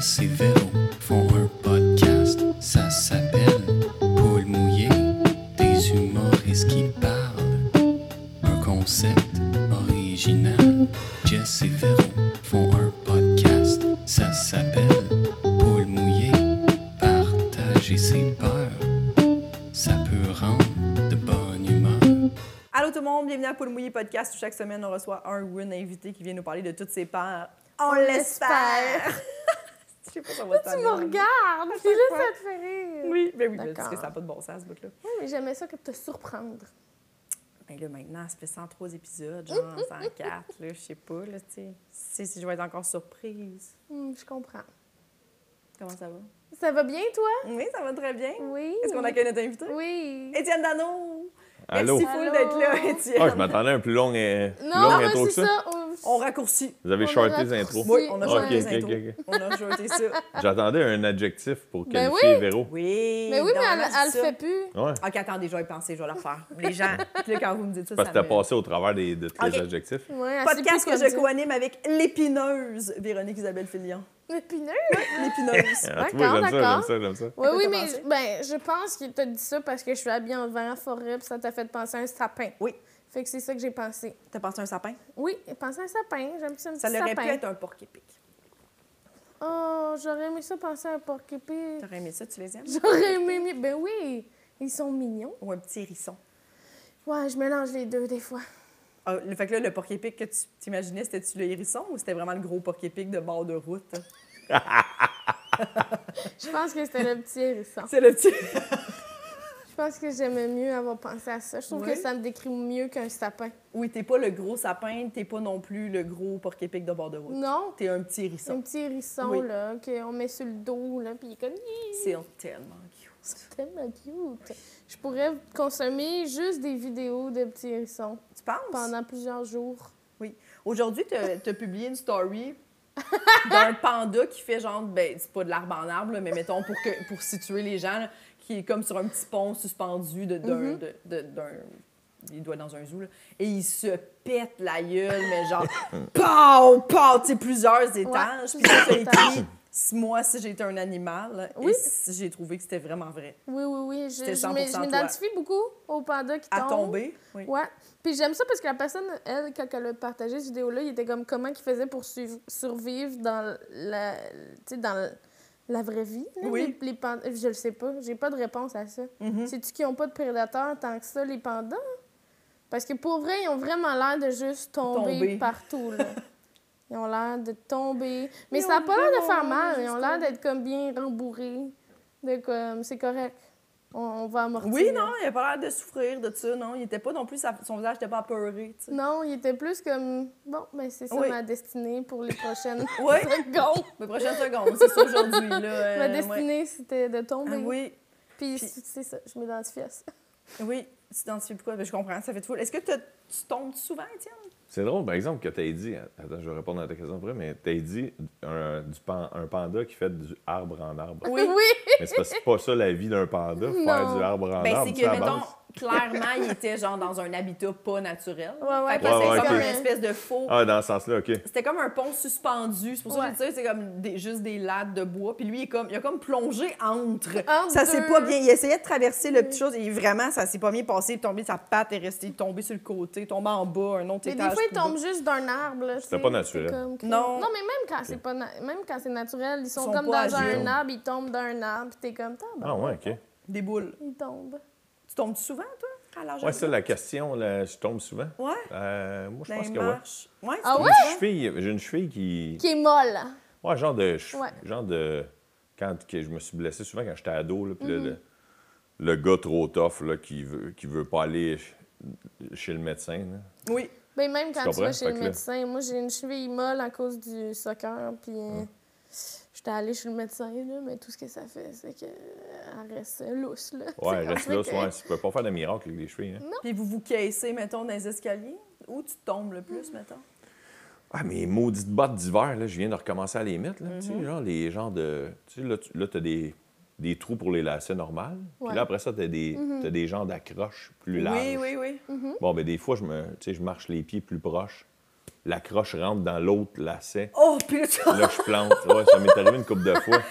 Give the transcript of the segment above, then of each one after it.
Jess et Véro font un podcast, ça s'appelle Paul mouillé, des humoristes qui parlent. Un concept original. Jess et Véro font un podcast, ça s'appelle Paul mouillé, partager ses peurs, ça peut rendre de bonne humeur. Allô tout le monde, bienvenue à Paul Mouillé Podcast où chaque semaine on reçoit un ou une invité qui vient nous parler de toutes ses peurs. On l'espère! Je sais pas ça va Tu me regardes, puis là, ça te fait rire. Oui, ben oui, parce que ça n'a pas de bon sens ce bout-là. Oui, mais j'aimais ça que te surprendre. Ben là, maintenant, ça fait 103 épisodes, genre 104, là, je sais pas, là, tu sais. Si, si je vais être encore surprise. Hum, je comprends. Comment ça va? Ça va bien, toi? Oui, ça va très bien. Oui. Est-ce qu'on accueille notre invité? Oui. Étienne Dano! Allô? Merci full d'être là, Étienne. Ah, je m'attendais à un plus long, euh, plus long mais intro que ça. ça. on- raccourcit. Vous avez shorté les intros. Oui, on a Ouais. shorté les intros. On a shorté ça. J'attendais un adjectif pour Ben qualifier oui. Véro. Oui. Mais oui, mais elle, elle le ça. fait plus. Ouais. Ok, attendez, je vais y penser, je vais le refaire. Les gens, là, quand vous me dites ça, Parce ça que t'as me... passé au travers des, de Ok. les adjectifs. Ouais, elle sait Podcast que je dire. co-anime avec l'épineuse Véronique Isabelle Filion. Épineux? L'épineuse. Ah, D'accord, j'aime ça, j'aime d'accord. ça. Oui, oui, mais pensé? ben, je pense qu'il t'a dit ça parce que je suis habillée en vert forêt, puis ça t'a fait penser à un sapin. Oui. Fait que c'est ça que j'ai pensé. T'as pensé à un sapin? Oui, penser à un sapin. J'aime ça, un petit Ça aurait sapin. pu être un porc-épic. Oh, j'aurais aimé ça penser à un porc-épic. T'aurais aimé ça, tu les aimes? J'aurais aimé... Ben oui, ils sont mignons. Ou un petit hérisson. Ouais, je mélange les deux des fois. Ah, le fait que là, le porc-épic que tu t'imaginais, c'était-tu le hérisson ou c'était vraiment le gros porc-épic de bord de route? Je pense que c'était le petit hérisson. C'est le petit... Je pense que j'aimais mieux avoir pensé à ça. Je trouve que ça me décrit mieux qu'un sapin. Oui, t'es pas le gros sapin, t'es pas non plus le gros porc-épic de bord de route. Non, T'es un petit un hérisson. petit hérisson, Oui. là, qu'on met sur le dos, là, puis il est comme... C'est tellement cute. C'est tellement cute. Je pourrais consommer juste des vidéos de petits hérissons Tu penses? pendant plusieurs jours. Aujourd'hui, tu as publié une story d'un panda qui fait genre, ben, c'est pas de l'arbre en arbre, là, mais mettons pour, que, pour situer les gens, là, qui est comme sur un petit pont suspendu de- d'un. Il doit dans un zoo, là, et il se pète la gueule, mais genre, pow, pow, tu sais, plusieurs étages. Puis écrit, moi, si j'étais un animal, Oui. et j'ai trouvé que c'était vraiment vrai. Oui, oui, oui. Je, je m'ai- 100% je m'identifie beaucoup aux pandas qui À tombent. tomber, oui. Ouais. Puis j'aime ça parce que la personne, elle, quand elle a partagé cette vidéo-là, il était comme comment il faisait pour survivre dans la, dans la- vraie vie. là, Oui. Les, les pandas. Je le sais pas. J'ai pas de réponse à ça. Mhm. C'est-tu qu'ils ont pas de prédateurs tant que ça, les pandas? Parce que pour vrai, ils ont vraiment l'air de juste tomber, Tomber. partout, là. Ils ont l'air de tomber. Mais Ils ça n'a pas l'air de faire mal. Ils ont l'air d'être comme bien rembourrés. De comme, c'est correct. On, on va amortir. Oui, non, il a pas l'air de souffrir de ça, non. Il était pas non plus, son visage n'était pas apeuré, tu sais. Non, il était plus comme bon, ben c'est ça Oui. ma destinée pour les prochaines secondes. Mais prochaine seconde, c'est ça aujourd'hui, là. euh, ma ouais. destinée, c'était de tomber. Ah oui, Puis Puis- c'est ça, je m'identifie à ça. oui. Tu t'identifies pourquoi? Ben, je comprends, ça fait tout. Est-ce que tu tombes souvent, Étienne? C'est drôle, par exemple, que tu aies dit. Attends, je vais répondre à ta question après, mais tu dit un, du pan- un panda qui fait du arbre en arbre. Oui. Mais c'est pas, ça la vie d'un panda, faire Non. du arbre en Ben, arbre. c'est que, mettons. Clairement, il était genre dans un habitat pas naturel. Ouais, ouais, Fait que parce que c'est c'est comme une espèce de faux. Ah, dans ce sens-là, OK. C'était comme un pont suspendu. C'est pour ça que Ouais. je dis ça, c'est comme des- juste des lattes de bois. Puis lui, il, est comme, il a comme plongé entre. Entre ça s'est pas bien. Il essayait de traverser le petit chose et vraiment, ça s'est pas bien passé. Il est tombé, sa patte est restée tombée sur le côté, tombé en bas, un autre Mais des fois, bas. tombent juste d'un arbre. C'était pas naturel. comme Non. Non, mais même quand c'est pas na- même quand c'est naturel, ils sont, Ils sont comme dans un arbre, ils tombent d'un arbre, puis t'es comme Ah, ouais, OK. Des boules. Ils tombent. Tu tombes souvent, toi, à l'âge Ouais, c'est ça la question, là, je tombe souvent. Ouais. Euh, moi, je Dans pense que oui. Ouais, tu Ah ouais? J'ai une cheville, j'ai une cheville qui. Qui est molle. Ouais, genre de. Ouais. Genre de. Quand que je me suis blessé souvent quand j'étais ado, là, puis là, Mhm. le, le gars trop tough, là, qui veut, qui veut pas aller ch- chez le médecin. là. Oui. Ben, même quand tu vas chez Fait le médecin, moi j'ai une cheville molle à cause du soccer, puis euh, j'étais allée chez le médecin, là, mais tout ce que ça fait, c'est qu'elle reste lousse. Là. Ouais, reste ça que- ouais, tu peux pas faire de miracle avec les chevilles. Hein? Puis vous vous caissez, mettons, dans les escaliers. Où tu tombes le Mm. plus, mettons? Ah, mes maudites bottes d'hiver, là, je viens de recommencer à les mettre. Là, tu sais, genre les genres de. Tu sais, là, tu là, as des, des trous pour les lacets normales. Ouais. Puis là, après ça, tu as des, t'as des genres d'accroches plus larges. Oui, oui, oui. Bon, ben des fois, je me, tu sais, je marche les pieds plus proches la croche rentre dans l'autre lacet. Oh, puis là, tu... Là, je plante. Ouais, ça m'est arrivé une couple de fois.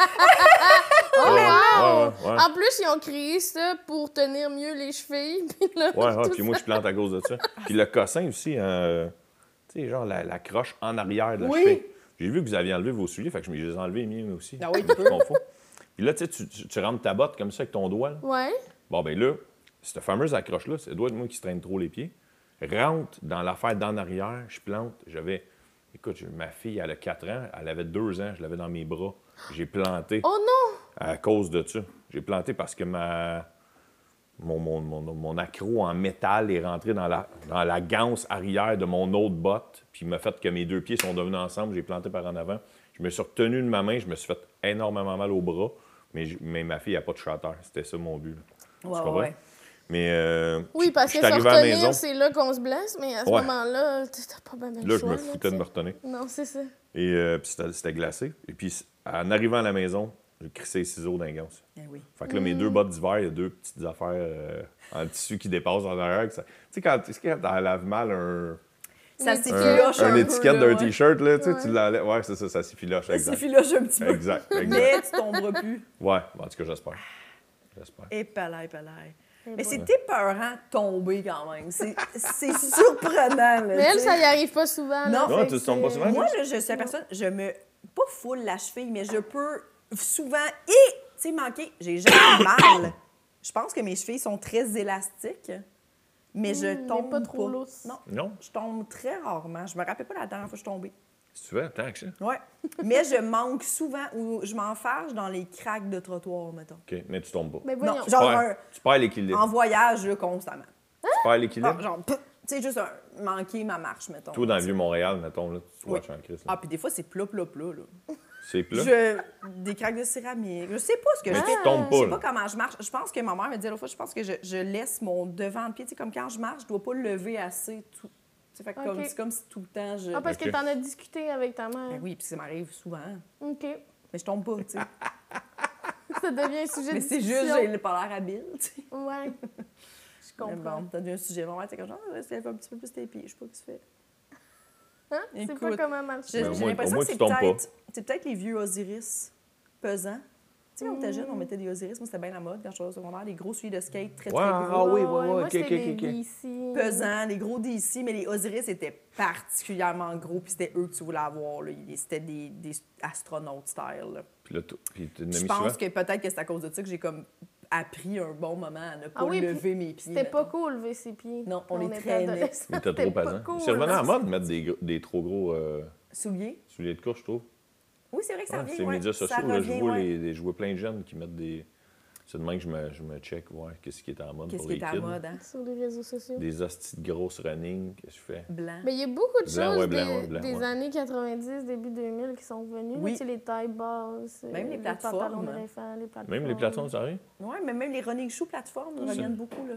Oh, Ouais, wow! ouais, ouais, ouais. En plus, ils ont créé ça pour tenir mieux les chevilles. Puis là, Ouais, ouais, puis moi, je plante à cause de ça. Puis le cossin aussi, euh, tu sais, genre la, la croche en arrière de la Oui. cheville. J'ai vu que vous aviez enlevé vos souliers, fait que je me les ai enlevés les miens aussi. Ah oui, tu peux. Puis là, tu sais, tu- tu tu rentres ta botte comme ça avec ton doigt. là. Ouais. Bon, ben là, cette fameuse accroche-là, c'est le doigt de moi qui se traîne trop les pieds. Rentre dans l'affaire d'en arrière, je plante. J'avais. Écoute, ma fille, elle a 4 ans, elle avait 2 ans, je l'avais dans mes bras. J'ai planté Oh non! à cause de ça. J'ai planté parce que ma. Mon, mon, mon, mon accro en métal est rentré dans la, dans la ganse arrière de mon autre botte, puis m'a fait que mes deux pieds sont devenus ensemble. J'ai planté par en avant. Je me suis retenu de ma main, je me suis fait énormément mal au bras, mais, mais ma fille n'a pas de shatter. C'était ça mon but. Ouais, Tu comprends? ouais. Mais. euh, Oui, parce je que se arrivé à la maison. retenir, c'est là qu'on se blesse, mais à ce Ouais. moment-là, t'as pas bien le Là, je choix, me foutais de me retenir. Non, c'est ça. Et euh, puis c'était c'était glacé. Et puis, en arrivant à la maison, j'ai crissé les ciseaux d'un ganse. Eh oui. Fait que là, mes deux bottes d'hiver, il y a deux petites affaires euh, en tissu qui dépassent en arrière. ça- Tu sais, quand tu laves mal un, Ça s'effiloche un, un, un peu, étiquette là, d'un ouais. t-shirt, là, tu sais, Ouais. tu l'enlèves. Ouais, c'est ça, ça s'effiloche. Ça Exact. s'effiloche un petit peu. Exact, exact. Mais tu tomberas plus. Ouais, en tout cas, j'espère. J'espère. Et palais, palais. Mais c'est épeurant de tomber quand même. C'est c'est surprenant. Là, Mais elle, ça y arrive pas souvent. Non. Non, tu tombes pas souvent? Moi, là, je suis la personne, je me. Pas foule la cheville, mais je peux souvent. Et, tu sais, manquer. J'ai jamais mal. Je pense que mes chevilles sont très élastiques, mais je Mm, mais tombe pas trop lousses. Non, Non? je tombe très rarement. Je me rappelle pas la dernière fois que je suis tombée. Si tu veux, tant que ça. Ouais. mais je manque souvent ou je m'enfarge dans les craques de trottoir, mettons. OK, mais tu tombes pas. Mais Non, voyons. Tu genre perds, tu perds l'équilibre. un- en voyage, là, constamment. Tu perds l'équilibre? Genre, tu sais, juste un- manquer ma marche, mettons. Toi, dans le Vieux-Montréal, mettons, là, tu Oui. en crise. là. Ah, puis des fois, c'est plat, plat, plat, là. C'est plat? Je... Des craques de céramique. Je sais pas ce que Mais je tu fais. tombes Je pas, sais là. pas comment je marche. Je pense que ma mère me dit l'autre fois, je pense que je, je laisse mon devant de pied. Tu sais, comme quand je marche, je dois pas le lever assez. Tout... fait que comme, c'est comme si tout le temps je. Ah, parce que t'en as discuté avec ta mère. Ben oui, puis ça m'arrive souvent. OK. Mais je tombe pas, tu sais. Ça devient un sujet Mais de c'est juste, j'ai pas l'air habile, tu sais. Ouais. Je Mais comprends. bon, ça devient un sujet. Ma mère, c'est comme genre, ah, lève un petit peu plus tes pieds. Je sais pas ce que tu fais. Hein? C'est pas comment marcher. J'ai au j'ai l'impression que c'est tu tombes pas. peut-être c'est peut-être les vieux Osiris pesants. Tu sais, quand on était jeune, on mettait des Osiris. Moi, c'était bien la mode quand je suis au secondaire. Les gros souliers de skate très, très Ouais, gros. ah oui, ouais, ouais, Moi, ok, c'était ok, pesants, les gros DC, mais les Osiris étaient particulièrement gros, puis c'était eux que tu voulais avoir. C'était des, des astronautes style. là. Puis là, tu puis Je pense que peut-être que c'est à cause de ça que j'ai comme appris un bon moment à ne pas Ah oui, lever mes pieds. C'était pas cool, lever ses pieds. Non, on quand les était traînait. trop C'était pas pesant. cool. C'est revenu à la mode de mettre des, des trop gros euh, Souliers? souliers de course, je trouve. Oui, c'est vrai que ça Ouais, revient. c'est les ouais. médias sociaux, là, je, vois ouais. les, les- je vois plein de jeunes qui mettent des. C'est demain que je me, je me check, ouais, qu'est-ce qui est en mode Qu'est-ce pour qui les est kids. la mode, hein? Sur les réseaux sociaux. Des hosties de grosses running, qu'est-ce que je fais? Blanc. Mais il y a beaucoup de Blanc, choses ouais, blanc, des, ouais, blanc, des ouais. années 90, début 2000 qui sont venues. Oui. Tu sais, les tailles basses, Même euh, les plateformes. les plateformes. Même les plateformes, ça arrive? Oui, mais même les running shoes plateformes reviennent beaucoup, là.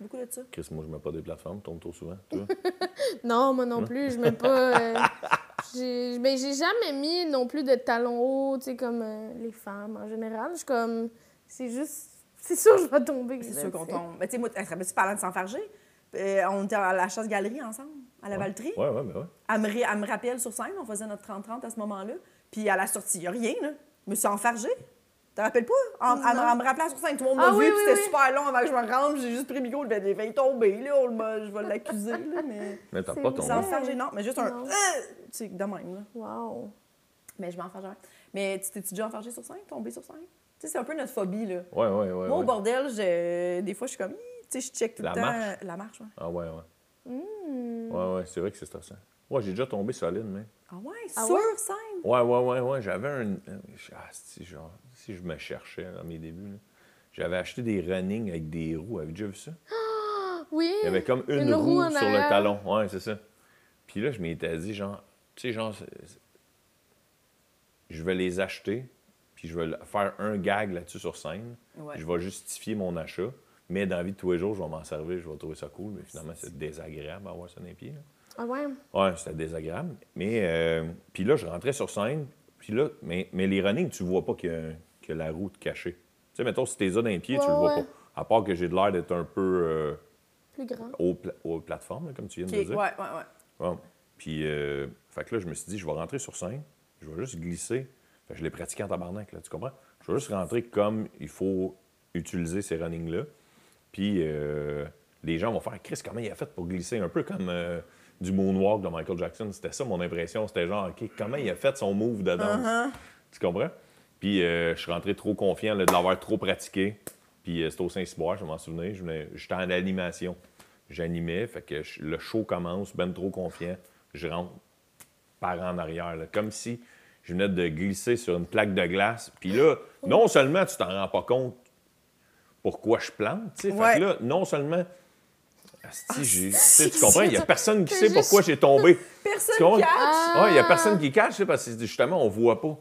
Beaucoup de ça. Chris, moi, je mets pas des plateformes, je tombe trop souvent. Toi? Non, moi non plus, je mets pas. euh, j'ai ben, j'ai jamais mis non plus de talons hauts, tu sais, comme euh, les femmes en général. Je suis comme. C'est juste. C'est sûr que je vais tomber. C'est sûr qu'on tombe. Mais tu sais, moi, tu tu parlant de s'enfarger? Euh, on était à la chasse-galerie ensemble, à la Valtrie. Ouais, ouais, ben ouais. Elle, me, elle me rappelle sur scène, on faisait notre 30-30 à ce moment-là. Puis à la sortie, il n'y a rien, là. Je me suis enfargée. Tu te rappelles pas? En- me- rappelait sur scène, tout le monde Ah m'a oui, vu, oui, puis c'était oui. super long avant que je me rende. J'ai juste pris le micro, j'ai failli tomber, là. On m'a- je vais l'accuser, là. Mais Mais t'as C'est pas tombé. s'enfarger, non, mais juste un. Euh, tu sais, de même, là. Wow. Mais je jamais. Mais tu t'es-tu déjà enfargé sur scène, tombé sur scène? Tu sais, c'est un peu notre phobie, là. Ouais, ouais, ouais. Moi, au ouais. bordel, je- des fois, je suis comme, tu sais, je check tout La le temps. marche? La marche, ouais. Ah, ouais, ouais. Hmm. Ouais, ouais, c'est vrai que c'est stressant. Ouais, j'ai déjà tombé solide, mais. Ah ouais, Ah sur ouais? scène? Ouais, ouais, ouais, ouais. J'avais un. Ah, si, genre, si je me cherchais dans mes débuts, là. j'avais acheté des running avec des roues. Avez-vous déjà vu ça? Oui. Il y avait comme une, Une roue roue, en sur le arrière. talon. Ouais, c'est ça. Puis là, je m'étais dit, genre, tu sais, genre, c'est- c'est- je vais les acheter, puis je vais le- faire un gag là-dessus sur scène. Ouais. Je vais justifier mon achat. Mais dans la vie de tous les jours, je vais m'en servir, je vais trouver ça cool. Mais finalement, c'est désagréable d'avoir ça dans les pieds. là. Ah ouais? Ouais, c'était désagréable. Mais, euh, puis là, je rentrais sur scène. Puis là, mais, mais les running, tu vois pas qu'il y, a- a la roue de cachée. Tu sais, mettons, si t'es là dans les pieds, tu le vois ouais. pas. À part que j'ai de l'air d'être un peu euh, Plus grand. aux, pla- aux plateformes, là, comme tu viens de le dire. ouais, ouais. Ouais. Puis, euh, fait que là, je me suis dit, je vais rentrer sur scène, je vais juste glisser. Fait que je l'ai pratiqué en tabarnak, là, tu comprends? Je vais juste rentrer comme il faut utiliser ces runnings-là. Puis, euh, les gens vont faire, Chris, comment il a fait pour glisser? Un peu comme du moonwalk de Michael Jackson. C'était ça mon impression. C'était genre, OK, comment il a fait son move de danse? Uh-huh. Tu comprends? Puis, euh, je suis rentré trop confiant là, de l'avoir trop pratiqué. Puis, euh, c'était au Saint-Cyboire, je m'en souvenais. J'étais en animation. J'animais, fait que je- le show commence, ben trop confiant. Je rentre par en arrière, là, comme si je venais de glisser sur une plaque de glace. Puis là, non seulement tu t'en rends pas compte pourquoi je plante, tu sais, fait que là, non seulement. Asti, tu comprends? Il n'y a personne qui sait juste- pourquoi j'ai tombé. Personne comprends? catch. Ouais, il n'y a personne qui sais, parce que justement, on voit pas.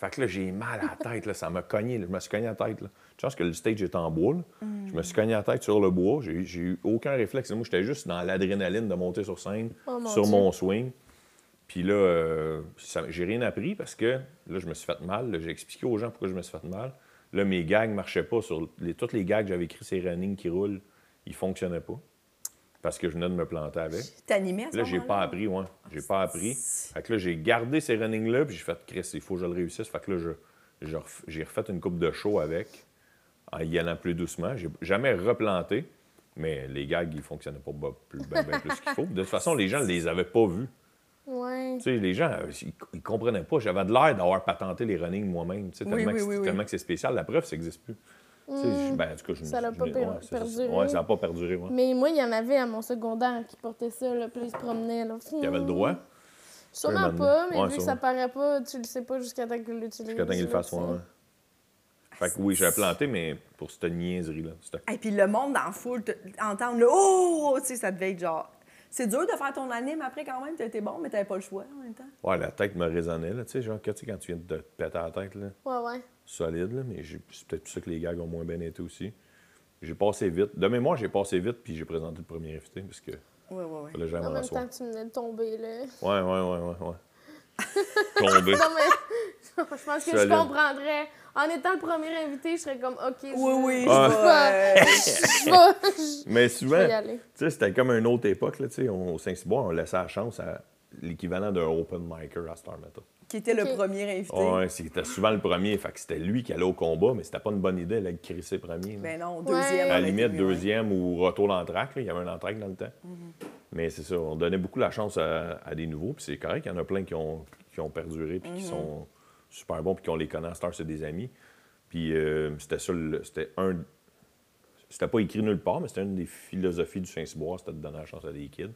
Fait que là, j'ai mal à la tête, là, ça m'a cogné. là. Je me suis cogné à la tête. Là. Je pense que le stage est en bois. là? Je me suis cogné à la tête sur le bois. J'ai j'ai eu aucun réflexe. Moi, j'étais juste dans l'adrénaline de monter sur scène, Oh, mon sur Dieu. mon swing. Puis là, euh, ça- j'ai rien appris parce que là, je me suis fait mal. là. J'ai expliqué aux gens pourquoi je me suis fait mal. Là, mes gags ne marchaient pas. Sur les, toutes les gags que j'avais écrits, ces running qui roulent, ils ne fonctionnaient pas. Parce que je venais de me planter avec. T'animais à ce Là, j'ai pas appris, ouais. J'ai pas appris. Fait que là, j'ai gardé ces runnings-là, puis j'ai fait, Chris, il faut que je le réussisse. Fait que là, je- je ref- j'ai refait une coupe de show avec, en y allant plus doucement. J'ai jamais replanté, mais les gags, ils fonctionnaient pas plus, ben, ben plus qu'il faut. De toute façon, les gens ne les avaient pas vus. Ouais. Tu sais, les gens, euh, ils, ils comprenaient pas. J'avais de l'air d'avoir patenté les runnings moi-même, tu sais, tellement, oui. tellement que c'est spécial. La preuve, ça n'existe plus. Je- ben, en tout cas, je. Ça l'a je pas per- ouais, ça. perduré. Ouais, ça n'a pas perduré, ouais. Mais moi, il y en avait à mon secondaire qui portait ça, là, puis ils se promenaient. Là. Il y avait le droit? Sûrement pas, mais Ouais, vu que ça paraît pas, tu le sais pas jusqu'à temps que tu l'utilises. Jusqu'à temps qu'il le fasse, tu ouais. Fait que oui, j'avais planté, mais pour cette niaiserie-là. Et puis le monde dans la foule, te- entendre le Oh! Tu sais, ça devait être genre. C'est dur de faire ton anime après quand même. T'as été bon, mais t'avais pas le choix en même temps. Ouais, la tête me résonnait, là. Tu sais, genre, que, tu sais, quand tu viens de te péter la tête, là, Ouais, ouais. solide, là, mais c'est peut-être pour ça que les gags ont moins bien été aussi. J'ai passé vite. De mémoire, j'ai passé vite, puis j'ai présenté le premier invité, parce que Ouais, ouais, ouais. fallait jamais En même temps, tu venais de tomber, là. Ouais, ouais, ouais, ouais, ouais. Tombé. Non, mais je pense que je comprendrais. En étant le premier invité, je serais comme, OK, je, Oui, oui, je vais, je vais, je Mais souvent, tu sais, c'était comme une autre époque, là, tu sais. Au Saint-Cyboire, on laissait la chance à l'équivalent d'un open micer à Star Metal. qui était le premier invité. Ouais, c'était souvent le premier, fait que c'était lui qui allait au combat, mais c'était pas une bonne idée d'aller crisser premier. là. Ben non, Ouais. deuxième. À la limite, deuxième ou retour l'entraque. Il y avait un entraque dans le temps. Mm-hmm. Mais c'est ça, on donnait beaucoup la chance à, à des nouveaux. Puis c'est correct, il y en a plein qui ont, qui ont perduré puis qui Mm-hmm. sont super bons puis qui ont les connaît à Star, c'est des amis. Puis euh, c'était ça, c'était un... C'était pas écrit nulle part, mais c'était une des philosophies du Saint-Cyboire, c'était de donner la chance à des kids.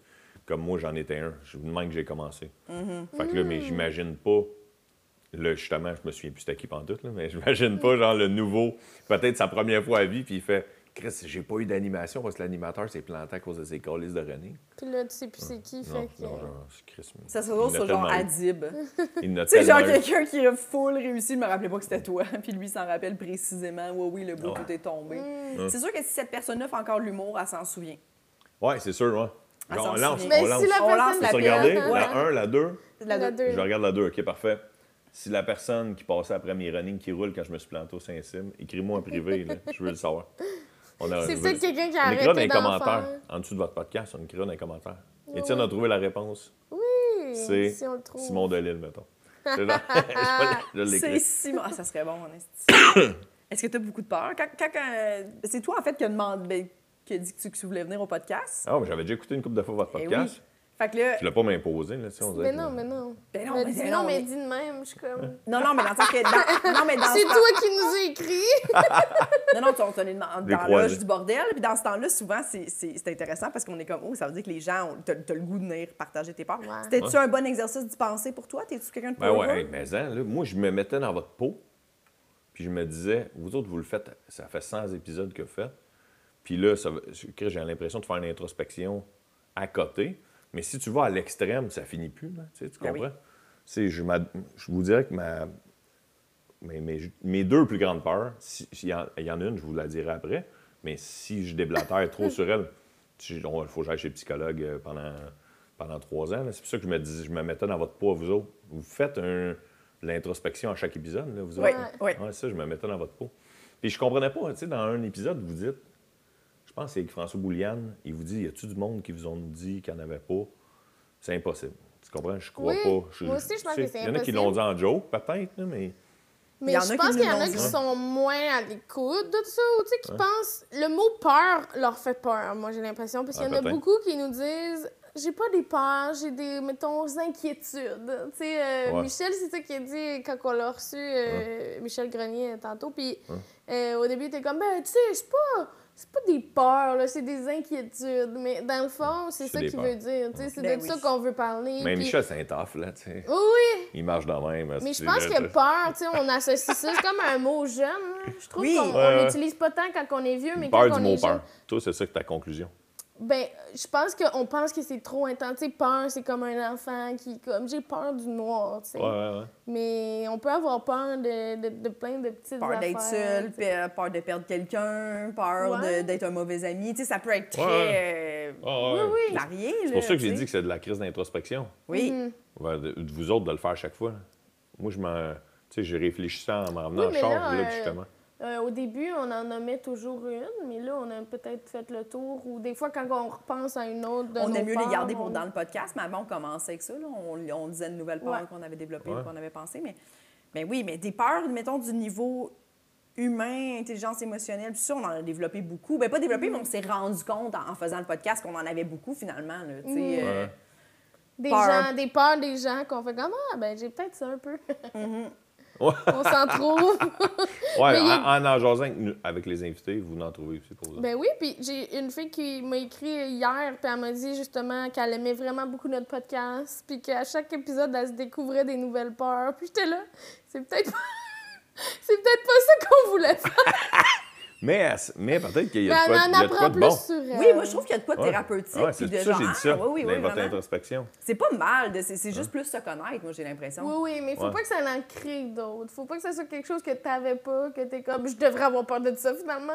Comme moi, j'en étais un. Je vous demande que j'ai commencé. Mm-hmm. Fait que là, mais j'imagine pas... Là, justement, je me souviens plus c'était qui pantoute, là, mais j'imagine pas, genre, le nouveau, peut-être sa première fois à vie, puis il fait Chris, j'ai pas eu d'animation parce que l'animateur s'est planté à cause de ses colis de René. Puis là, tu sais plus c'est qui, Non, fait que... non, c'est Chris. mais Ça il en a sur genre. Adib. Il sais, genre quelqu'un qui a full réussi, je me rappelais pas que c'était toi. Puis lui s'en rappelle précisément. Oui, oui, le bout, Ouais. tout est tombé. Mm. C'est sûr que si cette personne-là fait encore de l'humour, elle s'en souvient. Ouais, c'est sûr, ouais. Ah, Genre, on lance, on Mais lance. si la On lance la regardé? Ouais. La 1, la 2? La La deux. deux. Je regarde la 2, ok, parfait. Si la personne qui passait après mes running qui roule quand je me suis planté au Saint-Sim, écris-moi en privé, là. je veux le savoir. On a- C'est peut-être quelqu'un qui a On écrira dans arrêté les commentaires, en dessous de votre podcast, on écrira dans les commentaires. Étienne a trouvé la réponse. Oui, C'est si on le trouve. Simon Delille, mettons. Je vais C'est. Simon. Ah, ça serait bon, en esti. Est-ce que tu as beaucoup de peur? Quand, quand, euh, c'est toi, en fait, qui a, demandé, ben, qui a dit que tu, que tu voulais venir au podcast? Ah, mais j'avais déjà écouté une couple de fois votre Eh podcast. oui. Fait que là, Je l'ai pas m'imposé, là, tu sais, on dirait Mais non, mais non. Ben non, Mais mais dis ben non, non, mais dis de même, je suis comme... non, non, mais dans le sens que. dans- non, mais dans C'est ce temps- toi qui nous as écrit! Non, non, tu on est dans, dans l'âge du bordel. Puis dans ce temps-là, souvent, c'est- c'est c'est intéressant parce qu'on est comme, oh, ça veut dire que les gens, ont- t'as t'as le goût de venir partager tes peurs. Ouais. C'était-tu un bon exercice d'y penser pour toi? T'es-tu quelqu'un de Ben ouais, hey, mais hein, là, moi, je me mettais dans votre peau, puis je me disais, vous autres, vous le faites, ça fait 100 épisodes que vous faites, puis là, ça, va- je- j'ai l'impression de faire une introspection à côté, mais si tu vas à l'extrême, ça finit plus, tu sais, tu Ben oui. comprends? C'est- Je, je vous dirais que ma, mes, mes- mes deux plus grandes peurs, si- s'il y, en- il y en a une, je vous la dirai après, mais si je déblatère trop sur elle, il faut que j'aille chez le psychologue euh, pendant, pendant trois ans. C'est pour ça que je me, dis, je me mettais dans votre peau, à vous autres. Vous faites un- l'introspection à chaque épisode, là, vous Oui, autres. oui. Ouais, ça, je me mettais dans votre peau. Puis je comprenais pas, tu sais, dans un épisode, vous dites, pense que c'est François Bouliane, il vous dit, y a-tu du monde qui vous ont dit qu'il n'y en avait pas? C'est impossible. Tu comprends? Je crois Oui, pas. Je- moi aussi, je pense que c'est Il y en a qui impossible. l'ont dit en joke, peut-être, mais. Mais Il y en je a qui pense qu'il y en a qui sont moins à l'écoute de ça, ou tu sais, qui pensent. Le mot peur leur fait peur, moi, j'ai l'impression. Parce qu'il y en Ah, a peut-être. beaucoup qui nous disent j'ai pas des peurs, j'ai des, mettons, inquiétudes. Tu sais, euh, Ouais. Michel, c'est ça qu'il a dit quand on l'a reçu, euh, Michel Grenier, tantôt. Puis euh, au début, il était comme ben, tu sais, c'est pas. C'est pas des peurs, là, c'est des inquiétudes. Mais dans le fond, c'est ça qu'il veut dire. tu sais, C'est Ben de oui. ça qu'on veut parler. Mais Michel, c'est un tough, là, tu sais. Oui, oui. Il marche de même. Mais je pense que peur, tu sais, on associe ça, c'est comme un mot jeune. Je trouve Oui. qu'on Ouais, ouais. l'utilise pas tant quand on est vieux, mais Peur quand du on mot est jeune. peur. Toi, c'est ça que ta conclusion. Ben, je pense qu'on pense que c'est trop intense. Tu sais, peur, c'est comme un enfant qui, comme, j'ai peur du noir, tu sais. Ouais, ouais, ouais. Mais on peut avoir peur de, de, de plein de petites Peur d'être affaires, seul, peur de perdre quelqu'un, peur Ouais. de- d'être un mauvais ami. Tu sais, ça peut être très Ouais. euh, ouais. Oui, oui. varié. C'est pour ça que j'ai dit que c'est de la crise d'introspection. Oui. Mhm. Ouais, de, vous autres de le faire chaque fois. Moi, je m'en. Tu sais, j'ai réfléchi ça en m'en venant Oui, en charge, là, là, euh, justement. Euh, au début, on en nommait toujours une, mais là, on a peut-être fait le tour. Ou des fois, quand on repense à une autre de On nos aime mieux les garder pour on- dans le podcast, mais avant, on commençait avec ça. là. On, on disait une nouvelle peur Ouais. qu'on avait développée, Ouais. qu'on avait pensé. Mais, mais oui, mais des peurs, mettons, du niveau humain, intelligence émotionnelle, tout ça, on en a développé beaucoup. Ben pas développé, mais on s'est rendu compte en, en faisant le podcast qu'on en avait beaucoup finalement. Là, Mhm. euh, Ouais. Des Peur. gens, des peurs des gens qu'on fait comme Ah, ben j'ai peut-être ça un peu. Ouais. on s'en trouve. Ouais, y a- en, en en jasant avec, nous- avec les invités, vous en trouvez aussi pour vous. ben oui, puis j'ai une fille qui m'a écrit hier, puis elle m'a dit justement qu'elle aimait vraiment beaucoup notre podcast, puis qu'à chaque épisode, elle se découvrait des nouvelles peurs. Puis j'étais là, c'est peut-être pas. c'est peut-être pas ça qu'on voulait faire. Mais, mais peut-être qu'il y Mais a de quoi, en il y a de quoi de plus bon. sur elle. Oui, moi, je trouve qu'il y a de quoi de thérapeutique. Ouais, puis c'est de ça, genre, j'ai dit ça. ah, oui, oui, votre introspection. C'est pas mal, de- c'est c'est juste plus se connaître, moi, j'ai l'impression. Oui, oui, mais faut Ouais. pas que ça en crée d'autres. Faut pas que ça soit quelque chose que t'avais pas, que t'es comme, je devrais avoir peur de ça finalement.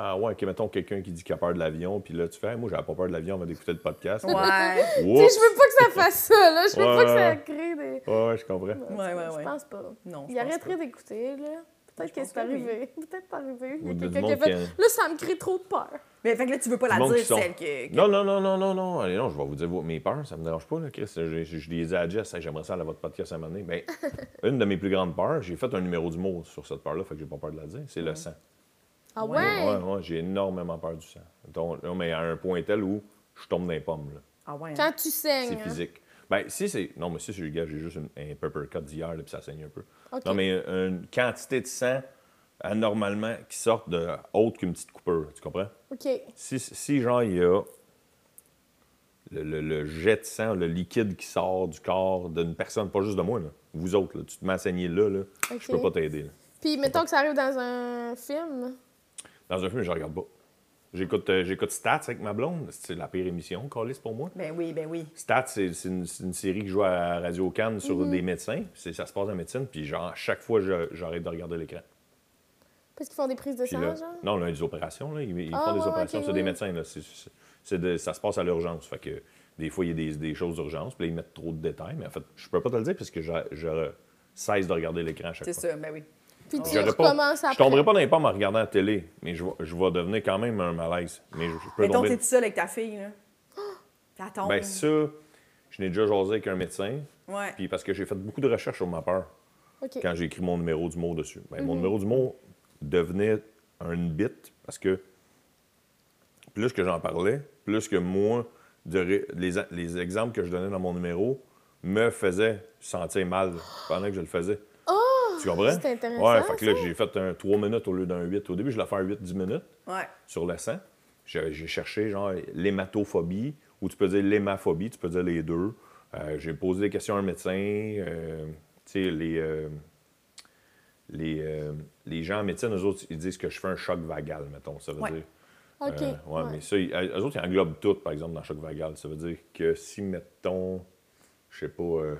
Ah ouais, ok, mettons quelqu'un qui dit qu'il a peur de l'avion, puis là, tu fais, Hey, moi, j'avais pas peur de l'avion, on va écouter le podcast. Ouais. Je veux pas que ça fasse ça, là. Je veux Ouais, pas que ça crée des. Ouais, je comprends. Ouais, ouais, Je ouais. pense pas. Non, je Il arrêterait d'écouter, là. Peut-être que c'est oui. arrivé. Peut-être c'est arrivé. Il y Ou a du quelqu'un qui a monde fait. qui- Là, ça me crée trop de peur. Mais fait que là, tu veux pas Du la dire, celle que. Non, non, non, non, non, non. Allez, non, je vais vous dire vos- mes peurs, ça me dérange pas, là, Chris. Je, je, je l'ai dit à Jess, Hey, j'aimerais ça aller à votre podcast à un moment donné. Ben, une de mes plus grandes peurs, j'ai fait un numéro d'humour sur cette peur-là, fait que j'ai pas peur de la dire, c'est le sang. Ah Ouais. ouais? Ouais, ouais, j'ai énormément peur du sang. Donc, non, mais à un point tel où je tombe dans les pommes, là. Ah ouais. hein? Quand tu saignes. C'est hein? physique. Ben, si c'est. Non, mais si c'est le gars, j'ai juste une- un pepper cut d'hier, puis ça saigne un peu. Non, mais une quantité de sang anormalement qui sort de autre qu'une petite coupure, tu comprends? OK. Si, si genre, il y a le, le- le jet de sang, le liquide qui sort du corps d'une personne, pas juste de moi, là. Vous autres, là, tu te saigner là, là Ok. je peux pas t'aider. Puis, mettons que ça arrive dans un film? Dans un film, je regarde pas. J'écoute, euh, j'écoute Stats avec ma blonde. C'est la pire émission, Callis, pour moi. Ben oui, ben oui. Stats, c'est c'est une, c'est une série qui joue à Radio Cannes sur Mhm. des médecins. C'est- Ça se passe en médecine, puis genre, à chaque fois, je- j'arrête de regarder l'écran. Parce qu'ils font des prises de sang, genre? non, là, des opérations. Là, ils ils Ah, font des ouais, opérations sur des médecins. Là. C'est- c'est- c'est de- ça se passe à l'urgence. Fait que des fois, il y a des, des choses d'urgence, puis là, ils mettent trop de détails. Mais en fait, je peux pas te le dire parce que je, je cesse de regarder l'écran à chaque C'est fois. ça, ben oui. Puis tu recommences après. Je tomberai pas dans les pommes en regardant la télé, mais je vais, je vais devenir quand même un malaise. Mais je, je peux Mettons, tomber. t'es tout seul avec ta fille, là? Ça tombe. Ben ça, je n'ai déjà jasé avec un médecin, Ouais. puis parce que j'ai fait beaucoup de recherches sur ma peur. Quand j'ai écrit mon numéro du mot dessus. Ben, Mhm. Mon numéro du mot devenait un bit parce que plus que j'en parlais, plus que moi, de ré- les, les exemples que je donnais dans mon numéro me faisaient sentir mal pendant que je le faisais. Tu comprends? c'est intéressant, Ouais, fait que là, j'ai fait un 3 minutes au lieu d'un 8. Au début, je l'ai fait un 8-10 minutes Ouais. sur le sang. J'ai cherché, genre, l'hématophobie, ou tu peux dire l'hémaphobie, tu peux dire les deux. Euh, j'ai posé des questions à un médecin. euh, tu sais, les, euh, les, euh, les gens en médecine, eux autres, ils disent que je fais un choc vagal, mettons. Ça veut Ouais. dire. OK. Euh, ouais, mais ça, ils- eux autres, ils englobent tout, par exemple, dans le choc vagal. Ça veut dire que si, mettons, je sais pas, euh,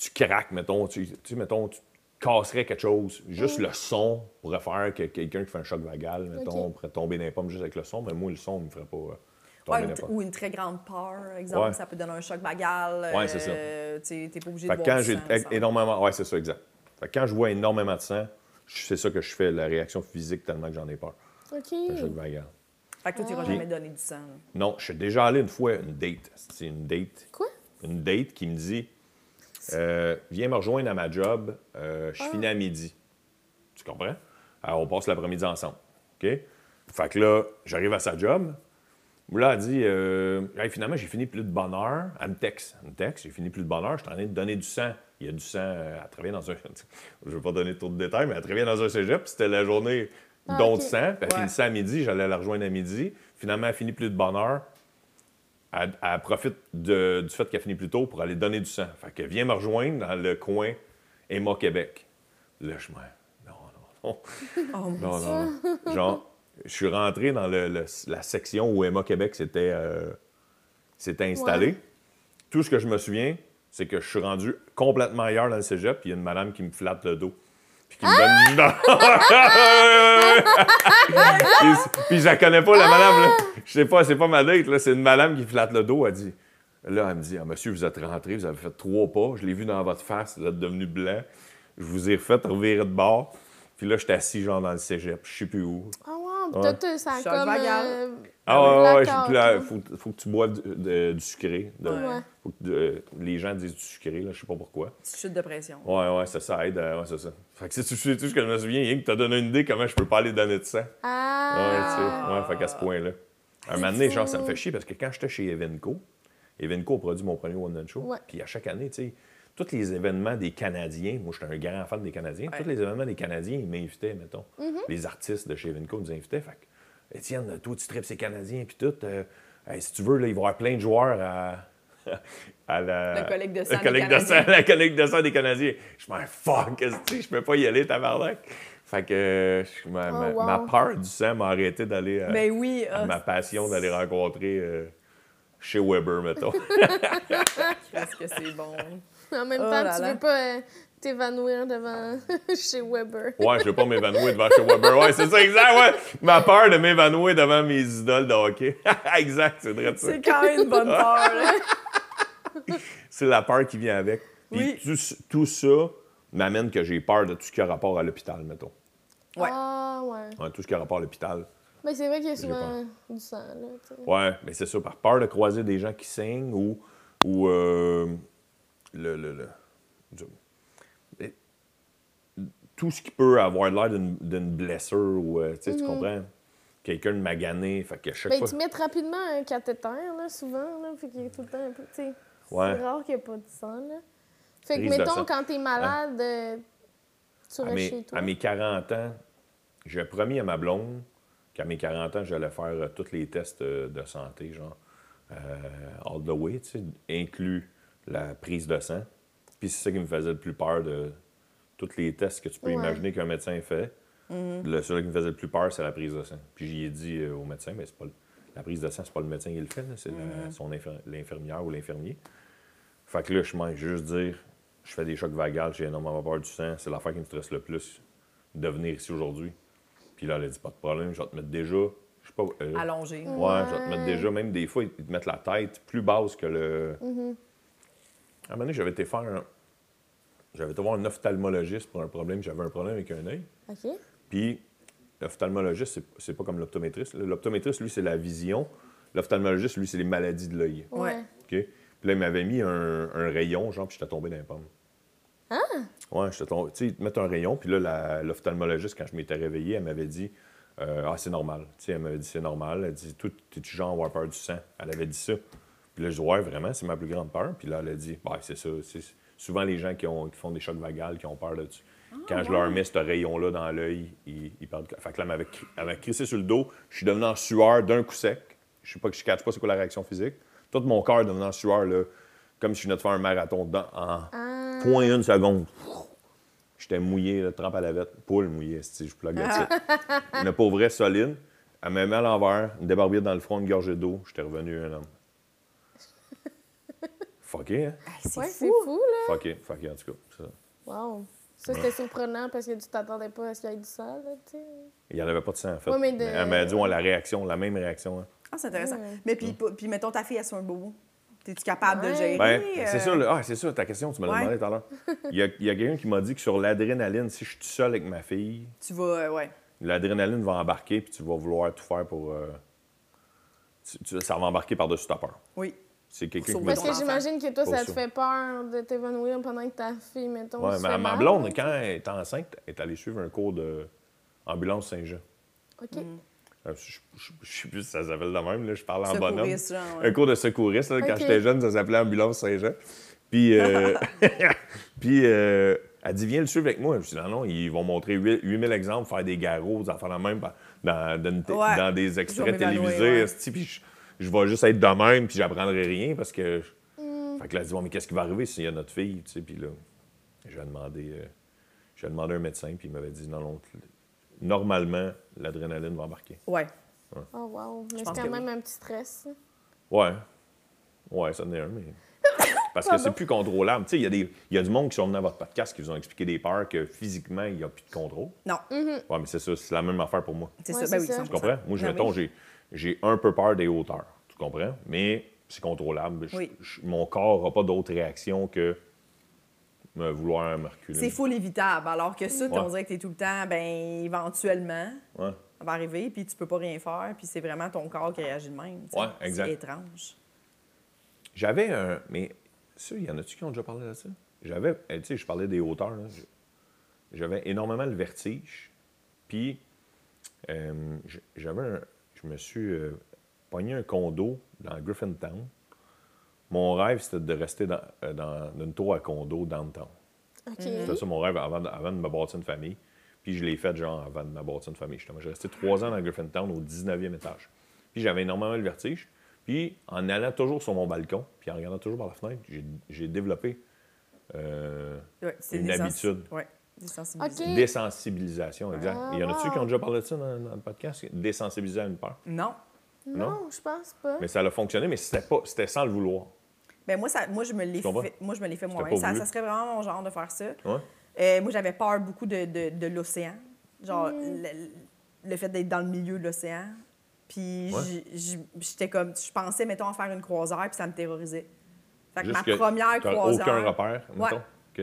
tu craques, mettons, tu, tu mettons, tu casserais quelque chose, juste le son pourrait faire que quelqu'un qui fait un choc vagal, mettons, Ok. pourrait tomber dans les pommes juste avec le son, mais moi, le son ne me ferait pas euh, Ouais, pommes. ou une très grande peur, exemple, Ouais. ça peut donner un choc vagal. Ouais, c'est ça. euh, Tu t'es pas obligé Fait de quand j'ai ça. énormément. Ouais, c'est ça, exact. Fait que quand je vois énormément de sang, c'est ça que je fais, la réaction physique tellement que j'en ai peur. OK. Un choc vagal. Fait que toi, tu n'iras jamais donner du sang. Non, je suis déjà allé une fois, une date. C'est une date. Quoi? Une date qui me dit euh, Viens me rejoindre à ma job, euh, je finis à midi. Tu comprends? Alors, on passe l'après-midi ensemble. OK? Fait que là, j'arrive à sa job. Là, elle dit euh, Hey, finalement, j'ai fini plus de bonne heure. Elle me texte. Elle me texte J'ai fini plus de bonne heure. Je suis en train de donner du sang. Il y a du sang. elle travaillait dans un. je ne vais pas donner trop de détails, mais elle travaillait dans un cégep. puis C'était la journée Ah, don ok. de sang. Elle Ouais. finissait à midi. J'allais la rejoindre à midi. Finalement, elle finit plus de bonne heure. Elle, elle profite de- du fait qu'elle finit plus tôt pour aller donner du sang. Fait qu'elle vient me rejoindre dans le coin Emma Québec. Je me. Non, non, non. Oh Non, non, non. Genre, je suis rentré dans le- le- la section où Emma Québec s'était euh, s'était installé. Ouais. Tout ce que je me souviens, c'est que je suis rendu complètement ailleurs dans le cégep, puis il y a une madame qui me flatte le dos. Puis qui me donne. puis, puis je la connais pas, la madame. Là. Je sais pas, c'est pas ma date, là. C'est une madame qui flatte le dos. Elle dit. Là, elle me dit ah, Monsieur, vous êtes rentré, vous avez fait trois pas. Je l'ai vu dans votre face, vous êtes devenu blanc. Je vous ai refait revirer de bord. Puis là, j'étais assis, genre, dans le cégep, je sais plus où. Ah. Ouais. Toi, toi, ça a Choc comme. vagal. euh, Ah ouais, ouais, ouais, faut, faut que tu boives du, de- du sucré. de- Ouais. faut que de- les gens disent du sucré, là, je sais pas pourquoi. Chute de pression. Ouais, ouais, ça, ça aide. euh, ouais, c'est ça. Fait que c'est tout, ce que je me souviens, Yann, que t'as donné une idée comment je peux pas aller donner de sang. Ouais, tu Ah! sais. Ouais, fait qu'à ce point-là. Un moment donné, genre, ça me fait chier parce que quand j'étais chez Evenco, Evenco a produit mon premier One Man Show. Puis à chaque année, tu sais, tous les événements des Canadiens, moi, j'étais un grand fan des Canadiens, tous les événements des Canadiens, ils m'invitaient, mettons. Les artistes de chez Evenco nous invitaient. Fait que, Étienne, toi, tu tripes ces Canadiens, puis tout. euh, hey, si tu veux, là, il va y avoir plein de joueurs à. à la, La collecte de sang la des collecte de sang- Canadiens. la collecte de sang des Canadiens. Je m'en fuck, je peux pas y aller, tabarnak. Fait que euh, ma, Oh, wow. ma peur du sang m'a arrêté d'aller à, Ben oui. à ah, ma passion d'aller rencontrer euh, chez Weber, mettons. Qu'est-ce que c'est bon. En même Oh temps, là tu là. veux pas euh, t'évanouir devant chez Weber. Ouais, je veux pas m'évanouir devant chez Weber. Ouais, c'est ça, exact, ouais. Ma peur de m'évanouir devant mes idoles de hockey. exact, c'est vrai de ça. C'est quand même une bonne peur. là. C'est la peur qui vient avec. Puis Oui. tout, tout ça m'amène que j'ai peur de tout ce qui a rapport à l'hôpital, mettons. Ouais. Ah, ouais. Ouais, tout ce qui a rapport à l'hôpital. Mais c'est vrai qu'il y a souvent du sang, là. Ouais, mais c'est ça, par peur de croiser des gens qui saignent ou, ou euh, le, le- le- tout ce qui peut avoir l'air d'une blessure ou, euh, tu sais, tu comprends? Quelqu'un de magané, fait que chaque Ben, fois... tu mets rapidement un cathéter, là, souvent, là, fait qu'il y a tout le temps un peu, tu sais. Ouais. C'est rare qu'il n'y ait pas de sang, là. Fait que, Prise mettons, quand t'es malade, euh, tu restes chez toi. à mes 40 ans, j'ai promis à ma blonde qu'à mes 40 ans, j'allais faire euh, tous les tests euh, de santé, genre, all the way, tu sais, inclus la prise de sang. Puis c'est ça qui me faisait le plus peur de tous les tests que tu peux Ouais. imaginer qu'un médecin fait. Le seul qui me faisait le plus peur, c'est la prise de sang. Puis j'y ai dit euh, au médecin, mais c'est pas le- la prise de sang, c'est pas le médecin qui le fait, c'est infir- l'infirmière ou l'infirmier. Fait que là, je m'en juste dire, je fais des chocs vagales, j'ai énormément peur du sang, c'est l'affaire qui me stresse le plus de venir ici aujourd'hui. Puis là, elle a dit, pas de problème, je vais te mettre déjà, je sais pas, euh, Allongé. ouais, je vais te mettre déjà, même des fois, ils te mettent la tête plus basse que le. À un moment donné, j'avais été faire un- J'avais été voir un ophtalmologiste pour un problème, j'avais un problème avec un œil. OK. Puis l'ophtalmologiste, c'est- c'est pas comme l'optométriste. L'optométriste, lui, c'est la vision. L'ophtalmologiste, lui, c'est les maladies de l'œil. Ouais. OK? Puis là, il m'avait mis un, un rayon, genre, puis j'étais tombé dans les pommes. Ah! Ouais, j'étais tombé. Tu sais, ils te mettent un rayon, puis là, la- l'ophtalmologiste, quand je m'étais réveillé, elle m'avait dit euh, Ah, c'est normal. Tu sais, elle m'avait dit C'est normal. Elle dit Tout, t'es-tu genre à avoir peur du sang Elle avait dit ça. Puis là, je dis Ouais, vraiment, c'est ma plus grande peur. Puis là, elle a dit Bah, c'est ça. C'est souvent les gens qui, ont, qui font des chocs vagales, qui ont peur de ça. Quand je leur mets ce rayon-là dans l'œil, ils, ils perdent. Fait que là, elle m'avait crissé sur le dos. Je suis devenu en sueur d'un coup sec. Je sais pas que je catch pas c'est quoi la réaction physique. Tout mon corps est devenu en sueur, là, comme si je venais de faire un marathon dedans en Ah. point une seconde. J'étais mouillé, là, trempe à la vette. Poule mouillée, si je plug ça. Une pauvre solide. Elle m'a mis à l'envers, une débarbillette dans le front, une gorgée d'eau. J'étais revenu un homme. Fucké, hein? Ouais, c'est fou, là. Fucké, fucké, en tout cas. ça. Wow. Ça, c'était surprenant parce que tu t'attendais pas à ce qu'il y ait du sang, là, tu sais. Il n'y en avait pas de sang, en fait. Ouais, mais de- Mais Elle m'a dit, ouais, la réaction, la même réaction. hein. Ah, c'est intéressant. Ouais. Mais puis, puis, mettons, ta fille, elle soit un bobo. Es-tu capable de gérer? Ben, euh, c'est ça, là. Ah, c'est ça, ta question, tu me l'as Ouais. demandé tout à l'heure. Il y a, quelqu'un qui m'a dit que sur l'adrénaline, si je suis tout seul avec ma fille, Tu vas, euh, ouais. l'adrénaline va embarquer, puis tu vas vouloir tout faire pour, euh, tu- tu- ça va embarquer par-dessus ta peur. Oui. C'est quelqu'un qui me Parce que j'imagine que toi, ça te fait peur de t'évanouir pendant que ta fille, mettons, se ma, ma blonde, quand elle est enceinte, elle est allée suivre un cours de ambulance Saint-Jean. OK. Mm. Euh, Je, je sais plus si ça s'appelle de même, là, je parle en bonhomme. Secouriste, genre, ouais. Un cours de secouriste, là, quand j'étais jeune, ça s'appelait ambulance Saint-Jean. Puis, euh, puis euh, elle dit, viens le suivre avec moi. Je dis, non, non, ils vont montrer 8 8000 exemples, faire des garrots, des enfants la même, dans, dans, une té- Ouais. dans des extraits télévisés. ouais. Puis je, je vais juste être de même, puis j'apprendrai rien parce que. Mm. Fait que là, elle dit, bon, mais qu'est-ce qui va arriver s'il y a notre fille, tu sais, puis là, j'ai demandé, euh, j'ai demandé à un médecin, puis il m'avait dit, non, non, normalement, l'adrénaline va embarquer. Ouais. Oh, wow. Mais c'est quand que même un petit stress. Ouais. Ouais, ça en est un, mais. Parce que c'est plus contrôlable. Tu sais, il y, a des- il y a du monde qui sont venus à votre podcast qui vous ont expliqué des peurs que physiquement, il n'y a plus de contrôle. Non, Ouais, mais c'est ça, c'est la même affaire pour moi. c'est Ouais, ça. Ben oui, ça. 100%. Tu comprends? Moi, je, Ben mettons, oui. J'ai, un peu peur des hauteurs. Tu comprends? Mais c'est contrôlable. Je- Oui. je- mon corps n'a pas d'autre réaction que me vouloir me reculer. C'est full évitable. Alors que ça, Ouais. on dirait que t'es tout le temps, ben éventuellement, Ouais. ça va arriver, puis tu peux pas rien faire, puis c'est vraiment ton corps qui réagit de même. tu. Ouais. C'est étrange. J'avais un. Mais ça, il y en a-tu qui ont déjà parlé de ça? J'avais. eh, Tu sais, je parlais des hauteurs. J'avais énormément le vertige. Puis, euh, j'avais un. Je me suis euh, pogné un condo dans Griffintown. Mon rêve, c'était de rester dans, euh, dans une tour à condo downtown. OK. C'était ça mon rêve avant de, avant de me bâtir une famille. Puis je l'ai fait genre avant de me bâtir une famille. justement. J'ai resté trois ans dans Griffintown au 19e étage. Puis j'avais énormément le vertige. Puis en allant toujours sur mon balcon, puis en regardant toujours par la fenêtre, j'ai- développé euh, Ouais, Une habitude. Ouais, désensibilisé. OK. désensibilisation. Exact. Ah, Il y en a-tu wow. qui ont déjà parlé de ça dans, dans le podcast? Désensibiliser à une peur? Non. Non, je pense pas. Mais ça a fonctionné, mais c'était pas c'était sans le vouloir. Ben moi, ça, moi, je me l'ai fait, moi, je me l'ai fait C'était moi-même. pas Ça, voulu. ça serait vraiment mon genre de faire ça. Ouais? Euh, moi, j'avais peur beaucoup de, de, de l'océan. Genre, Mm. le, le fait d'être dans le milieu de l'océan. Puis, Ouais. j- j- j'étais comme, je pensais, mettons, à faire une croisière, puis ça me terrorisait. Fait que Juste ma que première t'as croisière. aucun repère, Ouais.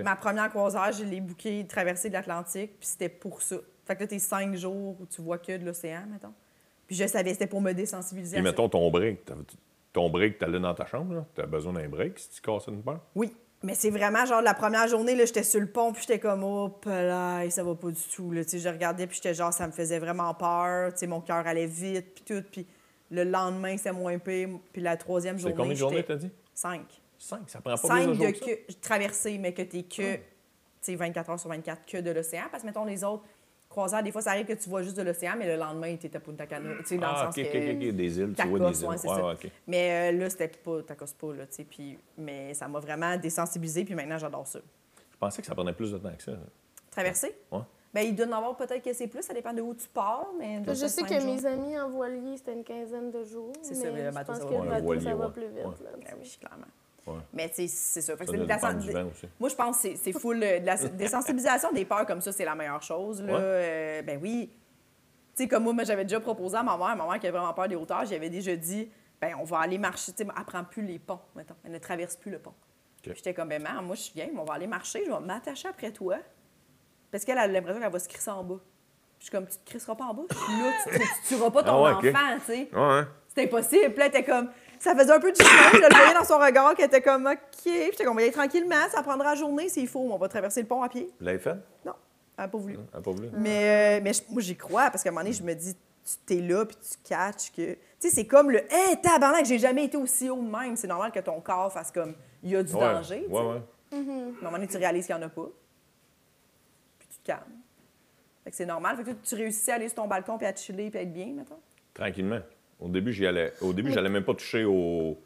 Ma première croisière, je l'ai bookée traversée de l'Atlantique, puis c'était pour ça. Fait que là, t'es cinq jours où tu vois que de l'océan, mettons. Puis je savais, c'était pour me désensibiliser Et mettons ton break. t'as- Ton break, t'allais dans ta chambre, tu as besoin d'un break si tu casses une peur? Oui, mais c'est vraiment genre la première journée, là, j'étais sur le pont, puis j'étais comme, oh, là, ça va pas du tout. Là. Tu sais, Je regardais, puis j'étais genre, ça me faisait vraiment peur. Tu sais, mon cœur allait vite, puis tout. Puis le lendemain, c'est moins pire. Puis la troisième C'est journée. combien de journées t'as dit? Cinq. Cinq. Ça prend pas Cinq de que ça? que, traversée, mais que t'es que, tu sais, 24 heures sur 24 que de l'océan. Parce que, mettons, les autres croisières, des fois, ça arrive que tu vois juste de l'océan, mais le lendemain, t'étais pour ta canoë. Tu sais, dans Ah, le ok, sens que. des îles, tu vois des îles. ouais, ça. Mais euh, là, c'était pas, t'accosses pas, là, tu sais. Puis, mais ça m'a vraiment désensibilisé, puis maintenant, j'adore ça. Je pensais que ça prenait plus de temps que ça. Traverser? Ouais. Ben, il doit en avoir peut-être que c'est plus, ça dépend de où tu pars, mais... Je sais que mes amis en voilier, c'était une quinzaine de jours. C'est ça, mais le je bateau, pense ça que va. plus vite. Ouais. là, tu. Ben oui, clairement. Ouais. Mais c'est ça. Fait que Ça de la sen-. Moi, je pense que c'est- full. euh, de la désensibilisation des peurs comme ça, c'est la meilleure chose. Là. Ouais. Euh, ben oui. Tu sais, comme moi, moi, j'avais déjà proposé à ma mère, ma mère qui avait vraiment peur des hauteurs, j'avais déjà dit, ben on va aller marcher. Tu sais, elle prend plus les ponts, mettons. Elle ne traverse plus le pont. Puis J'étais comme, ben maman, moi, je suis bien, mais on va aller marcher, je vais m'attacher après toi. Parce qu'elle a l'impression qu'elle va se crisser en bas. Puis je suis comme, tu te crisseras pas en bas? Je suis là, tu, tu, tu tueras pas ton Ah ouais, ok. enfant, tu sais. Ouais, hein? C'était impossible. Puis là, était comme. Ça faisait un peu de chemin. Je le voyais dans son regard qu'elle était comme OK. Puis j'étais comme, aller tranquillement. Ça prendra la journée s'il faut. On va traverser le pont à pied. Vous l'avez fait? Non, elle n'a pas voulu. Elle pas voulu? Mais, euh, mais moi, j'y crois parce qu'à un moment donné, je me dis, tu t'es là puis tu catches que. Tu sais, c'est comme le Hé, tabarnak, j'ai jamais été aussi haut de même. C'est normal que ton corps fasse comme, il y a du Ouais, danger. Ouais, ouais. À un moment donné, tu réalises qu'il n'y en a pas. Puis tu te calmes. Fait que c'est normal. Fait que tu réussis à aller sur ton balcon puis à te chiller puis à être bien, mettons. Tranquillement. Au début, j'y allais. Au début, j'allais même pas toucher au.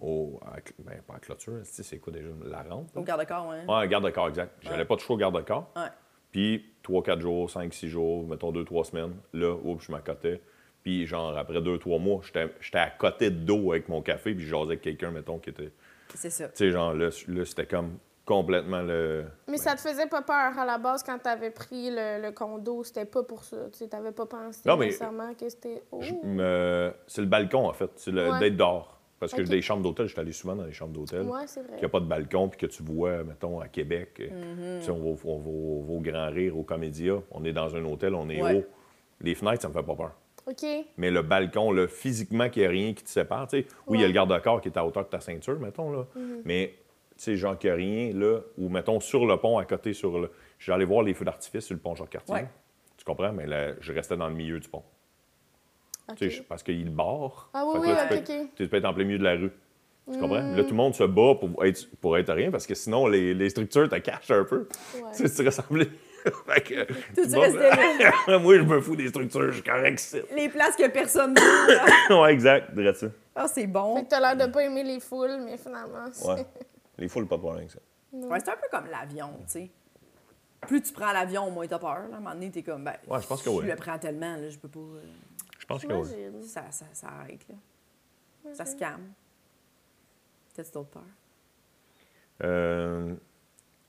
au à ben, pas à clôture, tu c'est quoi déjà? La rampe? Au garde-corps, ouais. Ouais, garde-corps, exact. J'allais Ouais. pas toucher au garde-corps. Ouais. Puis 3-4 jours, 5-6 jours, mettons 2-3 semaines, là, oups, je m'accotais. Puis genre, après 2-3 mois, j'étais à côté de dos avec mon café, puis je jasais avec quelqu'un, mettons, qui était... Tu C'est ça. sais, genre, là, là, c'était comme complètement le... Mais ça te faisait pas peur à la base quand t'avais pris le, le condo, c'était pas pour ça. Tu sais, t'avais pas pensé Non, mais- nécessairement que c'était. Oh. je me- C'est le balcon, en fait. C'est le- Ouais. d'être dehors. Parce que Ok. j'ai des chambres d'hôtel, j'étais allé souvent dans les chambres d'hôtel. Ouais, c'est vrai. qu'il n'y a pas de balcon, puis que tu vois, mettons, à Québec, euh, Mm-hmm. tu sais, on, va, on va au- au Grand Rire, au Comédia, on est dans un hôtel, on est Ouais. haut. Les fenêtres, ça me fait pas peur. OK. Mais le balcon, là, physiquement, qu'il n'y a rien qui te sépare. tu sais. Oui, il y a Ouais. le garde-corps qui est à hauteur de ta ceinture, mettons, là. Mhm. Mais, tu sais, a rien, là, ou mettons sur le pont, à côté, sur le. J'allais voir les feux d'artifice sur le pont. Ouais. Tu comprends? Mais là, je restais dans le milieu du pont. Tu sais, parce qu'il barre. Ah oui, Fait oui, là, ok, tu, peux, ok. tu peux être en plein milieu de la rue. Tu comprends? Mm. Là, tout le monde se bat pour être, pour être rien parce que sinon, les, les structures te cachent un peu. Ouais. Tu sais, tu ressemblais. fait que, Tout là. Moi, je me fous des structures, je suis correct. Les places que personne ne veut. ouais, exact, dirais ça. Ah, c'est Fait bon. que t'as l'air de pas aimer les foules, mais finalement, c'est... Ouais. Les foules, pas de problème avec ça. Ouais, c'est un peu comme l'avion, tu sais. Plus tu prends l'avion, moins t'as peur. Là. À un moment donné, t'es comme, ben, Ouais, je pense que oui. le prends tellement, là, je peux pas. euh, Je pense que oui. J'imagine. ça, ça, ça arrête, là. Ça se calme. T'as-tu d'autres peurs? Euh,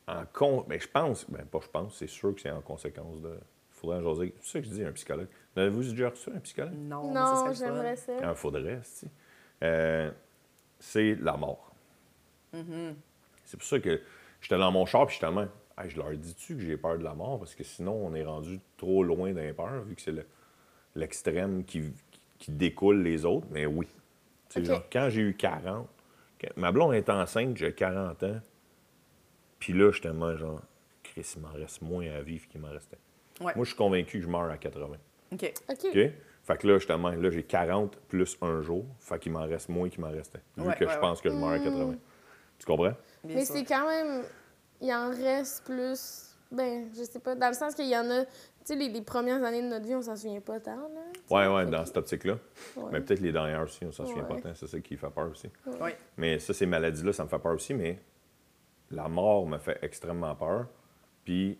en con... ben, je pense, ben, pas je pense, c'est sûr que c'est en conséquence de. Il faudrait en jaser. C'est ça que je dis, un psychologue. Avez-vous déjà reçu un psychologue? Non, mais ça Non, serait le fun. j'aimerais ça. Un faudrait, tu euh, C'est la mort. C'est pour ça que j'étais dans mon char, puis j'étais tellement. Hey, je leur dis-tu que j'ai peur de la mort? Parce que sinon, on est rendu trop loin d'un peur, vu que c'est le- l'extrême qui, qui découle les autres. Mais oui. Genre, quand j'ai eu 40, quand- ma blonde est enceinte, j'ai 40 ans. Puis là, j'étais tellement genre, Chris, il m'en reste moins à vivre qu'il m'en restait. Ouais. Moi, je suis convaincu que je meurs à 80. OK. OK. Fait que là, justement, là, j'ai 40 plus un jour. Fait qu'il m'en reste moins qu'il m'en restait. Vu Ouais, que ouais, je pense que je meurs à 80. Tu comprends? Bien Mais c'est quand même. Il en reste plus. Ben, je sais pas. Dans le sens qu'il y en a. Tu sais, les, les premières années de notre vie, on s'en souvient pas tant, là. Ouais, ouais, dans cette optique-là. Ouais. Mais peut-être les dernières aussi, on s'en souvient Ouais. pas tant. C'est ça qui fait peur aussi. Oui. Mais ça, ces maladies-là, ça me fait peur aussi. Mais la mort me fait extrêmement peur. Puis,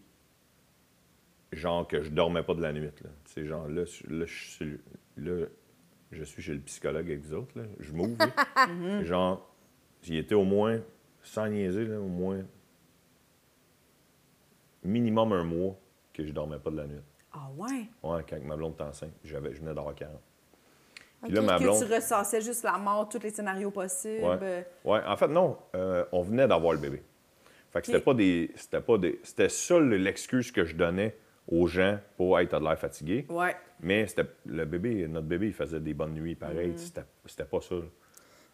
genre que je dormais pas de la nuit. Là. Tu sais, genre, là, je- là, je suis, là, je suis chez le psychologue avec vous autres. Là. Je m'ouvre. là. genre, j'y étais au moins, sans niaiser, là, au moins minimum un mois que je dormais pas de la nuit. Ah ouais? Ouais, quand ma blonde était enceinte, j'avais, je venais d'avoir 40. Puis Ok. là, ma Que blonde. tu ressassais juste la mort, tous les scénarios possibles. Ouais. Ouais, en fait, non. euh, on venait d'avoir le bébé. Fait que c'était pas des. C'était pas des. C'était ça le- l'excuse que je donnais aux gens pour être de l'air fatigué. Ouais. Mais c'était. Le bébé, notre bébé, il faisait des bonnes nuits pareil. Mm. C'était, c'était pas ça. là.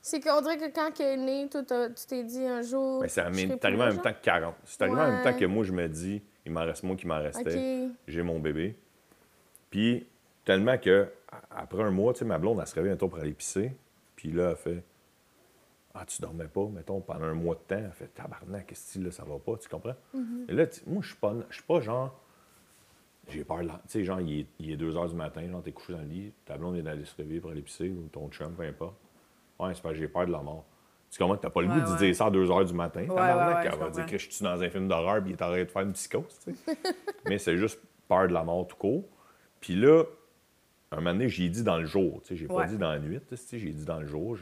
C'est qu'on dirait que quand il est né, toi, t'as- tu t'es dit un jour. Mais c'est je mais c'est arrivé en là, même temps que 40. C'est arrivé en même temps que moi, je me dis, il m'en reste moins qu'il m'en restait. J'ai mon bébé. Puis, tellement que, après un mois, tu sais, ma blonde, elle se réveille un tour pour aller pisser. Puis là, elle fait Ah, tu dormais pas, mettons, pendant un mois de temps. Elle fait Tabarnak, qu'est-ce que là, ça va pas, tu comprends? Et là, moi, je suis pas, je suis pas genre. J'ai peur de la- Tu sais, genre, il est, il est 2 h du matin, genre, t'es couché dans le lit, ta blonde vient d'aller se réveiller pour aller pisser, ou ton chum, peu importe. Ouais, c'est parce que j'ai peur de la mort. Tu comprends? T'as pas le Ouais, goût de dire ça à 2 h du matin. Ouais, elle je va dire que je suis dans un film d'horreur puis il est en train de faire une psychose. Mais c'est juste peur de la mort tout court. Puis là, un moment donné, j'ai dit dans le jour. Tu sais, j'ai pas dit dans la nuit. j'ai dit dans le jour.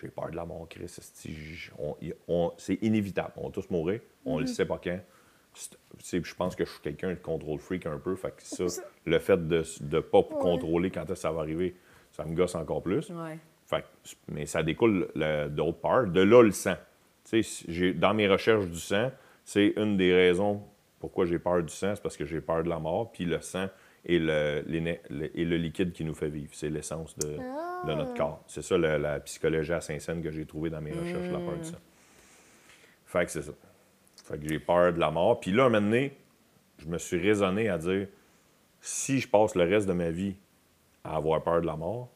J'ai peur de la mort, Chris. C'est inévitable. On va tous mourir. On le sait pas quand. Je pense que je suis quelqu'un de contrôle freak un peu. Fait que ça, le fait de ne pas contrôler quand ça va arriver, ça me gosse encore plus. Fait mais ça découle le- d'autres peurs. De là, le sang. Dans mes recherches du sang, c'est une des raisons pourquoi j'ai peur du sang, c'est parce que j'ai peur de la mort. Puis le sang est le, l'éne- le- est le liquide qui nous fait vivre. C'est l'essence de, de notre corps. C'est ça la, la psychologie à Saint-Saëns que j'ai trouvé dans mes recherches, la peur du sang. Fait que c'est ça. Fait que j'ai peur de la mort. Puis là, un moment donné, je me suis raisonné à dire si je passe le reste de ma vie à avoir peur de la mort,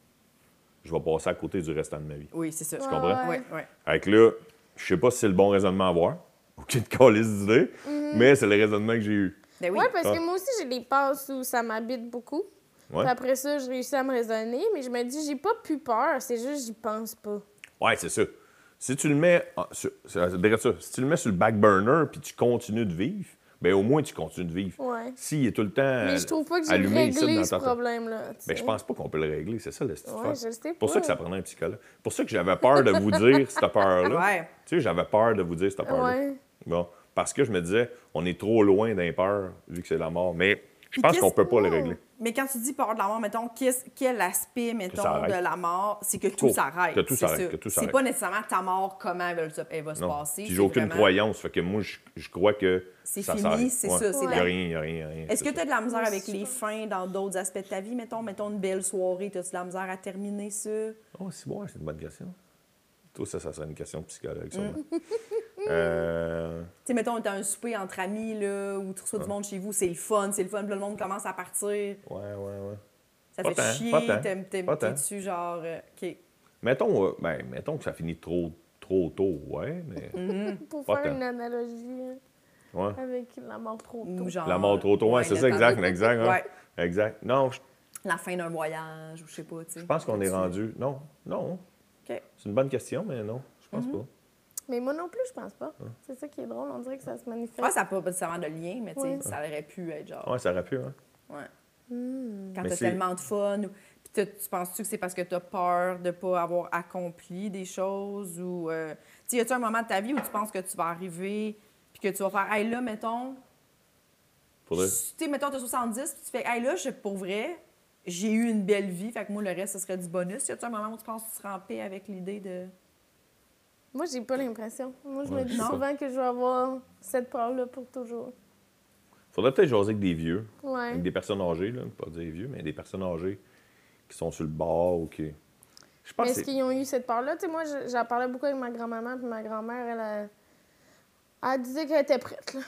je vais passer à côté du restant de ma vie. Oui, c'est ça. Ouais, comprends? Oui, oui. Avec là, je sais pas si c'est le bon raisonnement à avoir. Aucune calice d'idée, mais c'est le raisonnement que j'ai eu. Ben oui. Ouais, parce Ah. que moi aussi, j'ai des passes où ça m'habite beaucoup. Ouais, Puis après ça, je réussis à me raisonner, mais je me dis, j'ai pas plus peur, c'est juste, j'y pense pas. ouais c'est ça. Si tu le mets en- sur, ça. Si tu le mets sur le back burner puis tu continues de vivre, ben au moins tu continues de vivre. Ouais. S'il est tout le temps Mais je trouve pas que j'ai allumé ici réglé dans ce problème-là. tu Ben, je pense pas qu'on peut le régler, c'est ça le style. Ouais, pour ça que ça prendrait un psychologue. pour ça que j'avais peur de vous dire cette peur-là. Ouais. Tu sais, j'avais peur de vous dire cette peur-là. Ouais. Bon, parce que je me disais, on est trop loin d'un peur, vu que c'est la mort. Mais Je pense qu'on peut pas le régler. Mais quand tu dis peur de la mort, mettons, quel aspect, mettons, de la mort, c'est que tout s'arrête. Que tout s'arrête, ça. que tout C'est pas nécessairement ta mort, comment elle va, se- elle va se Non. passer. Puis j'ai aucune vraiment- croyance. Fait que moi, je, je crois que. C'est ça fini, s'arrête. c'est Ouais. ça, c'est Il n'y la- a rien, il n'y a rien, il y a rien. Est-ce que tu as de la misère avec les fins dans d'autres aspects de ta vie? Mettons, mettons une belle soirée, as-tu de la misère à terminer ça? Oh, c'est bon, c'est une bonne question. Tout ça, ça serait une question psychologique, sûrement. Euh, Tu sais, mettons, t'as un souper entre amis, là, où tu reçois du monde chez vous, c'est le fun, c'est le fun, le monde commence à partir. ouais, ouais, ouais. Ça Pas fait tant, chier, t'es-tu genre... euh, OK. Mettons, euh, ben, mettons que ça finit trop, trop tôt, ouais, mais. Mm. Pour Pas faire tant. une analogie Ouais. avec la mort trop tôt. Ou genre... La mort trop tôt, ouais, ouais, c'est ça, exact, de- exact. hein. Ouais. Exact. Non, je, La fin d'un voyage, ou je sais pas, tu sais. je pense qu'on est rendu. Non, non. OK. C'est une bonne question, mais non, je pense Mm-hmm. pas. Mais moi non plus, je pense pas. C'est ça qui est drôle. On dirait que ça se manifeste. Ouais, ça n'a pas nécessairement de lien, mais tu sais, Ouais. ça aurait pu être genre... Ouais, ça aurait pu, hein. Ouais. Hmm. Quand t'as c'est- tellement de fun. ou- Puis tu penses-tu que c'est parce que t'as peur de pas avoir accompli des choses ou. euh, Tu sais, y a-tu un moment de ta vie où tu penses que tu vas arriver puis que tu vas faire, hey là, mettons. Faudrait... Tu sais, mettons, t'as 70 puis tu fais, hey là, je, pour vrai, j'ai eu une belle vie, fait que moi, le reste, ce serait du bonus. Y a-tu un moment où tu penses que tu seras en paix avec l'idée de. Moi, j'ai pas l'impression. Moi, je Ouais. me dis souvent que je vais avoir cette peur-là pour toujours. Faudrait peut-être jaser avec des vieux, Ouais. avec des personnes âgées, là, pas dire vieux, mais des personnes âgées qui sont sur le bord ou qui. Je pense Mais est-ce qu'ils ont eu cette peur-là? Tu sais, moi, je- j'en parlais beaucoup avec ma grand-maman, puis ma grand-mère, elle, a- elle disait qu'elle était prête, là.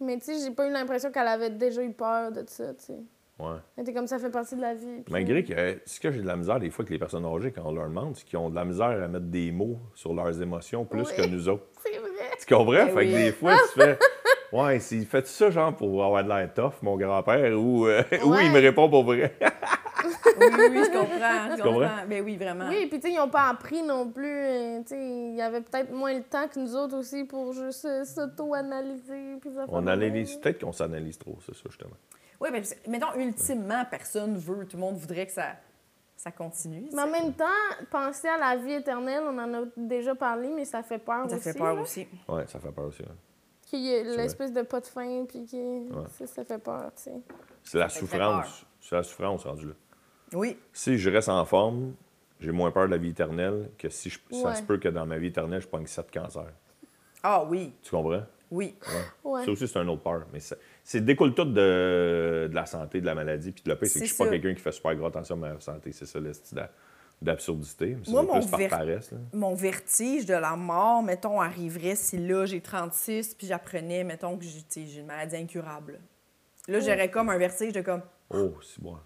Mais tu sais, j'ai pas eu l'impression qu'elle avait déjà eu peur de ça, tu sais. Ouais. Était comme ça fait partie de la vie. puis- Malgré que euh, ce que j'ai de la misère des fois que les personnes âgées, quand on leur demande, c'est qu'ils ont de la misère à mettre des mots sur leurs émotions plus Oui. que nous autres. C'est vrai. Tu comprends? Ben fait oui. que des fois, tu fais. Ouais, s'il fait ça, genre, pour avoir de l'air tough, mon grand-père, ou, euh, ou il me répond pour vrai. Oui, oui, je comprends. Je comprends? Ben oui, vraiment. Oui, puis tu sais, ils n'ont pas appris non plus. euh, tu sais, il y avait peut-être moins le temps que nous autres aussi pour juste s'auto-analyser. On analyse. Peut-être qu'on s'analyse trop, c'est ça, justement. Oui, mais mettons, ultimement, personne veut, tout le monde voudrait que ça, ça continue. Mais en même temps, penser à la vie éternelle, on en a déjà parlé, mais ça fait peur ça aussi. fait peur là. aussi. Ouais, ça fait peur aussi. hein. Qu'il y ait l'espèce de pas de fin, puis que ça, ça fait peur, tu sais. C'est la Ça souffrance. C'est la souffrance rendue là. Oui. Si je reste en forme, j'ai moins peur de la vie éternelle que si je- ça Ouais. se peut que dans ma vie éternelle, je pogne sept cancers. Ah oui, Tu comprends? oui. Ouais. Ça aussi, c'est un autre peur. Mais ça- c'est découle tout de, de la santé, de la maladie. Puis le pire, c'est que je suis pas quelqu'un qui fait super gros attention à ma santé. C'est ça, le style d'a- d'absurdité. Moi, mon plus par ver- paresse. là. Mon vertige de la mort, mettons, arriverait si là, j'ai 36, puis j'apprenais, mettons, que j'ai une maladie incurable. Là, j'aurais comme un vertige de comme, Oh, c'est bon.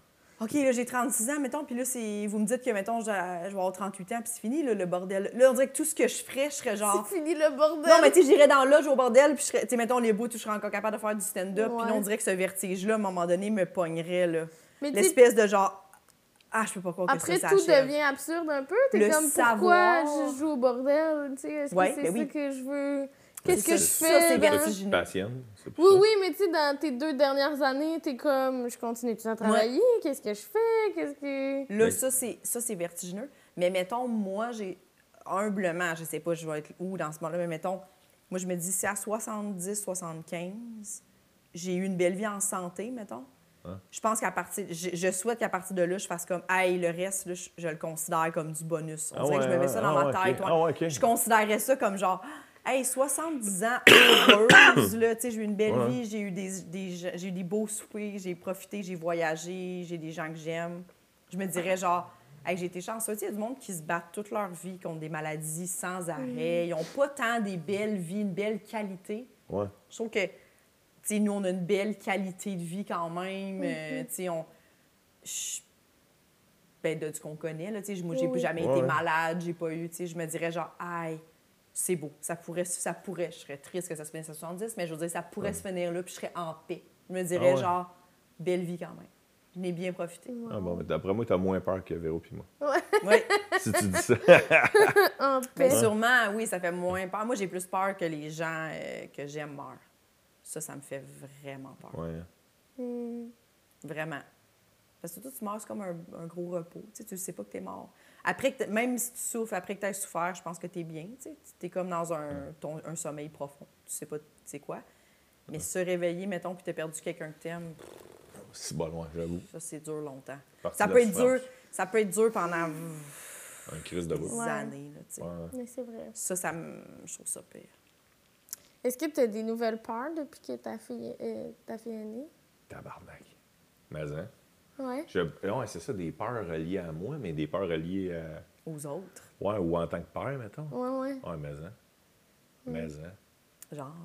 OK, là, j'ai 36 ans, mettons, puis là, c'est... vous me dites que, mettons, je je vais avoir 38 ans, puis c'est fini, là, le bordel. Là, on dirait que tout ce que je ferais, je serais genre... C'est fini le bordel. Non, mais tu sais, j'irais dans l'âge au bordel, puis je serais, tu sais, mettons, les bouts, je serais encore capable de faire du stand-up, puis là, on dirait que ce vertige-là, à un moment donné, me pognerait, là. L'espèce de genre, ah, je peux pas croire que Après, ça tout devient absurde un peu. T'es comme, savoir. pourquoi je joue au bordel? Tu sais, Est-ce Ouais, que c'est ben ça oui. que je veux? Qu'est-ce que je ça, fais? vertigineux. Patienne. Oui, ça. oui, mais tu sais, dans tes deux dernières années, t'es comme, je continue à travailler, qu'est-ce que je fais? Qu'est-ce que... Là, Oui. ça, c'est ça, c'est vertigineux. Mais mettons, moi, j'ai humblement, je sais pas, je vais être où dans ce moment-là, mais mettons, moi, je me dis, si à 70, 75, j'ai eu une belle vie en santé, mettons, Hein? je pense qu'à partir, je, je souhaite qu'à partir de là, je fasse comme, hey, le reste, là, je, je le considère comme du bonus. On Ah dirait que je me mets ça dans ah ma ouais, tête. ok. ouais. Ah. Je considérerais ça comme genre, hey, 70 ans heureuse, là, tu sais, j'ai eu une belle Ouais. vie, j'ai eu des, des, j'ai eu des beaux soupers, j'ai profité, j'ai voyagé, j'ai des gens que j'aime. Je me dirais genre, hey, j'ai été chanceuse. Tu sais, Il y a du monde qui se battent toute leur vie contre des maladies sans arrêt. Ils n'ont pas tant des belles vies, une belle qualité. Ouais. Je trouve que, tu sais, nous, on a une belle qualité de vie quand même. Euh, tu sais, on. je- Ben, de ce qu'on connaît, là, tu sais, moi, j'ai Oui. jamais Ouais, été malade, j'ai pas eu, tu sais, je me dirais genre, aïe, c'est beau, ça pourrait, ça pourrait, je serais triste que ça se finisse à 70, mais je veux dire, ça pourrait se finir là, puis je serais en paix. Je me dirais Ah ouais. genre, belle vie quand même. Je n'ai bien profité. Ah bon, mais d'après moi, t'as moins peur que Véro puis moi. Oui, si tu dis ça. En mais paix. sûrement, oui, ça fait moins peur. Moi, j'ai plus peur que les gens euh, que j'aime meurent. Ça, ça me fait vraiment peur. ouais. Hmm. Vraiment. Parce que toi, tu meurs, c'est comme un, un gros repos. Tu sais, tu sais pas que tu es mort. Après que même si tu souffres, après que tu aies souffert, je pense que tu es bien. Tu es comme dans un, ton- un sommeil profond. Tu sais pas tu sais quoi. Mais se réveiller, mettons, puis tu as perdu quelqu'un que tu aimes, c'est bon, loin, j'avoue. Ça, c'est dur longtemps. Partie Ça peut, être souffrance. dur, ça peut être dur pendant Un crise de des années. Là, tu sais. Ouais. Mais c'est vrai. Ça, ça me... je trouve ça pire. Est-ce que tu as des nouvelles peurs depuis que ta fille, euh, ta fille est née? Tabarnak. Mais, hein? Ouais. Je... Ouais, c'est ça, des peurs reliées à moi, mais des peurs reliées à. Aux autres, Ouais, ou en tant que père, mettons. Ouais, ouais. Ouais, mais, hein? Mais, hein? genre.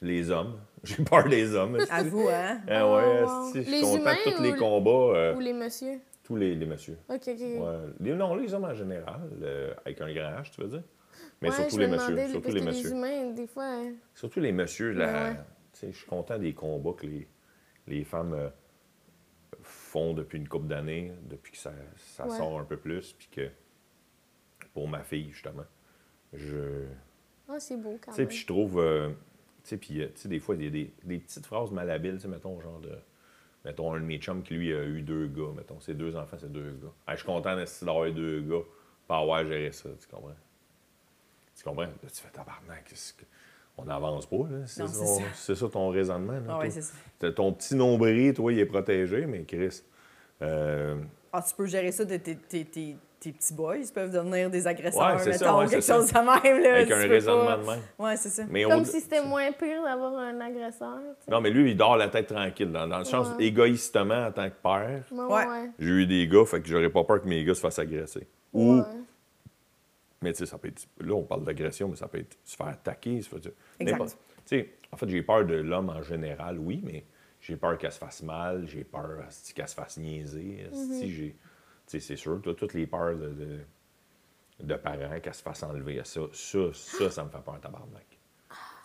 Les hommes. J'ai peur des hommes. À vous, hein? Ah Oh, ouais, wow. je suis Les content humains tous ou les le- combats. euh, Ou les messieurs? tous les, les messieurs. OK, OK. Ouais. Les- non, les hommes en général, euh, avec un grand H, tu veux dire? Mais Ouais, surtout je les me messieurs. Surtout les messieurs. Les humains, des fois... euh, Surtout les messieurs, là, Ouais, ouais. tu sais, je suis content des combats que les, les femmes euh, font depuis une couple d'années, depuis que ça, ça Ouais. sort un peu plus, puis que pour ma fille, justement, je... Ah, c'est beau quand Tu sais, même. puis je trouve, euh, tu sais, puis, euh, des fois, il y a des, des petites phrases malhabiles, tu sais, mettons, genre de... Mettons, un de mes chums qui, lui, a eu deux gars, mettons, ses deux enfants, c'est deux gars. Hey, je suis content d'avoir deux gars, pas avoir géré ça, tu comprends? Tu comprends? Là, tu fais tabarnak, qu'est-ce que... On n'avance pas, là. C'est ça, ça. ça ton raisonnement, là. Ah ça. Ton petit nombril, toi, il est protégé, mais Chris... euh, Ah, tu peux gérer ça de tes, tes, tes, tes petits boys. Ils peuvent devenir des agresseurs, Ouais, ça, mettons, ouais, ou quelque chose de même. Là, avec un raisonnement pas- de même. Ouais, c'est ça. Mais Comme si c'était moins pire d'avoir un agresseur. Non, mais lui, il dort la tête tranquille, dans, dans le sens, Ouais. égoïstement, en tant que père. J'ai eu des gars, fait que j'aurais pas peur que mes gars se fassent agresser. Ou. Mais tu sais, ça peut être. Là, on parle d'agression, mais ça peut être se faire attaquer. Se faire, Exact. en fait, j'ai peur de l'homme en général, oui, mais j'ai peur qu'elle se fasse mal, j'ai peur qu'elle se fasse niaiser. Tu sais, c'est sûr, toi, toutes les peurs de, de, de parents, qu'elle se fasse enlever, ça, ça, ça, ça me fait peur, tabarnak.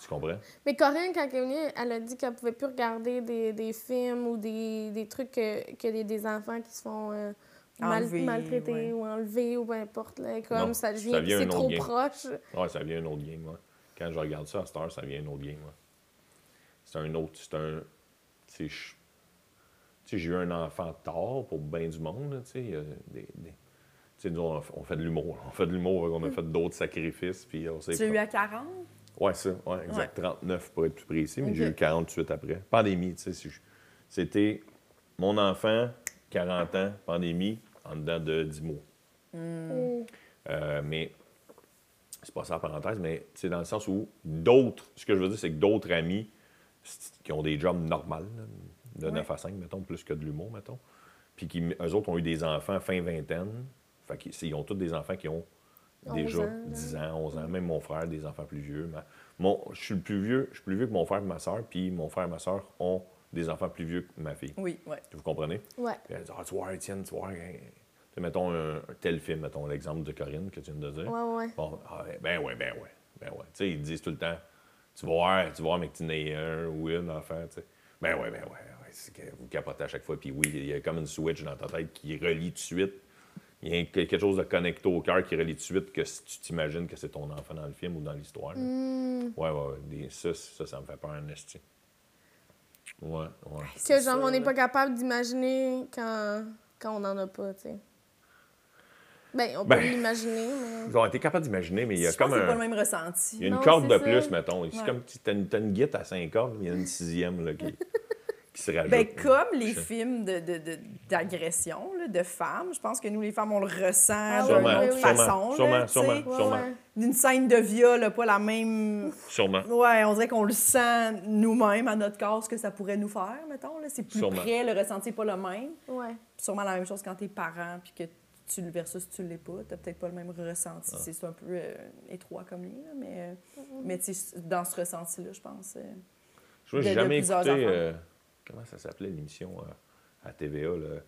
Tu comprends? Mais Corinne, quand elle est venue, elle a dit qu'elle pouvait plus regarder des, des films ou des, des trucs que, que des, des enfants qui se font euh, mal- Enlever, maltraités ouais. ou enlever ou peu importe. Là, comme Non, ça ça devient, vient un c'est autre trop game. proche. Ouais, ça vient un autre game, moi. Quand je regarde ça à cette heure, ça vient un autre game, moi. C'est un autre. C'est un. Tu sais, je- tu sais, j'ai eu un enfant tard pour bien du monde, là, tu sais. il y a des- des- Tu sais, nous, on, on fait de l'humour. On fait de l'humour, on a fait d'autres sacrifices, puis on sait Tu as pas. eu à 40? Ouais, ça, ouais, exact. 39 pour être plus précis, mais j'ai eu 48 après. Pandémie, tu sais. C'était mon enfant, 40 ans, pandémie, en dedans de 10 mois. Oh. Euh, mais c'est pas ça en parenthèse, mais c'est dans le sens où d'autres, ce que je veux dire, c'est que d'autres amis qui ont des jobs normaux, de Ouais. 9 à 5, mettons, plus que de l'humour, mettons, puis qui, eux autres ont eu des enfants fin vingtaine, fait qu'ils ils ont tous des enfants qui ont 11 déjà ans, là. 10 ans, 11 ans, même mon frère, des enfants plus vieux. Ma- mon, je suis le plus vieux, je suis plus vieux que mon frère et ma soeur, puis mon frère et ma soeur ont des enfants plus vieux que ma fille. Oui, ouais. Vous comprenez? Puis elle dit, ah, tu vois, Étienne, tu vois, hein. Tu sais, mettons un, un tel film, mettons l'exemple de Corinne que tu viens de dire. Ouais, ouais. Bon, ah, ben ouais, ben ouais, ben ouais. Tu sais, ils disent tout le temps, tu vas voir, tu vas voir, mais que tu n'aies un ou une enfant, tu sais. Ben ouais, ben ouais, ouais, c'est que vous capotez à chaque fois. Puis oui, il y a comme une switch dans ta tête qui relie tout de suite. Il y a quelque chose de connecté au cœur qui relie tout de suite que si tu t'imagines que c'est ton enfant dans le film ou dans l'histoire. là. Hmm. Ouais, ouais, ouais. Ça, ça, ça me fait peur en esti. Ouais, ouais. Que genre, ça, on n'est pas capable d'imaginer quand, quand on n'en a pas, tu sais. Ben, on peut Ben, l'imaginer, mais. Ils ont été capables d'imaginer, mais il y a Je pense comme que c'est pas un. le même ressenti. Il y a une Non, corde de ça. plus, mettons. C'est Ouais. comme si t'as une, t'as une guitare à cinq cordes, mais il y a une sixième là, qui, qui se rajoute. Ben, comme les films de, de, de- d'agression de femmes, je pense que nous, les femmes, on le ressent Ah d'une ouais, autre oui, oui. façon. Sûrement, là, tu sais. sûrement, Ouais, sûrement. ouais. D'une scène de viol, pas la même... Sûrement. Ouais, on dirait qu'on le sent nous-mêmes à notre corps, ce que ça pourrait nous faire, mettons. C'est plus Sûrement. près, le ressenti n'est pas le même. Ouais. Sûrement la même chose quand t'es parent, puis que tu le versus tu l'es pas. T'as peut-être pas le même ressenti. Ah. C'est, un peu euh, étroit comme là, mais, euh, sais, dans ce ressenti-là, je pense... euh, Je n'ai jamais écouté. Comment ça s'appelait l'émission euh, à TVA, là?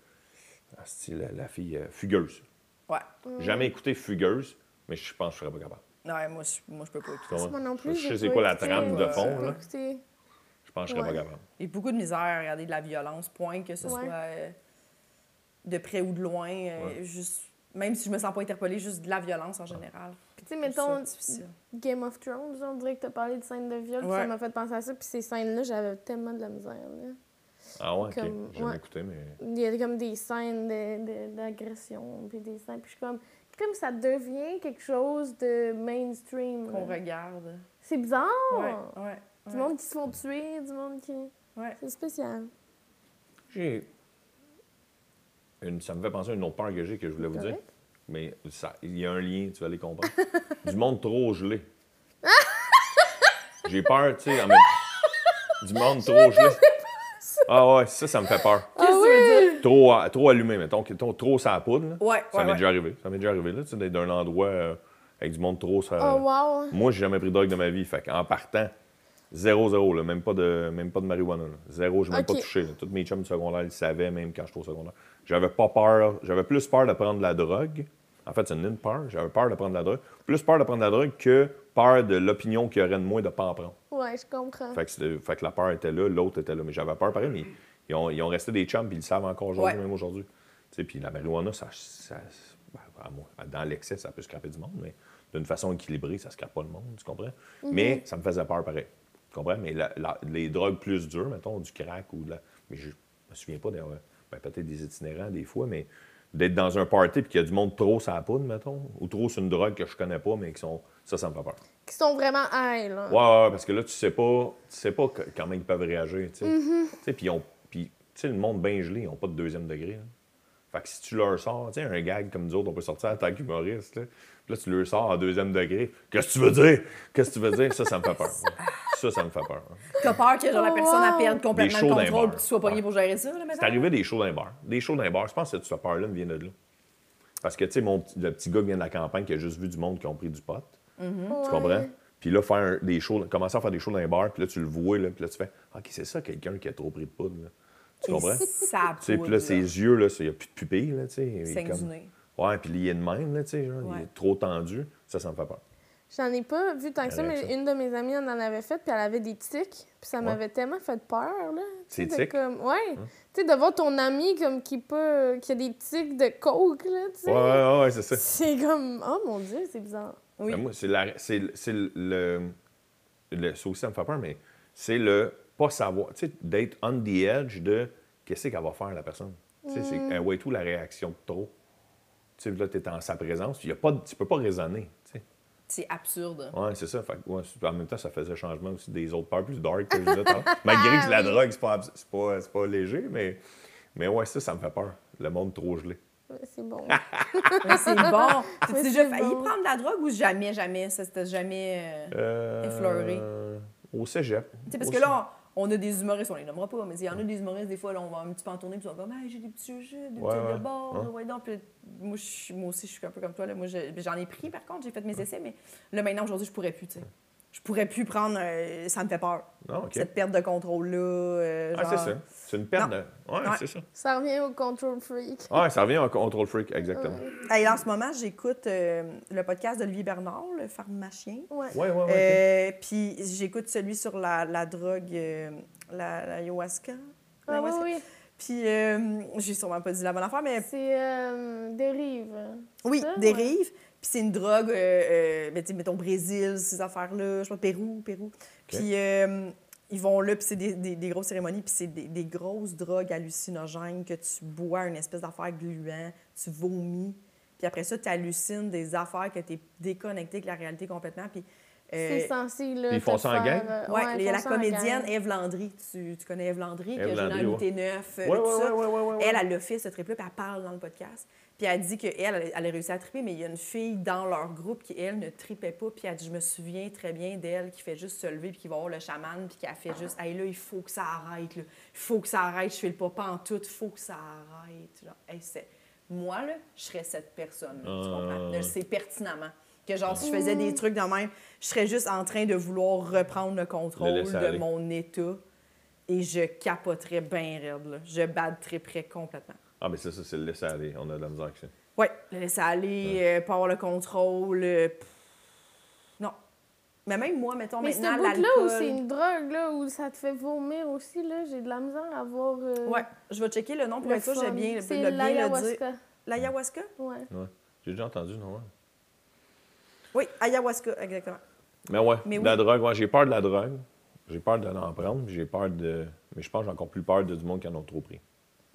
Ah, c'est la, la fille euh, Fugueuse. Ouais. Jamais écouté Fugueuse, mais je pense que je serais pas capable. Ouais, moi, je, moi, je peux pas écouter. Comment? Moi non plus. Je sais quoi la trame de euh, fond, là. écouté. Je pense que je serais Ouais. pas capable. Il y a beaucoup de misère à regarder de la violence, point que ce Ouais. soit euh, de près ou de loin. euh, Ouais. juste, même si je me sens pas interpellée, juste de la violence en général. Puis, tu sais, mettons. Game of Thrones, on dirait que tu as parlé de scènes de viol, puis ça m'a fait penser à ça. Puis ces scènes-là, j'avais tellement de la misère. Là. Ah ouais, ok. Comme- J'ai jamais ouais. écouté, mais. Il y a comme des scènes de- de- d'agression, puis des scènes. Puis je suis comme, comme ça devient quelque chose de mainstream. Qu'on regarde. C'est bizarre. Ouais, ouais. Du ouais. monde qui se font tuer, du monde qui. Ouais. C'est spécial. J'ai. Une, ça me fait penser à une autre peur que j'ai que je voulais vous dire. Mais ça- il y a un lien, tu vas les comprendre. du monde trop gelé. J'ai peur, tu sais, en même- du monde trop gelé. Ah ouais, ça, ça me fait peur. Qu'est-ce que Ah tu veux oui! dire? Trop, à- trop allumé, mettons, trop, trop ça poudre. là. Ouais, Ça ouais, m'est ouais. déjà arrivé. Ça m'est déjà arrivé, là, tu sais, d'être d'un endroit euh, avec du monde trop. Ça... Oh, wow! Moi, j'ai jamais pris de drogue de ma vie. Fait qu'en partant, zéro, zéro, là, même, pas de, même pas de marijuana. là. Zéro, je n'ai même Ok. pas touché. là. Tous mes chums du secondaire, ils savaient, même quand j'étais au secondaire. J'avais pas peur. J'avais plus peur de prendre de la drogue. En fait, c'est une peur. J'avais peur de prendre de la drogue. Plus peur de prendre de la drogue que peur de l'opinion qu'il y aurait de moi de pas en prendre. Ouais, je comprends. Fait que, c'était- fait que la peur était là, l'autre était là. Mais j'avais peur pareil, mais ils ont, ils ont resté des chums, puis ils le savent encore aujourd'hui, Ouais. même aujourd'hui. Tu sais, puis la marijuana, ça, ça- ben, dans l'excès, ça peut scraper du monde, mais d'une façon équilibrée, ça ne scrape pas le monde, tu comprends? Mais ça me faisait peur pareil. Tu comprends? Mais la- la- les drogues plus dures, mettons, du crack ou de la. Mais je me souviens pas d'avoir. Ben, peut-être des itinérants des fois, mais d'être dans un party puis qu'il y a du monde trop sur la poudre, mettons, ou trop sur une drogue que je connais pas, mais qui sont. Ça, ça me fait peur. Qui sont vraiment high, là. Ouais, ouais, parce que là, tu sais pas, tu sais pas que- comment ils peuvent réagir, tu sais. Mm-hmm. Tu sais, puis tu sais, le monde bien gelé, ils n'ont pas de deuxième degré. là. Fait que si tu leur sors, tu sais, un gag comme nous autres, on peut sortir en tant qu'humoriste, là. Puis là, tu leur sors en deuxième degré. Qu'est-ce que tu veux dire? Qu'est-ce que tu veux dire? Ça, ça me fait peur. Ça, ça me fait peur. T'as peur que genre, la Oh, personne wow. perde complètement le contrôle et que tu sois pogné Ouais. pour gérer ça? C'est arrivé des shows d'un bar. Des shows d'un bar. Je pense que cette peur-là vient de là. Parce que, tu sais, le petit gars qui vient de la campagne qui a juste vu du monde qui ont pris du pot. Tu comprends? Puis là, faire un- des shows, commencer à faire des shows dans un bar, puis là, tu le vois, là, puis là, tu fais OK, c'est ça, quelqu'un qui a trop pris de poudre. là. Tu comprends? Ça Tu sais, puis là, ses yeux, là, il n'y a plus de pupilles, là, tu sais. il est Saigne comme- du nez. Ouais, puis il est de même, là, tu sais, genre, il Ouais. est trop tendu. Ça, ça me fait peur. J'en ai pas vu tant que ça, mais ça. une de mes amies en avait fait, puis elle avait des tics, puis ça m'avait tellement fait peur, là. Tu sais, Ces de tics? Comme... Ouais. Tu sais, de voir ton ami comme qui peut... qui a des tics de coke, là, tu sais. Ouais, ouais, ouais, c'est ça. C'est comme... Oh mon Dieu, c'est bizarre. Oui. Ben, moi, c'est la- c'est c'est le, le- Ça aussi, ça me fait peur, mais c'est le pas savoir. Tu sais, d'être on the edge de qu'est-ce qu'elle va faire, la personne. Tu sais, c'est elle voit tout la réaction de trop? Tu sais, là, tu es en sa présence, y a pas, tu peux pas raisonner. tu sais. C'est absurde. Ouais, c'est ça. Fait, ouais, en même temps, ça faisait changement aussi des autres peurs plus dark que je disais. Malgré que la Oui. drogue, c'est pas, pas, c'est pas léger, mais, mais ouais, ça, ça me fait peur. Le monde trop gelé. C'est bon. Mais c'est bon. T'as-tu déjà failli bon. prendre de la drogue ou jamais, jamais? Ça, c'était jamais. euh, Euh, Effleuré. Au cégep. Tu sais, parce Au que là, on, on a des humoristes, on les nommera pas, mais il y en a des humoristes, des fois, là, on va un petit peu en tournée, puis ils sont comme, hey, j'ai des petits jeux, des Ouais, petits ouais. de bord, Ouais. ouais, donc. Puis moi, je suis- moi aussi, je suis un peu comme toi, là. Moi, je- j'en ai pris, par contre, j'ai fait mes essais, mais là, maintenant, aujourd'hui, je pourrais plus, tu sais. Je pourrais plus prendre. euh, ça me fait peur. Ah. Cette perte de contrôle-là. euh, Ah, c'est genre- ça. C'est une perte Non. de. Ouais, Ouais. c'est ça. Ça revient au control freak. Ouais, ça revient en control freak, exactement. Hey, en ce moment, j'écoute euh, le podcast d'Olivier Bernard, le pharmacien. Ouais. Ouais, ouais, ouais. Euh, Puis j'écoute celui sur la, la drogue, euh, la, la ayahuasca. Ah, L'ayahuasca. oui, oui. Puis euh, j'ai sûrement pas dit la bonne affaire, mais C'est euh, dérive. oui, ça, ouais. Puis c'est une drogue, euh, euh, ben, mettons Brésil, ces affaires-là, je sais pas, Pérou, Pérou. Puis euh, ils vont là, puis c'est des, des- des grosses cérémonies, puis c'est des, des grosses drogues hallucinogènes que tu bois, une espèce d'affaire gluant, tu vomis. Puis après ça, tu hallucines des affaires que tu es déconnecté avec la réalité complètement. Puis euh, C'est censé, là. Ils font ça en gang? euh, Ouais, il y a ils la comédienne. Eve Landry. Tu, tu connais Eve Landry, qui Ève a joué dans Landry, Unité 9, euh, Ouais, tout ouais, ça. ouais, ouais, ouais, ouais. Elle, elle l'a fait, ce trip-là, puis elle parle dans le podcast. Puis elle dit qu'elle, elle, elle a réussi à triper, mais il y a une fille dans leur groupe qui, elle, ne tripait pas. Puis elle dit, je me souviens très bien d'elle qui fait juste se lever, puis qui va voir le chaman, puis qui a fait juste, hey, là, il faut que ça arrête, là. Il faut que ça arrête, je fais le pas en tout, il faut que ça arrête. Genre, hey, c'est... Moi, là, je serais cette personne-là, tu Ah. comprends? Je le sais pertinemment. Que genre, si je faisais des trucs de même, je serais juste en train de vouloir reprendre le contrôle Le de aller. mon état et je capoterais bien raide, là. Je badtriperais complètement. Ah, mais c'est ça, c'est le laisser aller. On a de la misère avec ça. Oui, le laisser aller, euh, pas avoir le contrôle. euh, non. Mais même moi, mettons, Mais ce maintenant, bout-là où l'alcool... c'est une drogue, là, où ça te fait vomir aussi, là, j'ai de la misère à voir. euh, Ouais, je vais checker le nom pour être sûr, j'ai bien, C'est le, bien le dire. l'ayahuasca. L'ayahuasca? Ouais. Ouais. J'ai déjà entendu, non? ouais. Oui, ayahuasca, exactement. Mais ouais, Mais de la oui. drogue, ouais, j'ai peur de la drogue. J'ai peur de l'en prendre, j'ai peur de. Mais je pense que j'ai encore plus peur de du monde qui en ont trop pris.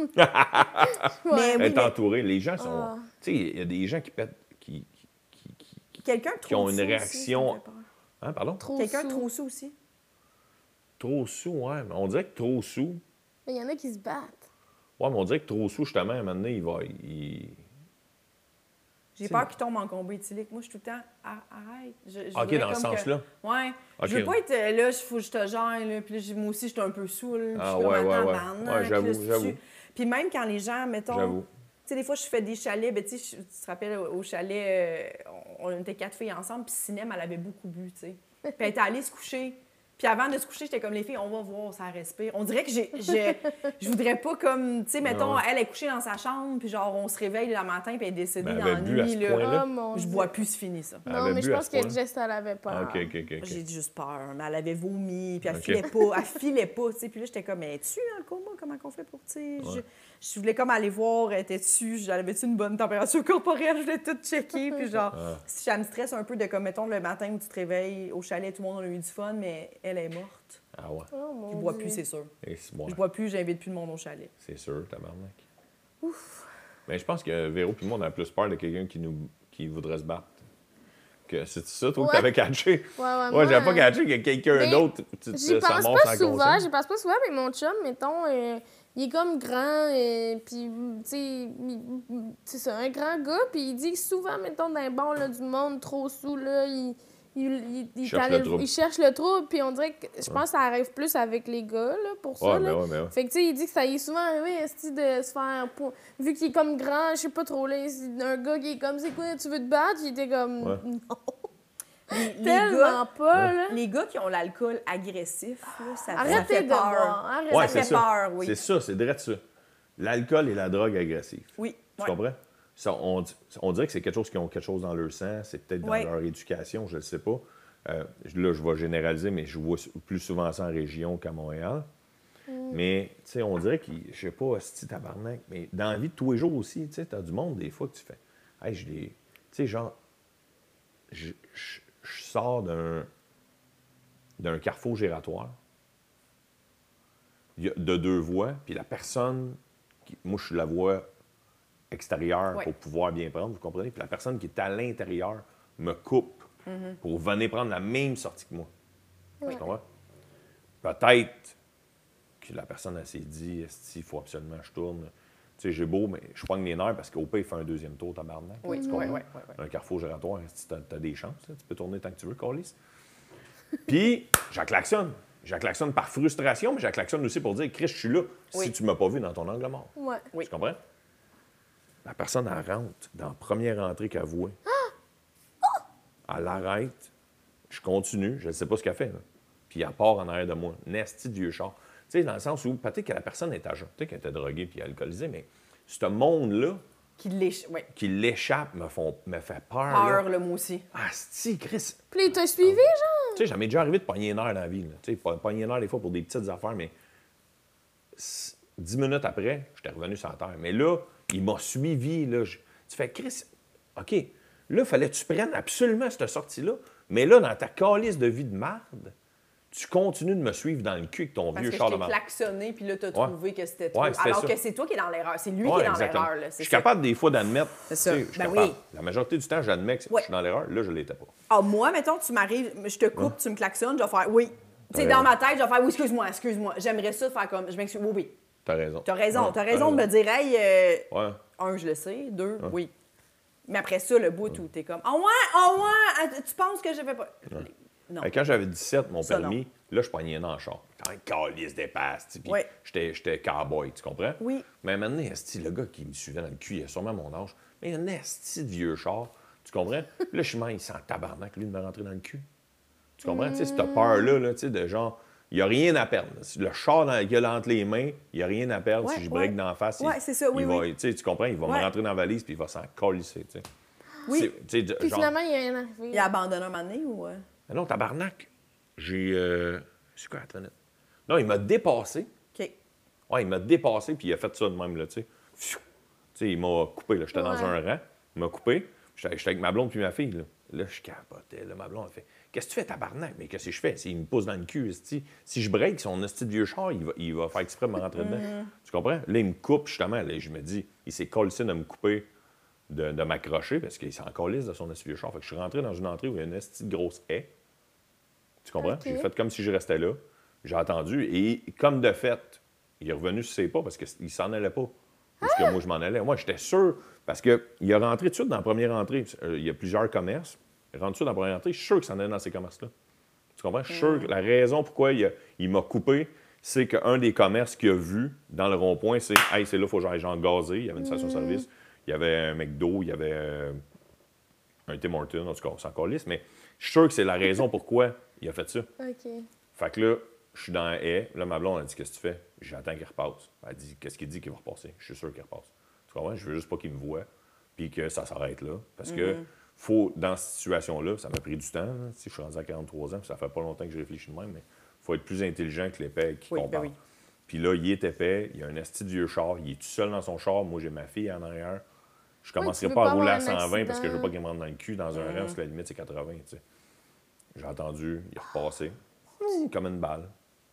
Mais oui, Être mais entouré, les gens sont. Ah. Tu sais, il y a des gens qui pètent. Qui, qui, qui- qui- qui- quelqu'un qui ont trop une aussi, réaction- peur. Hein, pardon? Trop Quelqu'un sous. trop sous aussi. Trop sous, ouais. mais On dirait que trop sous. Il y en a qui se battent. Ouais, mais on dirait que trop sous, justement, à un moment donné, il va. il- J'ai peur qu'il tombe en combo éthylique. Moi, je suis tout le temps, Ah, arrête. Je- je Ok, dans ce comme que- sens-là. Ouais. Ok. Je veux pas être euh, là, il faut que je te gère, là, puis moi aussi, je suis un peu saoule. puis Ah, je suis comme, ouais, ouais, ouais. j'avoue, j'avoue. Puis même quand les gens, mettons. J'avoue. Tu sais, des fois, je fais des chalets. Ben, tu sais, je- tu te rappelles, au chalet, euh, on, était quatre filles ensemble, puis Cinéma, elle avait beaucoup bu, tu sais. Puis elle était allée se coucher. Puis avant de se coucher, j'étais comme les filles, on va voir, ça respire. On dirait que j'ai, j'ai- je voudrais pas comme, tu sais, mettons, Ouais. elle est couchée dans sa chambre, puis genre, on se réveille le matin, puis elle est décédée Ben, dans la nuit, là. Oh Je bois plus, c'est fini, ça. Elle Non, mais je pense que? Jess, elle avait peur. Ah, OK, OK, OK. ok. J'ai juste peur, mais elle avait vomi, puis elle filait pas, elle filait pas, tu sais. Puis là, j'étais comme, mais es-tu dans le coma? Comment qu'on fait pour, tu sais? Je, je voulais comme aller voir, étais-tu, j'avais-tu une bonne température corporelle? Je voulais tout checker, puis genre, Ah. si ça me stresse un peu de comme, mettons, le matin où tu te réveilles au chalet, tout le monde a eu du fun, mais elle est morte. Ah ouais. Oh mon Je bois Dieu. plus, c'est sûr. Et bon, Je bois plus, j'invite plus de monde au chalet. c'est sûr, tabarnak. Ouf. Mais je pense que Véro et le monde a plus peur de quelqu'un qui nous qui voudrait se battre. Que c'est ça, toi, que t'avais catché. Ouais, ouais, Ouais, moi, j'avais pas euh, catché que quelqu'un d'autre, J'y pense pas souvent, conscience. j'y pense pas souvent, mais mon chum, mettons, euh, il est comme grand, et puis, tu sais, il- c'est un grand gars, puis il dit que souvent, mettons, dans les bars là, du monde trop sous, là, il, il, il, il cherche le trouble. il cherche le trouble, puis on dirait que, je pense que ça arrive plus avec les gars, là, pour ça, Ouais, là. mais ouais, mais ouais. Fait que, tu sais, il dit que ça y est souvent arrivé, de se faire. pour- Vu qu'il est comme grand, je sais pas trop, là, un gars qui est comme, c'est quoi, tu veux te battre? Il était comme, Ouais. non, Les, les tellement gars, pas, là. les gars qui ont l'alcool agressif, là, ça, ça Arrêtez fait de peur. Ouais, ça c'est fait ça. peur, oui. C'est ça, c'est direct ça. L'alcool et la drogue agressive. Oui. Tu ouais. comprends? Ça, on, on dirait que c'est quelque chose qui ont quelque chose dans leur sang, c'est peut-être dans Ouais. leur éducation, je ne sais pas. Euh, là, je vais généraliser, mais je vois plus souvent ça en région qu'à Montréal. Mais, tu sais, on dirait que, je sais pas, si tabarnak, mais dans la vie de tous les jours aussi, tu sais, t'as du monde des fois que tu fais. Hey, je. Tu sais, genre, je, je- je sors d'un d'un carrefour a- de deux voies, puis la personne, qui- moi je suis la voie extérieure Ouais. pour pouvoir bien prendre, vous comprenez? Puis la personne qui est à l'intérieur me coupe pour venir prendre la même sortie que moi. Tu comprends? Peut-être que la personne s'est dit, il faut absolument que je tourne. Tu sais, j'ai beau, mais je pogne les nerfs parce qu'au pire, il fait un deuxième tour, tabarnak. Oui, Tu oui, oui, oui, oui. Un carrefour gératoire, tu as, des chances. là. Tu peux tourner tant que tu veux, Carlis. Puis, j'acclaxonne. J'acclaxonne par frustration, mais j'acclaxonne aussi pour dire, Chris, je suis là. Si Oui. tu ne m'as pas vu dans ton angle mort. Ouais. Oui. Tu comprends? La personne, elle rentre dans la première entrée qu'elle voit. Elle l'arrête. Je continue. Je ne sais pas ce qu'elle fait. là. Puis elle part en arrière de moi. Nasty vieux char. Tu sais, dans le sens où peut-être que la personne est agent. Peut-être qu'elle était droguée puis alcoolisée, mais ce monde-là Qui ouais. l'échappe me, font, me fait peur. là. Peur, le mot aussi. Ah, si, Chris. Puis il t'a suivi, genre? Tu sais, j'en ai déjà arrivé de pogner une heure dans la vie. Tu sais, pogner une heure des fois pour des petites affaires, mais dix minutes après, j'étais revenu sur la terre. Mais là, il m'a suivi. Là, Je- tu fais, Chris, OK, là, fallait que tu prennes absolument cette sortie-là. Mais là, dans ta calice de vie de marde, tu continues de me suivre dans le cul avec ton Parce vieux que char de marde. klaxonné, puis là, t'as Ouais. trouvé que c'était toi. Ouais, Alors ça. que c'est toi qui es dans l'erreur. C'est lui Ouais, qui est dans l'erreur. Je suis ça. capable des fois d'admettre. C'est ça. tu sais, je suis Ben capable. oui. La majorité du temps, j'admets que je suis dans l'erreur. Là, je ne l'étais pas. Ah, moi, mettons, tu m'arrives, je te coupe, tu me klaxonnes, je vais faire oui. Tu sais, dans ma tête, je vais faire oui, excuse-moi, excuse-moi. J'aimerais ça faire comme, je m'excuse, oui, oui. T'as raison. T'as raison, Ouais, t'as raison de me dire, hey, euh, Ouais. un, je le sais, deux, oui. Mais après ça, le bout où t'es comme, ah ouais, ah ouais, ah, tu penses que je fais pas? Non. Quand j'avais 17, mon Ça, permis, là, je pognais dans le char. Quand un calice dépasse, puis j'étais, cowboy, tu comprends? Oui. Mais maintenant, le gars qui me suivait dans le cul, il a sûrement mon âge, mais il a un esti de vieux char, tu comprends? je suis il sent tabarnak, lui, de me rentrer dans le cul. Tu comprends? Tu sais, cette peur-là, là, tu sais, de genre, il n'y a rien à perdre. Le char dans, qu'il a entre les mains, il n'y a rien à perdre. Ouais, si je ouais. break d'en face, Ouais, il, c'est ça, oui, il oui. tu sais, tu comprends? Il va Ouais. me rentrer dans la valise, puis il va s'en colisser, tu sais. Oui. Puis genre- finalement, il y a rien arrivé. Il a abandonné un moment donné ou. euh? Ah non, tabarnak. J'ai. euh, C'est quoi, attends. Non, il m'a dépassé. OK. Ouais, il m'a dépassé, puis il a fait ça de même, là, tu sais. Pfiou. Tu sais, il m'a coupé, là. J'étais dans Ouais. un rang. Il m'a coupé. J'étais j'étais avec ma blonde puis ma fille, là. Là, je capotais, là. Ma blonde, elle fait Qu'est-ce que tu fais, tabarnak? Mais qu'est-ce que je fais? S'il me pousse dans le cul, si je break son esti de vieux char, il va, il va faire exprès de me rentrer dedans. Tu comprends? Là, il me coupe, justement. Là, je me dis, il s'est collé de me couper, de, de m'accrocher, parce qu'il s'en collisse de son esti de vieux char. Fait que je suis rentré dans une entrée où il y a une esti de grosse haie. Tu comprends? J'ai fait comme si je restais là. J'ai attendu. Et comme de fait, il est revenu sur ses pas parce qu'il s'en allait pas. Parce que moi, je m'en allais. Moi, j'étais sûr. Parce qu'il est rentré tout de suite dans la première entrée. Euh, il y a plusieurs commerces. Il rentre tout de suite dans la première entrée. Je suis sûr qu'il s'en allait dans ces commerces-là. Tu comprends? Je suis sûr que la raison pourquoi il, a- il m'a coupé, c'est qu'un des commerces qu'il a vu dans le rond-point, c'est Hey, c'est là, il faut que j'aille genre gazer. Il y avait une station-service. Il y avait un McDo. Il y avait euh, un Tim Hortons. En tout cas, c'est encore lisse. Mais je suis sûr que c'est la raison pourquoi il a fait ça. OK. Fait que là, je suis dans la haie. Là, ma blonde, elle dit Qu'est-ce que tu fais? J'attends qu'il repasse. Elle dit Qu'est-ce qu'il dit qu'il va repasser? Je suis sûr qu'il repasse. Tu comprends? Je veux juste pas qu'il me voie, puis que ça s'arrête là. Parce que, faut, dans cette situation-là, ça m'a pris du temps. là. Si je suis rendu à 43 ans, puis ça fait pas longtemps que je réfléchis de même, mais faut être plus intelligent que l'épais qui Oui, compare. ben oui. Puis là, il est épais, il a un vieux char, il est tout seul dans son char. Moi, j'ai ma fille en arrière. Je commencerai pas pas à rouler à avoir un 120 parce que je veux pas qu'il me rentre dans le cul dans un rang parce que la limite, c'est 80. tu sais. J'ai entendu, il est repassé. Comme une balle.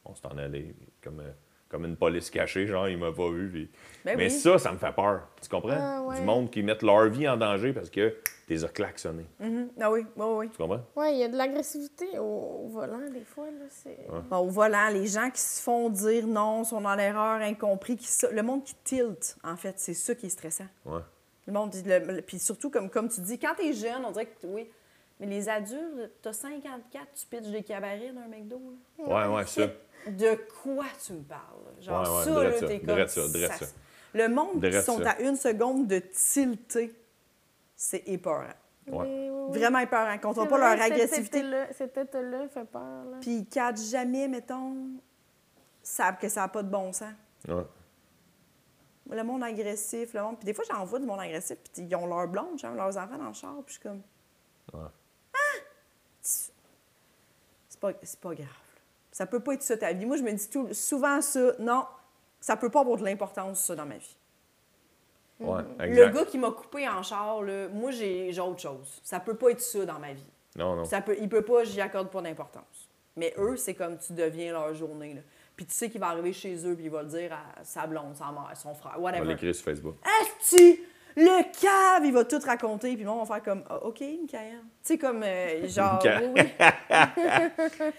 On s'est en allé. Comme, euh, comme une police cachée, genre, il m'a pas vu. puis- Ben Mais oui. ça, ça me fait peur. Tu comprends? Ah, ouais. Du monde qui mettent leur vie en danger parce que t'es as klaxonné. Mhm. Ah oui, oui, oui. Tu comprends? Ouais, il y a de l'agressivité au, au volant, des fois. Là. Bon, au volant, les gens qui se font dire non, sont dans l'erreur, incompris, qui, le monde qui tilte, en fait, c'est ça qui est stressant. Ouais. Le monde, dit- le- le- puis surtout, comme, comme tu dis, quand t'es jeune, on dirait que oui, mais les adultes, t'as 54, tu pitches des cabarets d'un McDo. là. Ouais, ouais, ça. De quoi tu me parles? Genre Ouais, ouais, ça, là, t'es comme... drette ça, drette ça. Le monde qui sont ça. à une seconde de tilter, c'est épeurant. Ouais. Oui, oui, oui. Vraiment épeurant. Ils contrôlent C'est pas vrai, leur agressivité. été-là- Cet été-là fait peur. Là. Puis ils catchent jamais, mettons, savent que ça n'a pas de bon sens. Ouais. Le monde agressif, le monde. Puis des fois, j'en vois du monde agressif, puis ils ont leur blonde, genre, leurs enfants dans le char, puis je suis comme. Ouais. Tu- C'est pas, c'est pas grave. Ça peut pas être ça ta vie. Moi, je me dis tout, souvent ça, non, ça peut pas avoir de l'importance, ça, dans ma vie. Ouais, Le gars qui m'a coupé en char, là, moi, j'ai autre chose. Ça peut pas être ça dans ma vie. Non, non. Ça peut, il peut pas, j'y accorde pas d'importance. Mais eux, c'est comme tu deviens leur journée. Là. Puis tu sais qu'il va arriver chez eux, puis il va le dire à sa blonde, sa mère, son frère, On whatever. l'écrire sur Facebook. Esti! Le cave, il va tout raconter, puis moi, on va faire comme, Ah, OK, Michael. Tu sais, comme, euh, genre, oui, oui,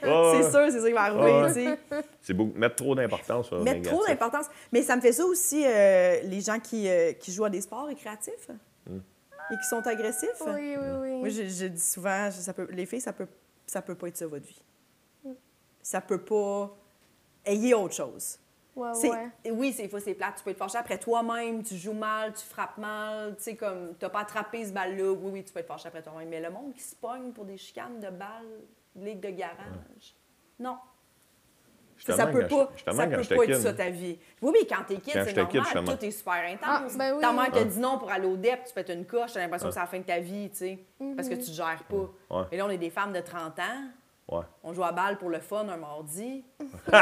c'est sûr, c'est ça qui va arriver, Ouais. tu sais. C'est beaucoup. Mettre trop d'importance Mettre trop d'importance. Mais ça me fait ça aussi, euh, les gens qui, euh, qui jouent à des sports récréatifs et qui sont agressifs. Oui, oui, oui. Moi, je, je dis souvent, ça peut, les filles, ça peut, ça peut pas être ça, votre vie. Ça peut pas... Ayez autre chose. Ouais. Oui, c'est fois c'est plate. Tu peux être fâché après toi-même, tu joues mal, tu frappes mal, tu sais, comme, t'as pas attrapé ce balle-là. Oui, oui, tu peux être fâché après toi-même. Mais le monde qui se pogne pour des chicanes de balles, de ligue de garage, non. Ça, ça peut pas, ça peut pas être kid, ça ta vie. Oui, oui, quand t'es kid, Quand c'est kid, normal, justement. tout est super intense. Ah, ben oui. Ta mère te Ouais. dit non pour aller au DEP, tu pètes une coche, t'as l'impression que c'est la fin de ta vie, tu sais, parce que Mhm. tu te gères pas. Ouais. Et là, on est des femmes de 30 ans. Ouais. On joue à balle pour le fun un mardi. non!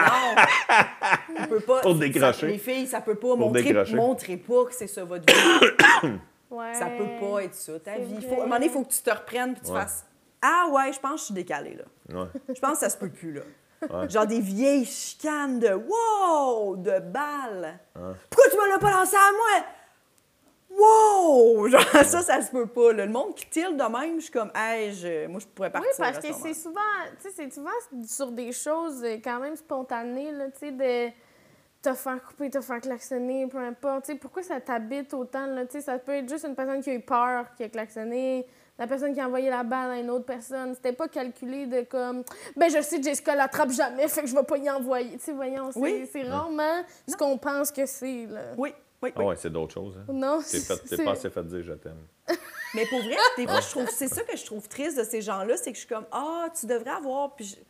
On peut pas. Pour décrocher. ça- les filles, ça peut pas. Montrer, montrez pas que c'est ça votre vie. Ouais. ça peut pas être ça, ta vie. Faut, à un moment donné, il faut que tu te reprennes puis tu Ouais. fasses Ah ouais, je pense que je suis décalée, là. Ouais. Je pense que ça se peut plus, là. Ouais. Genre des vieilles chicanes de wow, de balles. Pourquoi tu me l'as pas lancé à moi? Wow! Genre, ça, ça se peut pas. là. Le monde qui tire de même, je suis comme, hey, je- moi, je pourrais Oui, partir. parce à que ce c'est souvent, tu sais, c'est souvent sur des choses euh, quand même spontanées, là, tu sais, de te faire couper, te faire klaxonner, peu importe. Tu sais, pourquoi ça t'habite autant, là, tu sais, ça peut être juste une personne qui a eu peur, qui a klaxonné, la personne qui a envoyé la balle à une autre personne. C'était pas calculé de comme, ben je sais, Jessica l'attrape jamais, fait que je vais pas y envoyer. Tu sais, voyons, c'est Oui. rarement ce qu'on pense que c'est, là. Oui, oui, Ah oui. ouais, c'est d'autres choses. Hein. Non, fait- t'es c'est- pas assez fait dire je t'aime. Mais pour vrai, des fois, je trouve, c'est ça que je trouve triste de ces gens-là, c'est que je suis comme, ah, tu devrais avoir. Puis, je- tu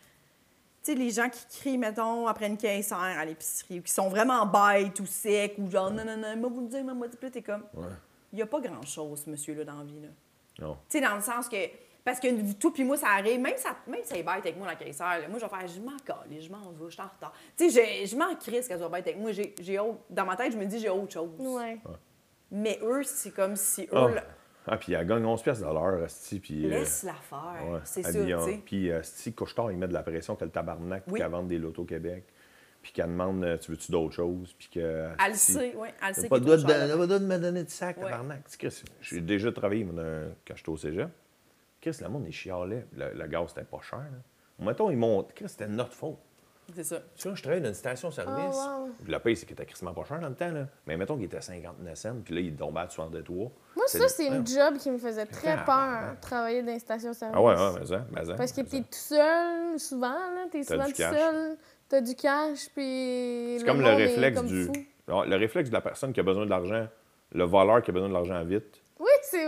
sais, les gens qui crient, mettons, après une caissière à l'épicerie, ou qui sont vraiment bêtes ou secs, ou genre, non, non, non, moi, vous le dire, moi, là, t'es comme, Ouais. il n'y a pas grand-chose, ce monsieur-là, dans la vie, là. Non. Tu sais, dans le sens que. Parce que tout, puis moi, ça arrive, même, ça, même si elle est bête avec moi, la caissière, là, moi, je vais faire, je m'en calais, je m'en vais, je suis en retard. Tu sais, je, je m'en crisse qu'elle soit bête avec moi. J'ai, j'ai autre- dans ma tête, je me dis, j'ai autre chose. Ouais. Mais eux, c'est comme si eux, Ah, là, ah puis elle gagne 11 pièces de l'heure, asti, puis... euh, faire. ouais, c'est ça, dit, tu sais. Puis, asti, Couche-Tard, il met de la pression que le tabarnak, puis Oui. qu'elle vende des lotos au Québec, puis qu'elle demande, euh, tu veux-tu d'autres choses, puis que... Elle sait, oui. Elle sait pas de, de me donner du sac, Ouais. tabarnak. Tu sais, Chris, J'ai déjà travaillé quand j'étais au cégep. Chris, le monde, il chialait. Le, le gaz, c'était pas cher. Là. Mettons, ils montent. Chris, c'était notre faute. C'est ça. Tu vois, je travaillais dans une station-service. Oh, wow. Le paye, c'est qu'il était crissement pas cher dans le temps. Là. Mais mettons qu'il était à 59 cents, puis là, il tombait à 63. Moi, ça, c'est une job qui me faisait très Ah, peur, travailler dans les stations-service. Ah ouais, ouais, mais ça, mais ça. Parce que t'es tout seul, souvent, là. T'es souvent tout cash. seul. T'as du cash, puis. C'est comme le est réflexe comme du. Le réflexe de la personne qui a besoin de l'argent, le voleur qui a besoin de l'argent vite,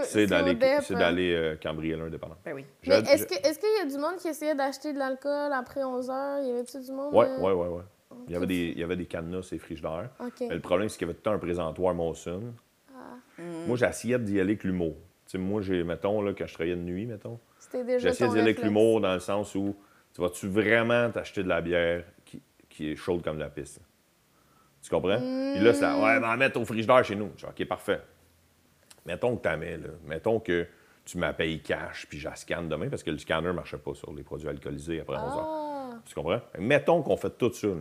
c'est. d'aller hein. d'aller euh, cambrioler un dépendant. Ben oui. Mais est-ce je- que- est-ce qu'il y a du monde qui essayait d'acheter de l'alcool après 11 h? Y avait-tu du monde? Ouais, euh? ouais, ouais, ouais. Il y avait des, il y avait des cadenas et frigidaires. Mais le problème, c'est qu'il y avait tout un présentoir Molson. Ah. Moi, j'essayais d'y aller avec l'humour. Tu sais, moi, j'ai, mettons, là, quand je travaillais de nuit, mettons, C'était déjà j'essayais d'y aller avec l'humour dans le sens où tu vas-tu vraiment t'acheter de la bière qui, qui est chaude comme la piste? Tu comprends? Puis là, c'est la- ouais, ben, mettre au frigidaire chez nous. Je dis, OK, parfait. Mettons que tu mets, là. Mettons que tu m'as payé cash, puis je la scanne demain, parce que le scanner ne marchait pas sur les produits alcoolisés après 11 heures. Ah! Tu comprends? Mettons qu'on fait tout ça. là.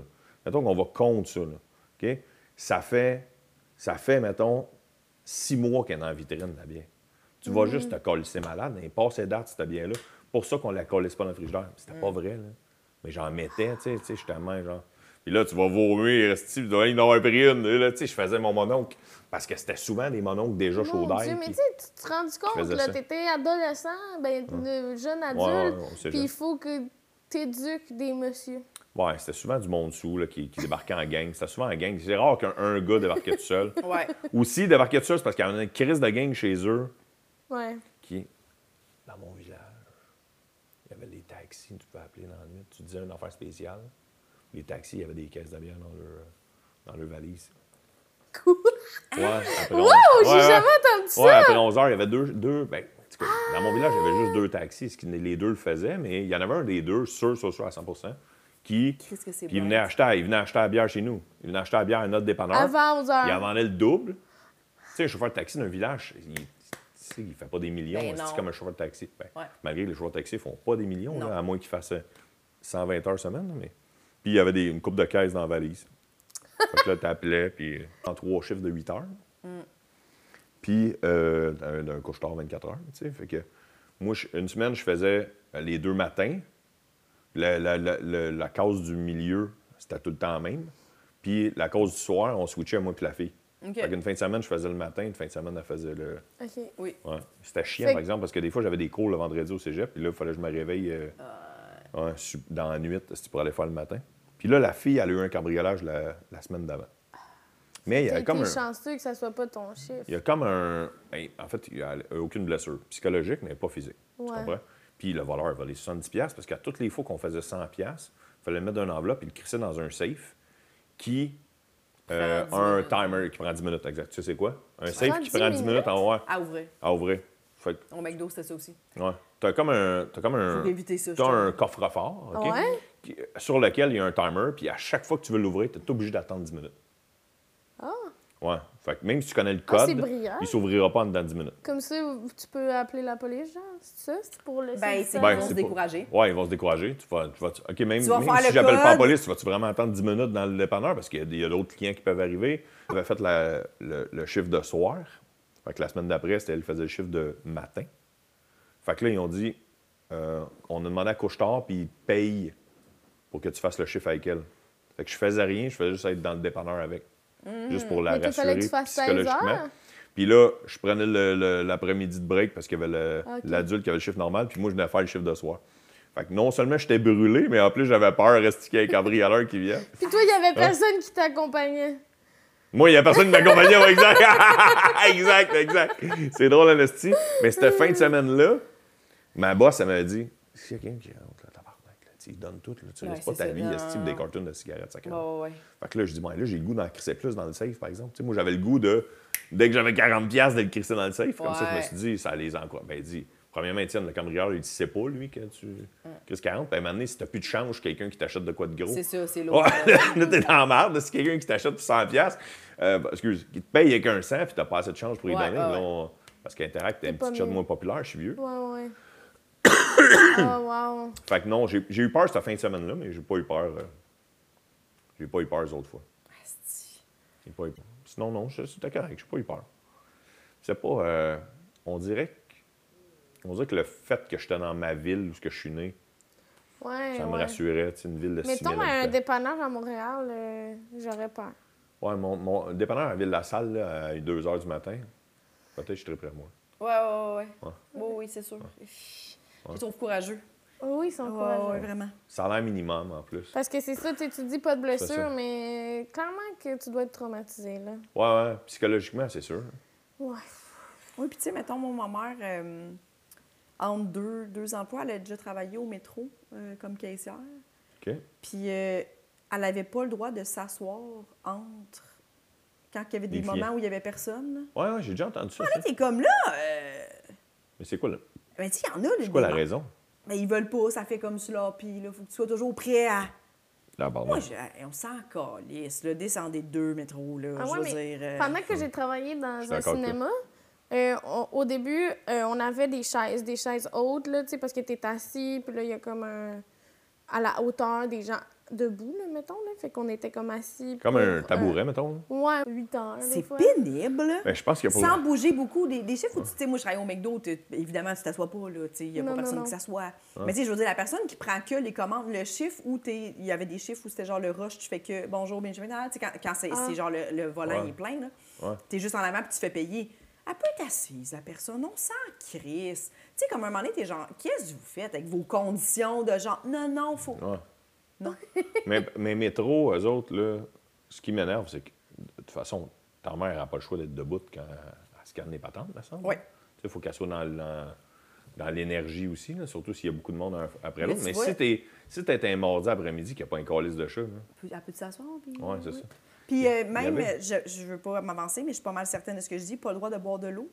Mettons qu'on va contre ça. là. OK? Ça fait, ça fait, mettons, six mois qu'elle est la vitrine, la bière. Tu vas juste te coller malade. Elle est passée date, cette bière-là. Pour ça qu'on la collait pas dans le frigidaire. C'était pas vrai, là. Mais j'en mettais, tu sais, même genre. Puis là, tu vas vomir, tu dois y en avoir pris une. Et là, tu sais, je faisais mon mononcle. Parce que c'était souvent des mononcles déjà chauds d'air. Mais tu sais, tu te rends compte, là, t'étais adolescent, ben, le jeune adulte, ouais, puis il faut que t'éduques des messieurs. Ouais, c'était souvent du monde sous là, qui, qui débarquait en gang. C'était souvent en gang. C'est rare qu'un un gars débarquait tout seul. Ouais. Aussi, débarquer tout seul, c'est parce qu'il y avait une crise de gang chez eux Ouais. qui, dans mon village, il y avait des taxis, tu peux appeler dans la nuit. Tu disais une affaire spéciale. Les taxis, il y avait des caisses de bière dans leur, dans leur valise. Cool. Ouais, après Wow, j'ai ouais, jamais entendu ça! Ouais, après 11 heures, il y avait deux. deux ben, dans mon village, il y avait juste deux taxis. ce qui- Les deux le faisaient, mais il y en avait un des deux, sûr, sûr, sûr à 100 qui, qui bon? venait, acheter, il venait acheter la bière chez nous. Il venait acheter la bière à notre dépanneur. Avant 11 Il en heures. vendait le double. Tu sais, un chauffeur de taxi d'un village, il, il fait pas des millions. Ben c'est comme un chauffeur de taxi. Ben, Ouais. Malgré que les chauffeurs de taxi font pas des millions, là, à moins qu'ils fassent 120 heures semaine. Mais... Puis il y avait des, une coupe de caisse dans la valise. fait que là, tu appelais, puis en trois chiffres de 8 heures. Mm. Puis euh, d'un couche-tard 24 heures. tu sais. Fait que moi, une semaine, je faisais euh, les deux matins. La, la, la, la- cause du milieu, c'était tout le temps la même. Puis la cause du soir, on switchait moi puis la fille. OK. Fait qu'une fin de semaine, je faisais le matin, une fin de semaine, elle faisait le. OK. Oui. Ouais. C'était chiant, par exemple, parce que des fois, j'avais des cours le vendredi au cégep, puis là, il fallait que je me réveille euh, ouais, su- dans la nuit c'était pour aller faire le matin. Puis là, la fille, elle a eu un cambriolage la, la semaine d'avant. Mais il y a comme un. chanceux que ça soit pas ton chiffre. Il y a comme un. ben, en fait, il n'y a aucune blessure psychologique, mais pas physique. Tu Ouais. comprends? Puis le voleur a volé 70$ piastres, parce qu'à toutes les fois qu'on faisait 100$, il fallait le mettre dans une enveloppe et le crisser dans un safe qui euh, a 10 un minutes. timer qui prend 10 minutes, exact. Tu sais quoi? Un prend safe qui 10 prend 10 minutes en ouais, À ouvrir. à ouvrir. Fait que, Au McDo, c'était ça aussi. ouais. T'as comme un. T'as comme un. Faut éviter ça, T'as un coffre-fort, OK? Ouais? Sur lequel il y a un timer, puis à chaque fois que tu veux l'ouvrir, tu es obligé d'attendre 10 minutes. Ah, Ouais. Fait que même si tu connais le Ah, code, brillant. il s'ouvrira pas en dedans de 10 minutes. comme ça, tu peux appeler la police, genre? C'est ça? C'est pour le Ben, Ben, Ils vont se pas- décourager. Ouais, ils vont se décourager. Tu vas, tu vas- OK, même, Tu vas même faire si le j'appelle pas la police, tu vas-tu vraiment attendre 10 minutes dans le dépanneur? Parce qu'il y a d'autres clients qui peuvent arriver. Ils avaient fait la- le, le chiffre de soir. Fait que la semaine d'après, c'était elle faisait le chiffre de matin. Fait que là, ils ont dit euh, on a demandé à Couche-Tard, puis ils payent pour que tu fasses le chiffre avec elle. Fait que je faisais rien, je faisais juste être dans le dépanneur avec. Juste pour la Mais rassurer que tu fasses 16 psychologiquement. Puis là, je prenais l'après-midi de break parce qu'il y avait l'adulte qui avait le chiffre normal, puis moi, je venais faire le chiffre de soir. Fait que non seulement j'étais brûlé, mais en plus, j'avais peur de qu'il y ait un cambrioleur qui vient. Puis toi, il y Hein? avait personne qui t'accompagnait. Moi, il n'y a personne qui m'accompagnait, ouais, exact. exact, exact. C'est drôle, Anastie. Mais cette fin de semaine-là, ma boss, elle m'a dit a quelqu'un qui rentre, là, tabarnak, là, tu sais, il donne tout, là, tu Ouais, restes pas ta vie, Non, esti, non, des cartons de cigarettes, ça. Bon, ouais. Fait que là, je dis, bon, là, j'ai le goût d'en crisser plus dans le safe, par exemple. Tu sais, moi, j'avais le goût de, dès que j'avais 40$, piastres, de le crisser dans le safe. Comme ça, je me suis dit, ça les encourage. Ben, il dit, premièrement, Étienne, le cambrioleur, il dit, c'est pas, lui, que tu crises 40$. Ben, à donné, si t'as plus de change, quelqu'un qui t'achète de quoi de gros. C'est ça, c'est l'autre. Ouais, là, t'es dans la merde. Si quelqu'un qui t'achète pour 100$, piastres, euh, bah, excuse, qui te paye avec un 100$, puis t'as pas assez de change pour y donner. là, on- Parce qu'Interact, t'es un petit chat moins populaire, je suis vieux. Ouais, ouais. oh, wow. Fait que non, j'ai eu peur cette fin de semaine-là, mais j'ai pas eu peur. euh, j'ai pas eu peur les autres fois. J'ai pas eu peur. Sinon, non, je- c'était correct, j'ai pas eu peur. C'est pas. euh, on dirait que. On dirait que le fait que j'étais dans ma ville où que je suis né Ouais, Ça me ouais. rassurait, sais, une ville de 6 000 Mettons un dépanneur à Montréal, euh, j'aurais peur. Ouais, mon, mon dépanneur à Ville-la-Salle, là, à 2 h du matin, peut-être que je serais près moi. Ouais, ouais, ouais. Ouais. Oui, oui, c'est sûr. Je les trouve courageux. Oh oui, ils sont Ouais, courageux. ouais, vraiment. Salaire minimum, en plus. Parce que c'est ça, tu sais, tu dis pas de blessure, mais clairement que tu dois être traumatisé, là. Ouais, ouais, psychologiquement, c'est sûr. Ouais. Oui, puis tu sais, mettons, moi, ma mère, euh, entre deux, deux emplois, elle a déjà travaillé au métro euh, comme caissière. OK? Puis euh, elle n'avait pas le droit de s'asseoir entre. Quand il y avait des moments où il n'y avait personne. Ouais, ouais, j'ai déjà entendu ça. Là, ça. t'es comme là. euh, Mais c'est quoi, le- Ben, tu sais, il y en a. c'est quoi la raison? Mais ils veulent pas, ça fait comme cela. Puis là, faut que tu sois toujours prêt à. La Moi, je- on s'en calisse, là. Descendez deux métros, là. Ah je ouais, veux mais dire. euh, Pendant que j'ai travaillé dans un cinéma, euh, on- au début, euh, on avait des chaises, des chaises hautes, là, tu sais, parce que t'es assis, puis là, il y a comme un... à la hauteur des gens debout, là, mettons, là. Fait qu'on était comme assis. Comme pour, un tabouret, mettons. euh, ouais, 8 heures, C'est pénible. Ben, je pense qu'il pour... Sans bouger beaucoup. Des, des chiffres où tu tu sais, moi, je travaille au McDo, évidemment, tu t'assois pas, là. Il n'y a Non, pas non, personne non. qui s'assoit. Mais tu sais, je veux dire, la personne qui prend que les commandes, le chiffre où il y avait des chiffres où c'était genre le rush, tu fais que bonjour, Benjamin. Ah, tu sais, quand, quand c'est Ah. c'est genre le, le volant Ouais. est plein, là. Ouais. T'es juste en avant puis tu fais payer. Elle peut être assise, la personne. On s'en crisse. Tu sais, comme un moment donné, t'es genre, qu'est-ce que vous faites avec vos conditions de genre, non, non, faut. Ouais. Non. mais, mais métro, eux autres, là, ce qui m'énerve, c'est que, de toute façon, ta mère n'a pas le choix d'être debout quand elle scanne les patentes, me semble. Oui. Tu sais, il faut qu'elle soit dans, dans, dans l'énergie aussi, là, surtout s'il y a beaucoup de monde un- après l'autre. Mais si t'es si t'es un mardi après-midi qu'il n'y a pas un calice de chat, là, Elle peut s'asseoir. Puis, ouais, c'est oui. ça. Puis euh, même, je ne veux pas m'avancer, mais je suis pas mal certaine de ce que je dis, pas le droit de boire de l'eau.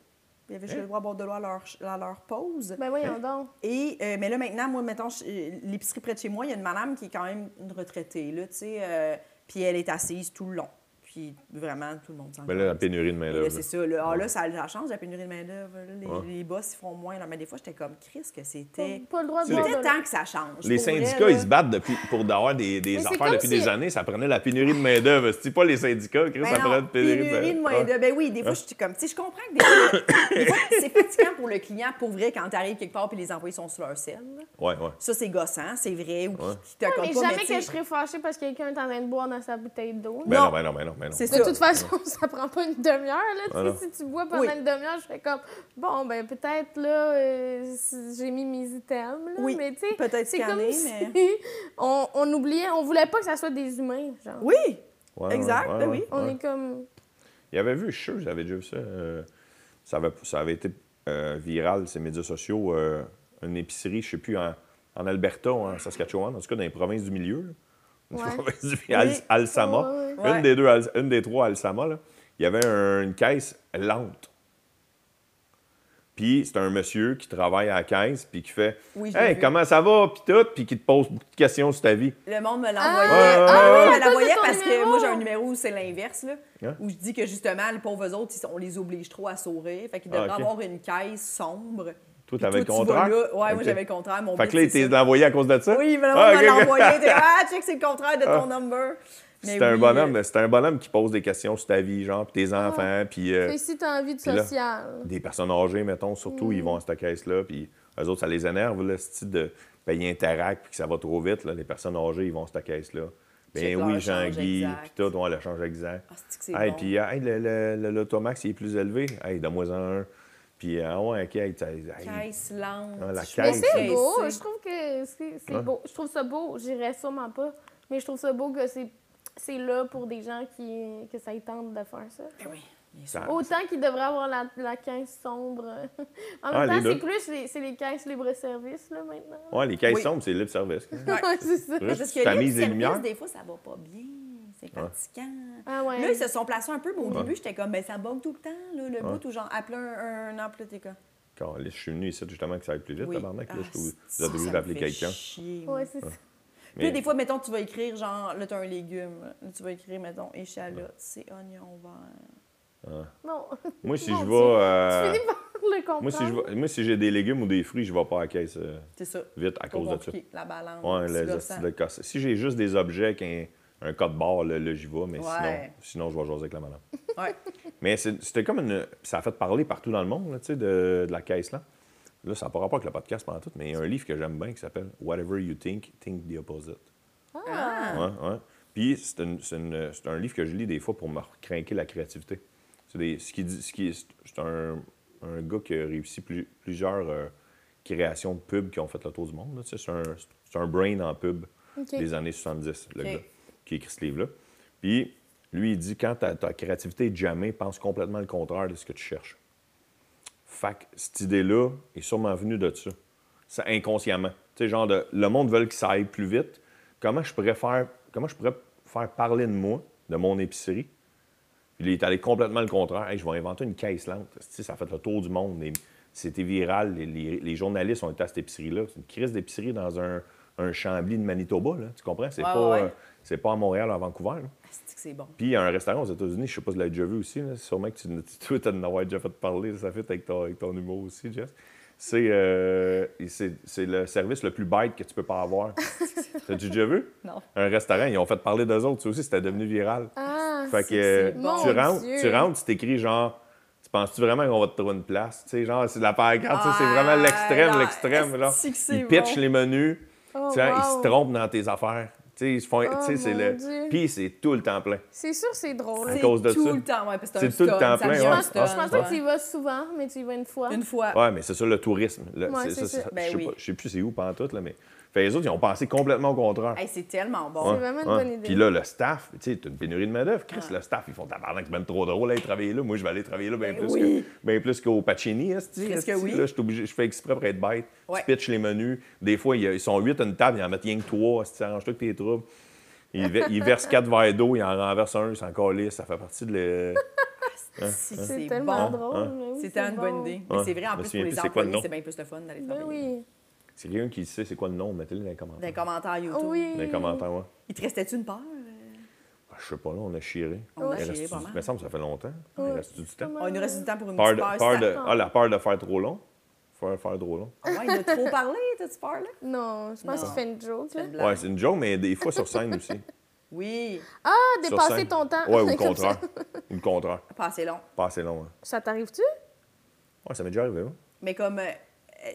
Il y avait juste Hein? le droit de boire de l'eau à leur, à leur pause. Ben voyons donc. Et, euh, mais là, maintenant, moi, mettons, je- euh, l'épicerie près de chez moi, il y a une madame qui est quand même une retraitée, là, tu sais, euh, puis elle est assise tout le long. Puis vraiment, tout le monde s'en Mais là, la pénurie de main-d'œuvre. c'est ça. Là, ah, là, ça, ça change, la pénurie de main-d'œuvre. Les, Ouais. les boss, ils font moins. Là. Mais des fois, j'étais comme, Chris, que c'était. Pas le droit de Il boire était de temps que ça change. Les vrai, syndicats, ils se battent depuis, pour avoir des, des affaires depuis si- des années. Ça prenait la pénurie de main-d'œuvre. C'est pas les syndicats, Chris, Ben ça non, prenait la pénurie, pénurie de main-d'œuvre. Ben oui, des fois, je suis comme, tu sais, je comprends que des fois, c'est fatigant pour le client, pour vrai, quand tu arrives quelque part et les employés sont sur leur selle. Ouais, ouais. Ça, c'est gossant, c'est vrai, ou qui- Ouais. qui t'accorde Mais jamais que je serais fâchée parce que quelqu'un est en train de boire dans sa bouteille d'eau. Ben Non. non, ben non, ben non, ben non. C'est De toute façon, ça prend pas une demi-heure, Ah si tu bois pendant Oui. une demi-heure, je serais comme, bon, ben peut-être, là, euh, j'ai mis mes items, là. Oui, mais tu sais, peut-être c'est scanner, comme si mais- on, on oubliait, on voulait pas que ça soit des humains, genre. Oui, Ouais, exact, ouais, ben ouais, oui. On ouais. est comme... Il avait vu, je suis sûr, j'avais déjà vu ça. euh, ça, avait, ça avait été euh, viral, ces médias sociaux. euh, une épicerie, je ne sais plus, en, en Alberta ou en Saskatchewan, en tout cas dans les provinces du milieu. là. Une Al-. Alsama. Des deux, Al- une des trois Alsama, là, il y avait un- une caisse lente. Puis c'est un monsieur qui travaille à la caisse, puis qui fait Oui, Hey, vu. comment ça va? Puis tout, puis qui te pose beaucoup de questions sur ta vie. Le monde me Ah, l'envoyait. ouais, Ah, ouais. oui, parce que moi, j'ai un numéro où c'est l'inverse. Hein? Où je dis que justement, les pauvres autres, on les oblige trop à sourire. Fait qu'ils Ah, devraient avoir une caisse sombre. Toi, t'avais le toi, tu vas contraire? là. Ouais, moi, j'avais le contraire. Mon Fait but, que là, ça. envoyé à cause de ça? Oui, mais Ah, on l'envoyé. T'es Ah, check, c'est le contraire de ton Ah. number. C'est un oui, bonhomme, euh, c'est un bonhomme qui pose des questions sur ta vie, genre, puis tes enfants, puis euh, si t'as envie de là, social. des personnes âgées, mettons, surtout, Mm. ils vont à cette caisse-là, puis eux autres, ça les énerve, là, ce type de payer Interact, puis que ça va trop vite, là, les personnes âgées, ils vont à cette caisse-là. Ben oui, Jean-Guy, puis tout, on le change exact. Ah, c'est que c'est Hey, bon? puis, hey, le, le, le- l'automax, il est plus élevé. Hey, donne-moi en un. Puis, ah ouais, OK, hey, Caisse lente. Ah, la Mais caisse, c'est beau, je trouve que c'est c'est Ouais. beau. Je trouve ça beau, j'irais sûrement pas, mais je trouve ça beau que c'est c'est là pour des gens qui que ça y tente de faire ça. Ben oui, bien sûr. ça- Autant qu'ils devraient avoir la, la caisse sombre. en Ah, même les temps, deux. c'est plus les, c'est les caisses libre-service, là, maintenant. Ouais, les caisses Oui. sombres, c'est libre service. Ouais. C'est ça. Juste, Parce tu que lumières. des fois, ça va pas bien. C'est fatigant. Ah ouais. Là, ils se sont placés un peu, mais au Ouais. début, j'étais comme, ben ça bug tout le temps, là, le bout où genre, appeler un, un emploi t'es comme. Quand je suis venu ici, justement, que ça aille plus vite, Oui. tabarnak. Là, Ah, je suis ça, vous êtes obligé d'appeler quelqu'un. chier, moi. Ouais, c'est ça. Puis là, Mais- des fois, mettons, tu vas écrire, genre, là, t'as un légume. Là, tu vas écrire, mettons, échalote, c'est oignon vert. Non. Moi, si je vais. Tu euh, finis par le comprendre. moi, si je vais- moi, si j'ai des légumes ou des fruits, je vais pas à la caisse euh, C'est ça. vite à Trop cause de ça. la balance. Ouais, c'est le, gossant. le casse- Si j'ai juste des objets avec un, un code barre, là, là, j'y vais, mais sinon, Ouais. sinon, je vais jaser avec la madame. Ouais. Mais c'est- c'était comme une. Ça a fait parler partout dans le monde, là, tu sais, de, de la caisse, là. là, ça n'a pas rapport avec le podcast pendant tout, mais il y a un livre que j'aime bien qui s'appelle Whatever You Think, Think the Opposite. Ah. Ouais, ouais. Puis c'est un livre que je lis des fois pour me craquer la créativité. C'est des- ce qui dit, ce qui est, c'est un, un gars qui a réussi plus- plusieurs euh, créations de pubs qui ont fait le tour du monde. là. Tu sais, C'est un, c'est un brain en pub des années 70, le gars qui écrit ce livre-là. Puis lui, il dit quand ta, ta créativité est jamais, pense complètement le contraire de ce que tu cherches. Fait que cette idée-là est sûrement venue de ça. C'est inconsciemment. Tu sais, genre, de, le monde veut que ça aille plus vite. Comment je pourrais faire, comment je pourrais faire parler de moi, de mon épicerie? Puis il est allé complètement le contraire. Hey, je vais inventer une caisse lente. Tu sais, ça a fait le tour du monde. C'était viral. Les journalistes ont été à cette épicerie-là. C'est une crise d'épicerie dans un, un Chambly de Manitoba. Là. Tu comprends? C'est Ouais, pas, ouais, euh, c'est pas à Montréal, à Vancouver. là. C'est que c'est bon? Puis il y a un restaurant aux États-Unis, je sais pas si tu l'as déjà vu aussi, là. sûrement que tu, tu dois t'en avoir déjà fait parler, ça fait avec ton, avec ton humour aussi, Jess. C'est, euh, et c'est, c'est le service le plus bête que tu peux pas avoir. T'as-tu déjà vu? Non. Un restaurant, ils ont fait parler d'eux autres, ça aussi, c'était devenu viral. Ah, fait que c'est bon. tu, rentres, Dieu. tu rentres, tu t'écris genre, tu penses-tu vraiment qu'on va te trouver une place? Tu sais, genre, c'est de la pancarte, tu sais, c'est vraiment Ah, l'extrême, l'extrême. C'est Ils pitchent bon? les menus, Oh, tu sais, ils se trompent dans tes affaires. Tu sais, ils se font, tu sais, Oh, c'est le... Puis c'est tout le temps plein. C'est sûr, c'est drôle. À C'est cause de tout ça. le temps, ouais, parce que C'est tout le temps ça plein, Je pense, stun, je pense pas que tu y vas souvent, mais tu y vas une fois. Une fois. Ouais, mais c'est ça le tourisme. Ouais, c'est ça. Ben je, sais oui. pas- je sais plus c'est où pendant tout, là, mais. Fait les autres, ils ont pensé complètement au contraire. Hey, c'est tellement bon. C'est vraiment une bonne idée. Puis là, le staff, tu sais, t'as une pénurie de main-d'œuvre. Chris, le staff, ils font tabarnak, c'est même trop drôle d'aller travailler là. Moi, je vais aller travailler là bien Ben plus, oui. que, bien plus qu'au Pacini, Presque esti. oui. Là, je suis obligé, je fais exprès pour être bête. Ouais. Tu pitches les menus. Des fois, ils sont huit à une table, ils en mettent rien que trois. Arrange-toi que tes troubles. Ils, ve- ils versent quatre verres d'eau, ils en renversent un, ils s'en calissent. Ça fait partie de le. Si, C'est tellement bon. drôle. mais oui, C'est c'est une bonne bon. idée. Mais c'est vrai, en plus, pour les employés, c'est bien plus le fun d'aller Ben travailler. Oui. C'est quelqu'un qui sait c'est quoi le nom, mettez-le dans les commentaires. Dans les commentaires YouTube. Oui. Dans les commentaires, ouais. Il te restait-tu une peur? euh? Ah, Je sais pas, là, on a chiré. On a Il chiré reste-tu- pas mal. Il me semble que ça fait longtemps. Il Ouais. reste du temps? Oh, il nous reste du temps pour une Peur petite peur. peur de, ça- ah, la peur de faire trop long? Faire, faire trop long. Ah ouais, il a trop parlé, t'as-tu peur, là? Non, je pense qu'il fait une joke. Là. Une. Ouais, c'est une joke, mais des fois sur scène aussi. Oui, Ah, dépasser ton temps. Ouais, ou le contraire. Ou le contraire. pas assez long. Pas assez long, hein. Ça t'arrive-tu? Ouais, ça m'est déjà arrivé, hein. Mais comme.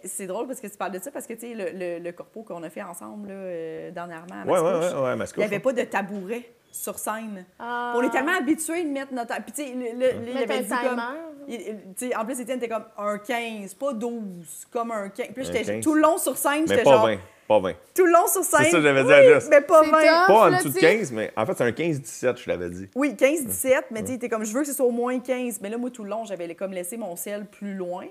C'est drôle parce que tu parles de ça, parce que, tu sais, le, le, le corpo qu'on a fait ensemble, là, euh, dernièrement, à Ouais, ouais, Mascouche, ouais, ouais, il n'y avait pas de tabouret sur scène. Ah. On est tellement habitués de mettre notre. Puis, tu sais, il avait dit comme. il- en plus, Étienne était comme un 15, pas 12, comme un 15. Puis j'étais 15. tout le long sur scène, Mais j'étais pas genre. 20. Pas 20. Tout le long sur scène. ça que j'avais dit oui, à. Mais pas C'est 20. top. Pas en dessous de tu sais. 15, mais en fait, c'est un 15-17, je l'avais dit. Oui, 15-17, mais tu sais, t'es comme, je veux que ce soit au moins 15. Mais là, moi, tout le long, j'avais comme laissé mon ciel plus loin.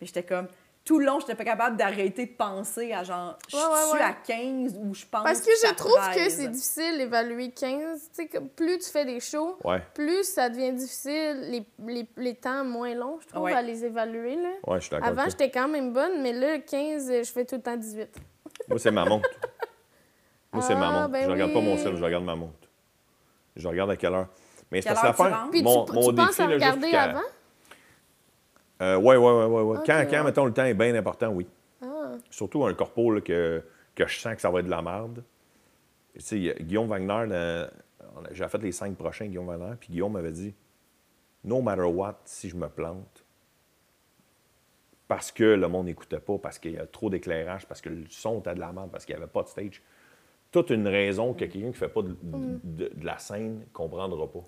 Mais j'étais comme, tout le long, j'étais pas capable d'arrêter de penser à genre, je Ouais, ouais, suis ouais. à 15 ou je pense Parce que je trouve que 13. c'est difficile d'évaluer 15. Tu sais, que plus tu fais des shows, Ouais. plus ça devient difficile, les, les, les temps moins longs, je trouve, Ouais. à les évaluer. Là. Ouais, je suis d'accord. Avant, j'étais quand même bonne, mais là, 15, je fais tout le temps 18. Moi, c'est ma montre. Moi, c'est ma Ah, montre. ben je regarde pas mon oui. ciel, je regarde ma montre. Je regarde à quelle heure. Mais c'est Quelle parce que heure tu l'affaire. rentres? Puis Mon, tu, mon tu défi, penses à là, juste regarder avant? Euh, ouais, ouais, ouais, ouais. ouais. Ok, quand, ouais. quand, mettons, le temps est bien important, oui. Ah. Surtout un corpo là, que, que je sens que ça va être de la merde. Tu sais, Guillaume Wagner, j'ai fait les cinq prochains, Guillaume Wagner, puis Guillaume m'avait dit No matter what, si je me plante, parce que le monde n'écoutait pas, parce qu'il y a trop d'éclairage, parce que le son était de la merde, parce qu'il n'y avait pas de stage. Toute une raison que quelqu'un qui ne fait pas de, de- de la scène ne comprendra pas.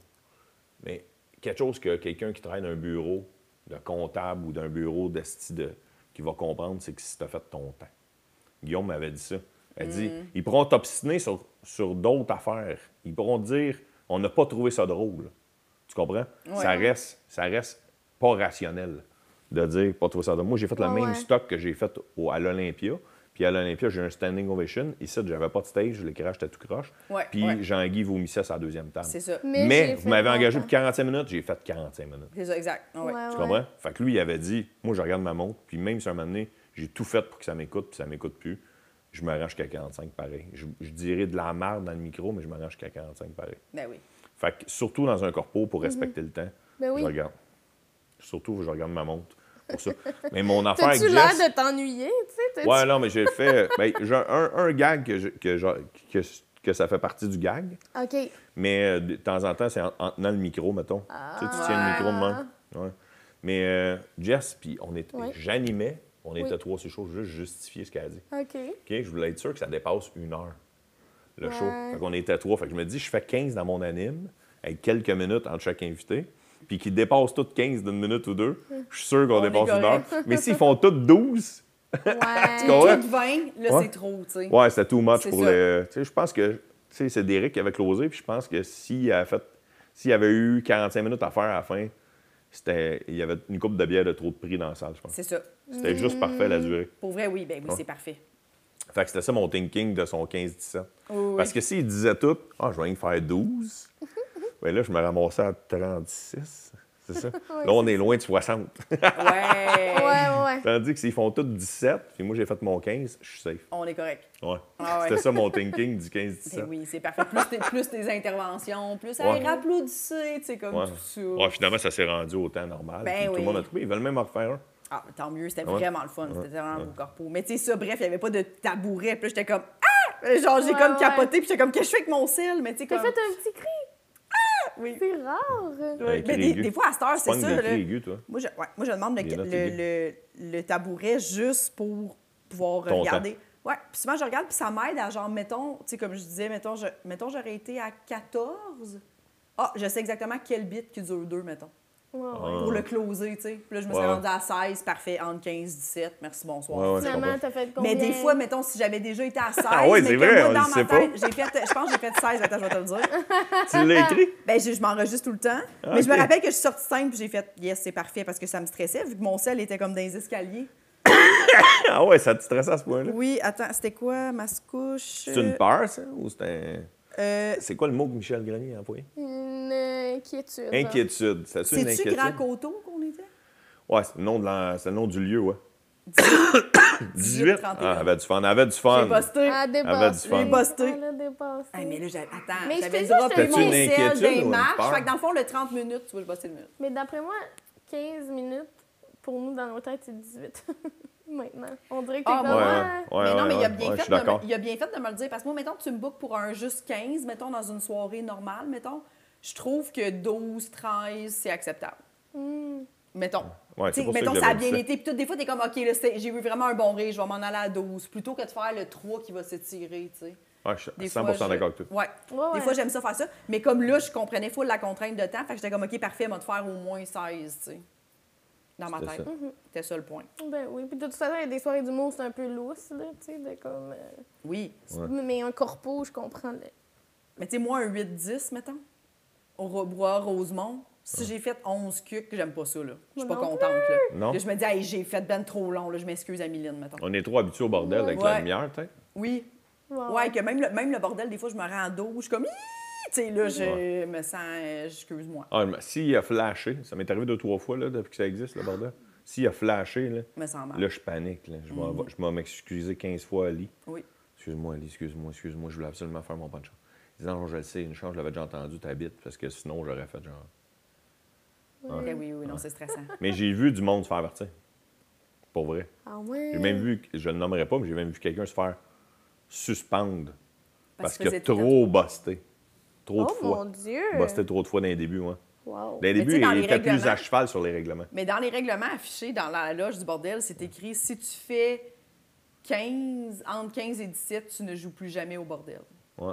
Mais quelque chose que quelqu'un qui travaille dans un bureau de comptable ou d'un bureau d'esti de qui va comprendre, c'est que si tu as fait ton temps. Guillaume m'avait dit ça. Elle dit ils pourront t'obstiner sur, sur d'autres affaires. Ils pourront te dire on n'a pas trouvé ça drôle. Tu comprends? Ça, reste, ça reste pas rationnel de dire pas trouvé ça drôle. Moi, j'ai fait le Ouais, même ouais. stock que j'ai fait au- à l'Olympia. Puis à l'Olympia, j'ai eu un standing ovation. Ici, j'avais pas de stage, l'éclairage était tout croche. Ouais, Puis ouais. Jean-Guy vomissait sa deuxième table. C'est ça. Mais, vous m'avez engagé pour 45 minutes, j'ai fait 45 minutes. C'est ça, exact. Ouais. Ouais, Tu ouais. comprends? Fait que lui, il avait dit, moi, je regarde ma montre, puis même si un moment donné, j'ai tout fait pour que ça m'écoute, puis ça m'écoute plus, je m'arrange jusqu'à 45 pareil. Je, je dirais de la merde dans le micro, mais je m'arrange jusqu'à 45 pareil. Ben oui. Fait que surtout dans un corpo, pour respecter le temps, Ben oui. je regarde. Surtout, je regarde ma montre pour ça. Mais mon affaire avec T'as-tu l'air Jess... de t'ennuyer, tu sais? Ouais, non, mais j'ai fait... Ben, j'ai un, un gag que, je- que, je- que, que ça fait partie du gag. OK. Mais euh, de temps en temps, c'est en, en tenant le micro, mettons. Tu sais, tu tiens le micro de main. Ouais. Mais euh, Jess, puis on Ouais. j'animais, On Oui. était trois sur show, juste justifier ce qu'elle a dit. OK. OK? Je voulais être sûr que ça dépasse une heure, le show. Fait qu'on était trois. Fait que je me dis, je fais 15 dans mon anime, avec quelques minutes entre chaque invité, puis qu'ils dépassent toutes 15 d'une minute ou deux, je suis sûr qu'on dépasse une heure. Mais s'ils font toutes 12, Ouais. comprends? Tout 20, là, Ouais. c'est trop, tu sais. ouais, c'était too much C'est pour ça. le. Tu sais, je pense que tu sais, c'est Derek qui avait closé, puis je pense que s'il avait fait. S'il avait eu 45 minutes à faire à la fin, c'était. Il y avait une coupe de bière de trop de prix dans la salle, je pense. C'est ça. C'était juste parfait la durée. Pour vrai, oui, ben oui, Ouais. c'est parfait. Fait que c'était ça mon thinking de son 15-17. Oui, oui. Parce que s'il disait tout, ah, je vais rien faire 12, ben là, je me ramassais à 36. C'est ça? Ouais, là, on est loin de 60. Ouais. Ouais, ouais. Tandis que s'ils font tous 17, puis moi, j'ai fait mon 15, je suis safe. On est correct. Ouais. Ah ouais. C'était ça mon thinking du 15-17. Ben oui, c'est parfait. Plus tes, plus tes interventions, plus Ouais. hey, applaudissez, tu sais, comme Ouais. tout ça. Ouais, finalement, ça s'est rendu au temps normal. Ben puis Tout oui. le monde a trouvé. Ils veulent même en refaire un. Ah, tant mieux, c'était Ouais. vraiment le fun. C'était Ouais. vraiment Ouais. beau corpo. Mais tu sais, ça, bref, il n'y avait pas de tabouret. Puis là, j'étais comme Ah! Genre, j'ai Ouais, comme ouais. capoté. Puis j'étais comme, qu'est-ce que je fais avec mon sel? Mais tu sais, T'as comme. fait un petit cri. Oui. C'est rare. Ouais. Mais des, fois, à cette heure, c'est là. aigus, toi. Moi, je, ouais, moi, je demande le, le, le- le tabouret juste pour pouvoir Ton regarder. Ouais, puis souvent, je regarde, puis ça m'aide à genre, mettons, tu sais, comme je disais, mettons, je, mettons, j'aurais été à 14. Ah, je sais exactement quel bit qui dure 2, mettons, Ouais, ouais. Ah. pour le closer, tu sais. Puis là, je me suis Ouais. rendue à 16, parfait, entre 15 17, merci, bonsoir. Ouais, ouais, je Finalement, comprends. t'as fait combien? Mais des fois, mettons, si j'avais déjà été à 16, Ah ouais, mais c'est vrai, moi, on dans ma sait pas. tête, j'ai fait, je pense que j'ai fait 16, attends, je vais te le dire. Tu l'as écrit? Ben, je, je m'enregistre tout le temps. Ah, Mais je me rappelle que je suis sortie simple puis j'ai fait yes, c'est parfait parce que ça me stressait vu que mon sel était comme dans les escaliers. Ah ouais, ça te stresse à ce point-là? Oui, attends, c'était quoi ma couche? C'est une peur, ça? Ou c'est un. Euh, C'est quoi le mot que Michel Grenier a employé? Une inquiétude. Inquiétude. C'est une C'est-tu inquiétude? Grand Coteau qu'on était? Ouais, c'est le nom, de la- c'est le nom du lieu, ouais. 18? 31. Ah, avait du fun. Elle avait du fun. J'ai posté. Elle a Avait du fun. J'ai. Elle dépassé. Hey, mais là, j'avais- attends, Mais je j'avais droppé le mon une sel inquiétude une marches. peur? Fait que dans le fond, le 30 minutes, tu vois, je bossais le minute. Mais d'après moi, 15 minutes, pour nous, dans nos têtes, c'est 18. Maintenant. On dirait que t'es Ah, comme... moi, ah, Ouais, mais non, ouais, mais il a ouais, bien ouais, fait de me, il a bien fait de me le dire. Parce que moi, mettons, tu me bookes pour un juste 15, mettons, dans une soirée normale, mettons, je trouve que 12, 13, c'est acceptable. hmm. Mettons. Ouais, pour ça mettons, que ça a bien ça. été. Puis tout, des fois, t'es comme, OK, j'ai eu vraiment un bon rire, je vais m'en aller à 12, plutôt que de faire le 3 qui va s'étirer, tu sais. Ouais, je Des suis 100 fois, je- d'accord avec toi. Ouais. Ouais, Des fois, j'aime ça faire ça. Mais comme là, je comprenais full la contrainte de temps, fait que j'étais comme, OK, parfait, moi, de faire au moins 16, tu sais. Dans ma C'était tête. ça. C'était ça le point. Ben oui. Puis de toute façon, il y a des soirées d'humour, c'est un peu lousse, là, tu sais, de comme... euh, Oui. Ouais. Mais un corpo, je comprends. Mais tu sais, moi, un 8-10, mettons, au Robois, Rosemont, si j'ai fait 11 cucs, j'aime pas ça, là. Je suis pas contente, là. Non. Là, je me dis, hey, j'ai fait ben trop long, là, je m'excuse à Mylène, mettons. On est trop habitués au bordel avec la lumière, peut-être. Oui. Ouais, Ouais, que même le, même le bordel, des fois, je me rends en dos, je suis comme, Hi! tu sais, là, je me sens, euh, excuse-moi, Ah, mais s'il a flashé, ça m'est arrivé deux, trois fois là, depuis que ça existe, le bordel. S'il a flashé, là, je me sens mal. là je panique. Là. Je Mhm. vais je vais m'excuser 15 fois à Ali. Oui. Excuse-moi, Ali, excuse-moi, excuse-moi, je voulais absolument faire mon punch. Dit non, je le sais, une chance, je l'avais déjà entendu, t'habites, parce que sinon, j'aurais fait genre. Ben oui, oui, non, c'est stressant. Mais j'ai vu du monde se faire avertir. Pour vrai. Ah ouais? J'ai même vu, je ne le nommerai pas, mais j'ai même vu quelqu'un se faire suspendre parce, qu'il qu'il a trop busté. Trop de Oh fois. mon Dieu! Busté trop de fois dans les débuts, ouais. Wow. Dans les débuts, il les était plus à cheval sur les règlements. Mais dans les règlements affichés dans la loge du bordel, c'est écrit si tu fais 15, entre 15 et 17, tu ne joues plus jamais au bordel. Ouais.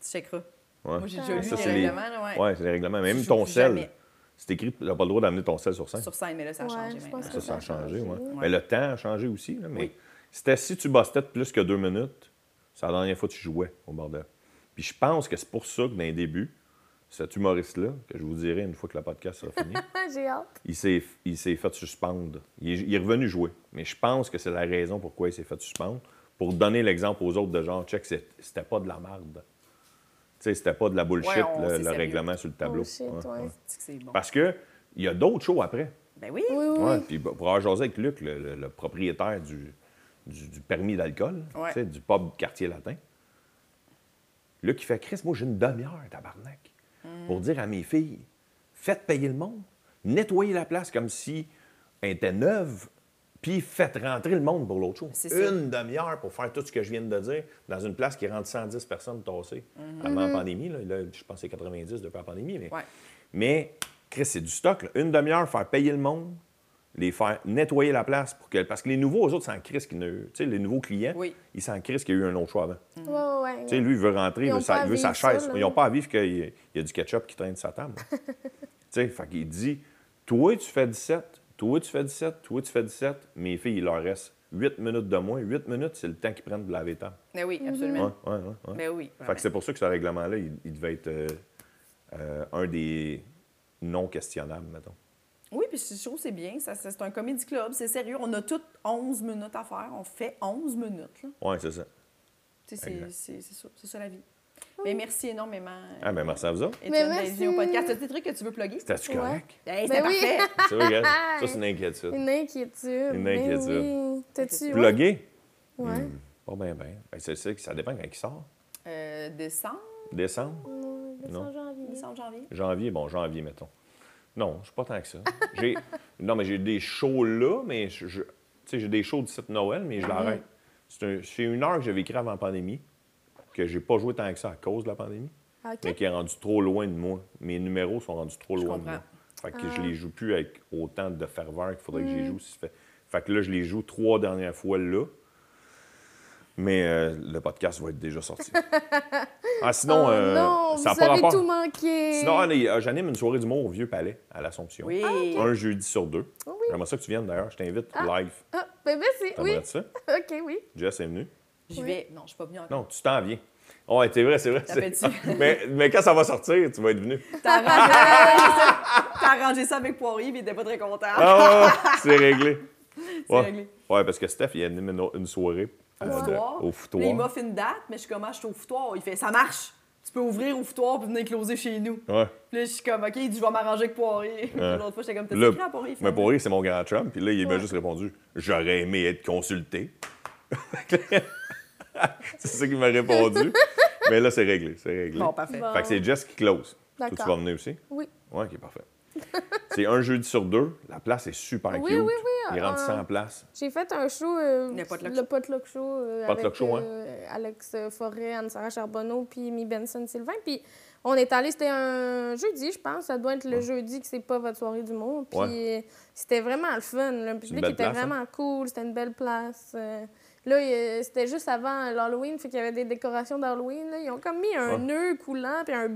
Tu checkeras. ouais. Moi, j'ai déjà lu Ça, les c'est les- règlements, là, ouais. C'est les règlements. Même Tu ton sel, jamais. c'est écrit, tu n'as pas le droit d'amener ton sel sur scène. Sur scène, mais là, ça a changé maintenant. Ça, ça a changé. Ouais. Mais le temps a changé aussi. là, mais Oui. c'était si tu bustais de plus que deux minutes, c'est la dernière fois que tu jouais au bordel. Puis je pense que c'est pour ça que dans les débuts, cet humoriste-là, que je vous dirai une fois que le podcast sera fini, J'ai hâte. il s'est, il s'est fait suspendre. Il est, il est revenu jouer. Mais je pense que c'est la raison pourquoi il s'est fait suspendre. Pour donner l'exemple aux autres de genre, check, c'était pas de la merde. C'était pas de la bullshit, Ouais, le, règlement sur le tableau. Ouais. Bon. Parce que il y a d'autres shows après. Ben oui. Oui, oui, Ouais, oui. puis pour avoir jasé avec Luc, le, le- le propriétaire du, du, du permis d'alcool, Ouais. tu sais, du pub quartier latin, Luc, il fait Chris, moi j'ai une demi-heure, tabarnak, Mm. pour dire à mes filles faites payer le monde, nettoyez la place comme si elle était neuve, puis faites rentrer le monde pour l'autre show. C'est ça. Une demi-heure pour faire tout ce que je viens de dire dans une place qui rentre 110 personnes tassées Mm-hmm. avant la pandémie. Là, Là, je pense que c'est 90 depuis la pandémie. Mais, Ouais. mais Chris, c'est du stock. là. Une demi-heure, faire payer le monde, les faire nettoyer la place pour que. Parce que les nouveaux, eux autres, s'en crissent. Tu sais, les nouveaux clients, Oui. ils s'en crissent qu'il y a eu un autre choix avant. Ouais, ouais, ouais. Tu sais, lui, il veut rentrer, il Ils veut sa, pas à il veut sa vivre ça, chaise. Ils n'ont pas à vivre qu'il y, y a du ketchup qui traîne de sa table. tu sais, fait qu'il dit Toi, tu fais 17, toi, tu fais 17, toi, tu fais 17. Mes filles, il leur reste 8 minutes de moins. 8 minutes, c'est le temps qu'ils prennent de laver les tables. Mais oui, Mhm. absolument. Ouais, ouais, ouais. Mais oui. Fait que c'est pour ça que ce règlement-là, il, il devait être euh, euh, un des non questionnables, mettons. Oui, puis je trouve que c'est bien. C'est un comédie club, c'est sérieux. On a toutes 11 minutes à faire. On fait 11 minutes. Oui, c'est ça. Tu sais, C'est ça, c'est ça la vie. Mais merci énormément. Ah, ben merci à vous autres. Étienne, Mais venu au merci. podcast. As-tu des trucs que tu veux plugger? C'était-tu Ouais. correct? Hey, Ben oui. parfait. Tu regarde, ça, c'est une inquiétude. Une inquiétude. Une mais inquiétude. Oui. T'as-tu. ouais? Plugué? Ouais. Hmm, Pas bien, bien. Ben, c'est ça, que ça dépend quand il sort. Euh, décembre, Décembre? Non, décembre, Non. janvier. décembre, janvier. Janvier, bon, janvier, mettons. Non, je suis pas tant que ça. J'ai... Non, mais j'ai des shows là, mais je, je- tu sais, j'ai des shows du 7 Noël, mais je l'arrête. C'est, un- c'est une heure que j'avais écrit avant la pandémie, que j'ai pas joué tant que ça à cause de la pandémie, Ah, mais qui est rendu trop loin de moi. Mes numéros sont rendus trop Je loin de moi. Fait que Ah. je les joue plus avec autant de ferveur qu'il faudrait que je les Mm. joue. si fait... fait que là, je les joue trois dernières fois là. Mais euh, le podcast va être déjà sorti. ah, sinon, Oh euh, non, ça a vous avez rapport. tout manqué. Sinon, allez, euh, j'anime une soirée d'humour au Vieux Palais à l'Assomption. Oui. Un jeudi sur deux. Oh oui. J'aimerais ça que tu viennes d'ailleurs. Je t'invite Ah. live. Ah, ben merci. Oui. Ça? OK, oui. Jess est venu. Je Oui. vais. Non, je suis pas venue encore. Non, tu t'en viens. Oh, ouais, c'est vrai, c'est vrai. mais, mais quand ça va sortir, tu vas être venu. T'as arrangé, ça- t'as arrangé ça avec Poirier, mais il était pas très content. Ah, c'est réglé. C'est Ouais. réglé. Ouais, parce que Steph, il anime une, une soirée Au euh, de- foutoir. au Puis foutoir. là, il m'offre une date, mais je suis comme, ah, je suis au foutoir. Il fait, ça marche. Tu peux ouvrir au foutoir puis venir closer chez nous. Ouais. Puis là, je suis comme, OK, il dit, je vais m'arranger avec Poirier. Puis L'autre fois, j'étais comme, t'as écrit à Poirier? mais? Poirier, c'est mon grand chum. Puis là, il m'a juste répondu J'aurais aimé être consulté. c'est ça qu'il m'a répondu. mais là, c'est réglé. C'est réglé. Bon, parfait. Bon. Fait que c'est Jess qui close. Toi, tu vas venir aussi? Oui. Ouais, OK, parfait. c'est un jeudi sur deux. La place est super Oui, cute. oui, oui, Il rentre euh, 100 places. J'ai fait un show, euh, Le potluck show, euh, Potluck avec show, hein? euh, Alex Forêt, Anne-Sarah Charbonneau, puis Mi Benson Sylvain. Puis on est allé, c'était un jeudi, je pense. Ça doit être le jeudi que c'est pas votre soirée d'humour. Puis euh, c'était vraiment le fun. là. Le public était place, hein? vraiment cool. C'était une belle place. Euh, là, il- c'était juste avant l'Halloween, fait qu'il y avait des décorations d'Halloween. là. Ils ont comme mis un Ouais. nœud coulant, puis un,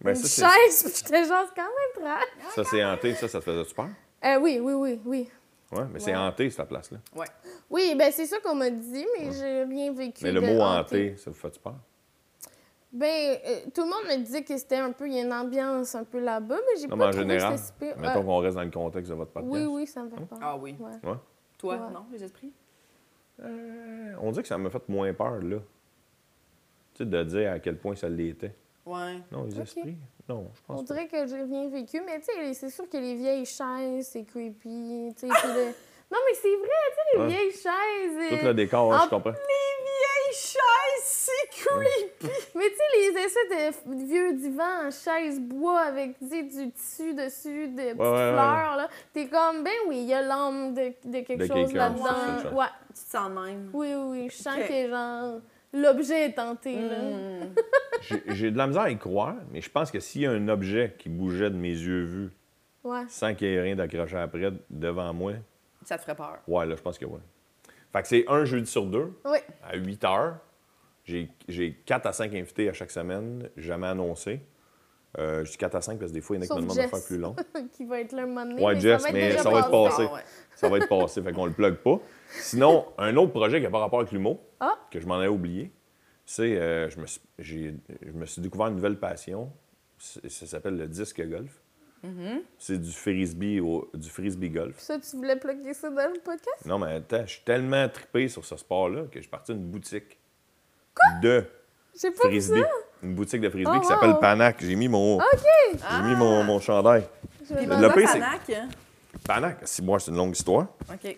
Ben, une ça, chaise. Puis j'étais genre, c'est quand même trash. Ça, c'est hanté. Ça, ça te faisait super? Euh, oui, oui, oui, oui. Ouais, mais c'est hanté, cette place-là. Ouais. Oui, ben c'est ça qu'on m'a dit, mais j'ai rien vécu. Mais le de mot hanté. hanté, ça vous fait peur? Ben, euh, tout le monde me disait que c'était un peu, il y a une ambiance un peu là-bas, mais j'ai pas mais en trouvé général, que c'était mettons Euh, qu'on reste dans le contexte de votre podcast. oui, oui, ça me fait peur. Ah oui. Ouais. Ouais. Toi, Ouais. non, les esprits? Euh, on dit que ça m'a fait moins peur, là. Tu sais, de dire à quel point ça l'était. Ouais. Non, les esprits? Non, je On pense pas. dirait que j'ai rien vécu, mais tu sais, c'est sûr que les vieilles chaises, c'est creepy. tu sais, puis le- Non, mais c'est vrai, tu sais, les Ouais. vieilles chaises. Tout euh, le décor, en- je comprends. Chaises, c'est creepy! Mais tu sais, les essais de vieux divans en chaise bois avec tu sais, du tissu dessus, des petites ouais, ouais. fleurs, là. T'es comme, ben oui, il y a l'âme de, de quelque De chose là-dedans. Ouais. Tu te sens de même. Oui, oui. Je sens que genre l'objet est tenté. Là. Hmm. J'ai- J'ai de la misère à y croire, mais je pense que s'il y a un objet qui bougeait de mes yeux vus Ouais. sans qu'il y ait rien d'accroché après devant moi, Ça te ferait peur. ouais, là, je pense que oui. Fait que c'est un jeudi sur deux, Oui. à 8 heures. J'ai j'ai 4 à 5 invités à chaque semaine, jamais annoncé. Euh, je dis 4 à 5 parce que des fois, il y en a qui me demandent de faire plus long. qui va être là un moment donné. Ouais, mais Jess, ça va être mais ça va être passé. Ah ouais. Ça va être passé, fait qu'on le plug pas. Sinon, un autre projet qui n'a pas rapport avec l'humour, Ah. que je m'en ai oublié, c'est euh, je, me suis, je me suis découvert une nouvelle passion. Ça s'appelle le disque golf. Mm-hmm. C'est du frisbee, au- du frisbee golf. Ça, tu voulais plugger ça dans le podcast? Non, mais attends, je suis tellement trippé sur ce sport-là que je suis parti d'une boutique de frisbee. ça. Une boutique de frisbee Oh, qui s'appelle wow. Panac. J'ai mis mon, OK. j'ai mis mon, mon chandail. Le Panac? Panac, si moi, c'est une longue histoire. OK.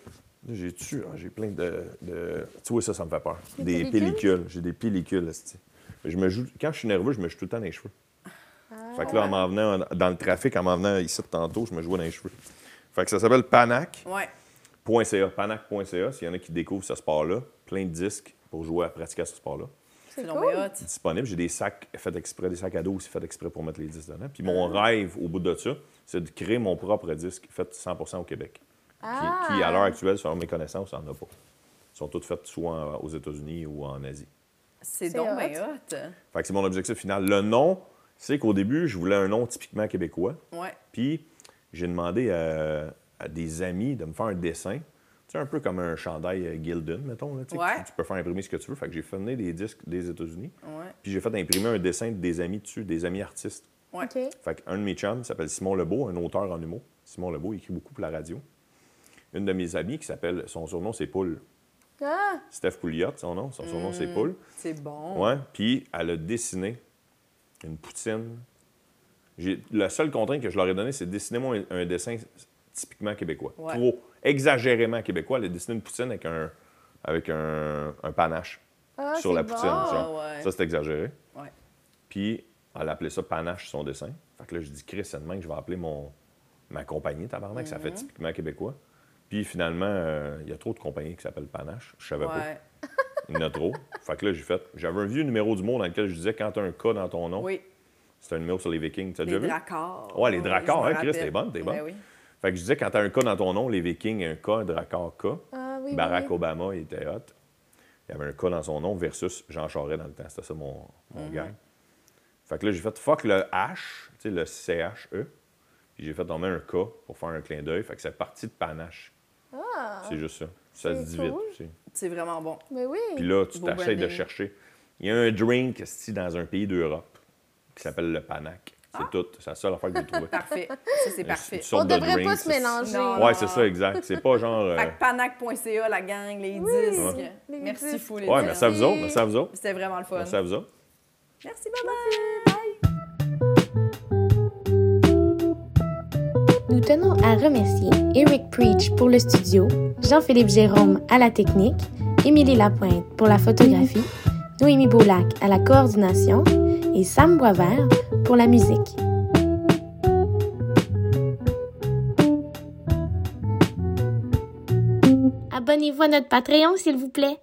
J'ai tu j'ai plein de, de- Tu vois, ça, ça me fait peur. Des Des pellicules? J'ai des pellicules. Je me joue... Quand je suis nerveux, je me joue tout le temps dans les cheveux. fait que là, en m'en venant dans le trafic, en m'en venant ici de tantôt, je me jouais dans les cheveux. Fait que ça s'appelle Panac.ca. Ouais. Panac.ca, s'il y en a qui découvrent ce sport-là. Plein de disques pour jouer à pratiquer à ce sport-là. C'est cool. Disponible. J'ai des sacs faits exprès, des sacs à dos aussi faits exprès pour mettre les disques dedans. Puis mon rêve, au bout de ça, c'est de créer mon propre disque fait 100% au Québec. Ah! Qui, qui, à l'heure actuelle, selon mes connaissances, n'en a pas. Ils sont toutes faites soit aux États-Unis ou en Asie. C'est donc hot. Fait que c'est mon objectif final. Le nom, c'est qu'au début, je voulais un nom typiquement québécois. Ouais. Puis j'ai demandé à, à des amis de me faire un dessin. Tu sais, un peu comme un chandail euh, Gildan, mettons. Là, tu sais, que Ouais. tu, tu peux faire imprimer ce que tu veux. Fait que j'ai fait venir des disques des États-Unis. Ouais. Puis j'ai fait imprimer un dessin des amis dessus, des amis artistes. Ouais. OK. Fait qu'un de mes chums s'appelle Simon Lebeau, un auteur en humour. Simon Lebeau, il écrit beaucoup pour la radio. Une de mes amies qui s'appelle, son surnom c'est Poule. Ah! Steph Pouliot, son nom. Son surnom c'est Mm. Poule. C'est bon. Ouais. Puis elle a dessiné une poutine. J'ai- La seule contrainte que je leur ai donnée, c'est dessiner-moi un, un dessin typiquement québécois. Ouais. Trop exagérément québécois. Elle a dessiné une poutine avec un, avec un, un panache Ah, sur la bon. poutine. genre. Ouais. Ça, c'est exagéré. Ouais. Puis elle a appelé ça panache, son dessin. Fait que là, je dis, Chris, c'est demain que je vais appeler mon, ma compagnie, tabarnak, ça Mhm. fait typiquement québécois. Puis finalement, euh, il y a trop de compagnies qui s'appellent panache. Je savais pas. Il y en a trop. fait que là, j'ai fait. J'avais un vieux numéro du monde dans lequel je disais quand tu as un K dans ton nom, Oui. c'est un numéro sur les Vikings. Tu as Les déjà vu? dracars. Ouais, les dracars, hein, Chris, t'es bonne, t'es bonne. Ben oui. Fait que je disais quand tu as un K dans ton nom, les Vikings, un K, un dracar K. Ah oui, Barack oui. Obama, il était hot. Il y avait un K dans son nom versus Jean Charest dans le temps. C'était ça mon, mon gag. Fait que là, j'ai fait fuck le H, tu sais, le C-H-E. Puis j'ai fait tomber un K pour faire un clin d'œil. Fait que c'est parti de panache. Ah! C'est juste ça. Ça se dit cool. vite aussi. C'est vraiment bon. Mais oui! Puis là, tu t'essayes de chercher. Il y a un drink dans un pays d'Europe qui s'appelle le Panac. C'est Ah. tout. C'est la seule affaire que j'ai trouvée. Parfait. Ça, c'est parfait. On de devrait pas se mélanger. Ouais, c'est ça, exact. C'est pas genre. euh, Fait que panac.ca, la gang, les Oui, disques. les Merci fou, les Ouais, disques. merci à vous autres. Merci à vous autres. C'était vraiment le fun. Merci à vous autres. Merci, bye Nous tenons à remercier Eric Preach pour le studio, Jean-Philippe Jérôme à la technique, Émilie Lapointe pour la photographie, Noémie Boulac à la coordination et Sam Boisvert pour la musique. Abonnez-vous à notre Patreon, s'il vous plaît.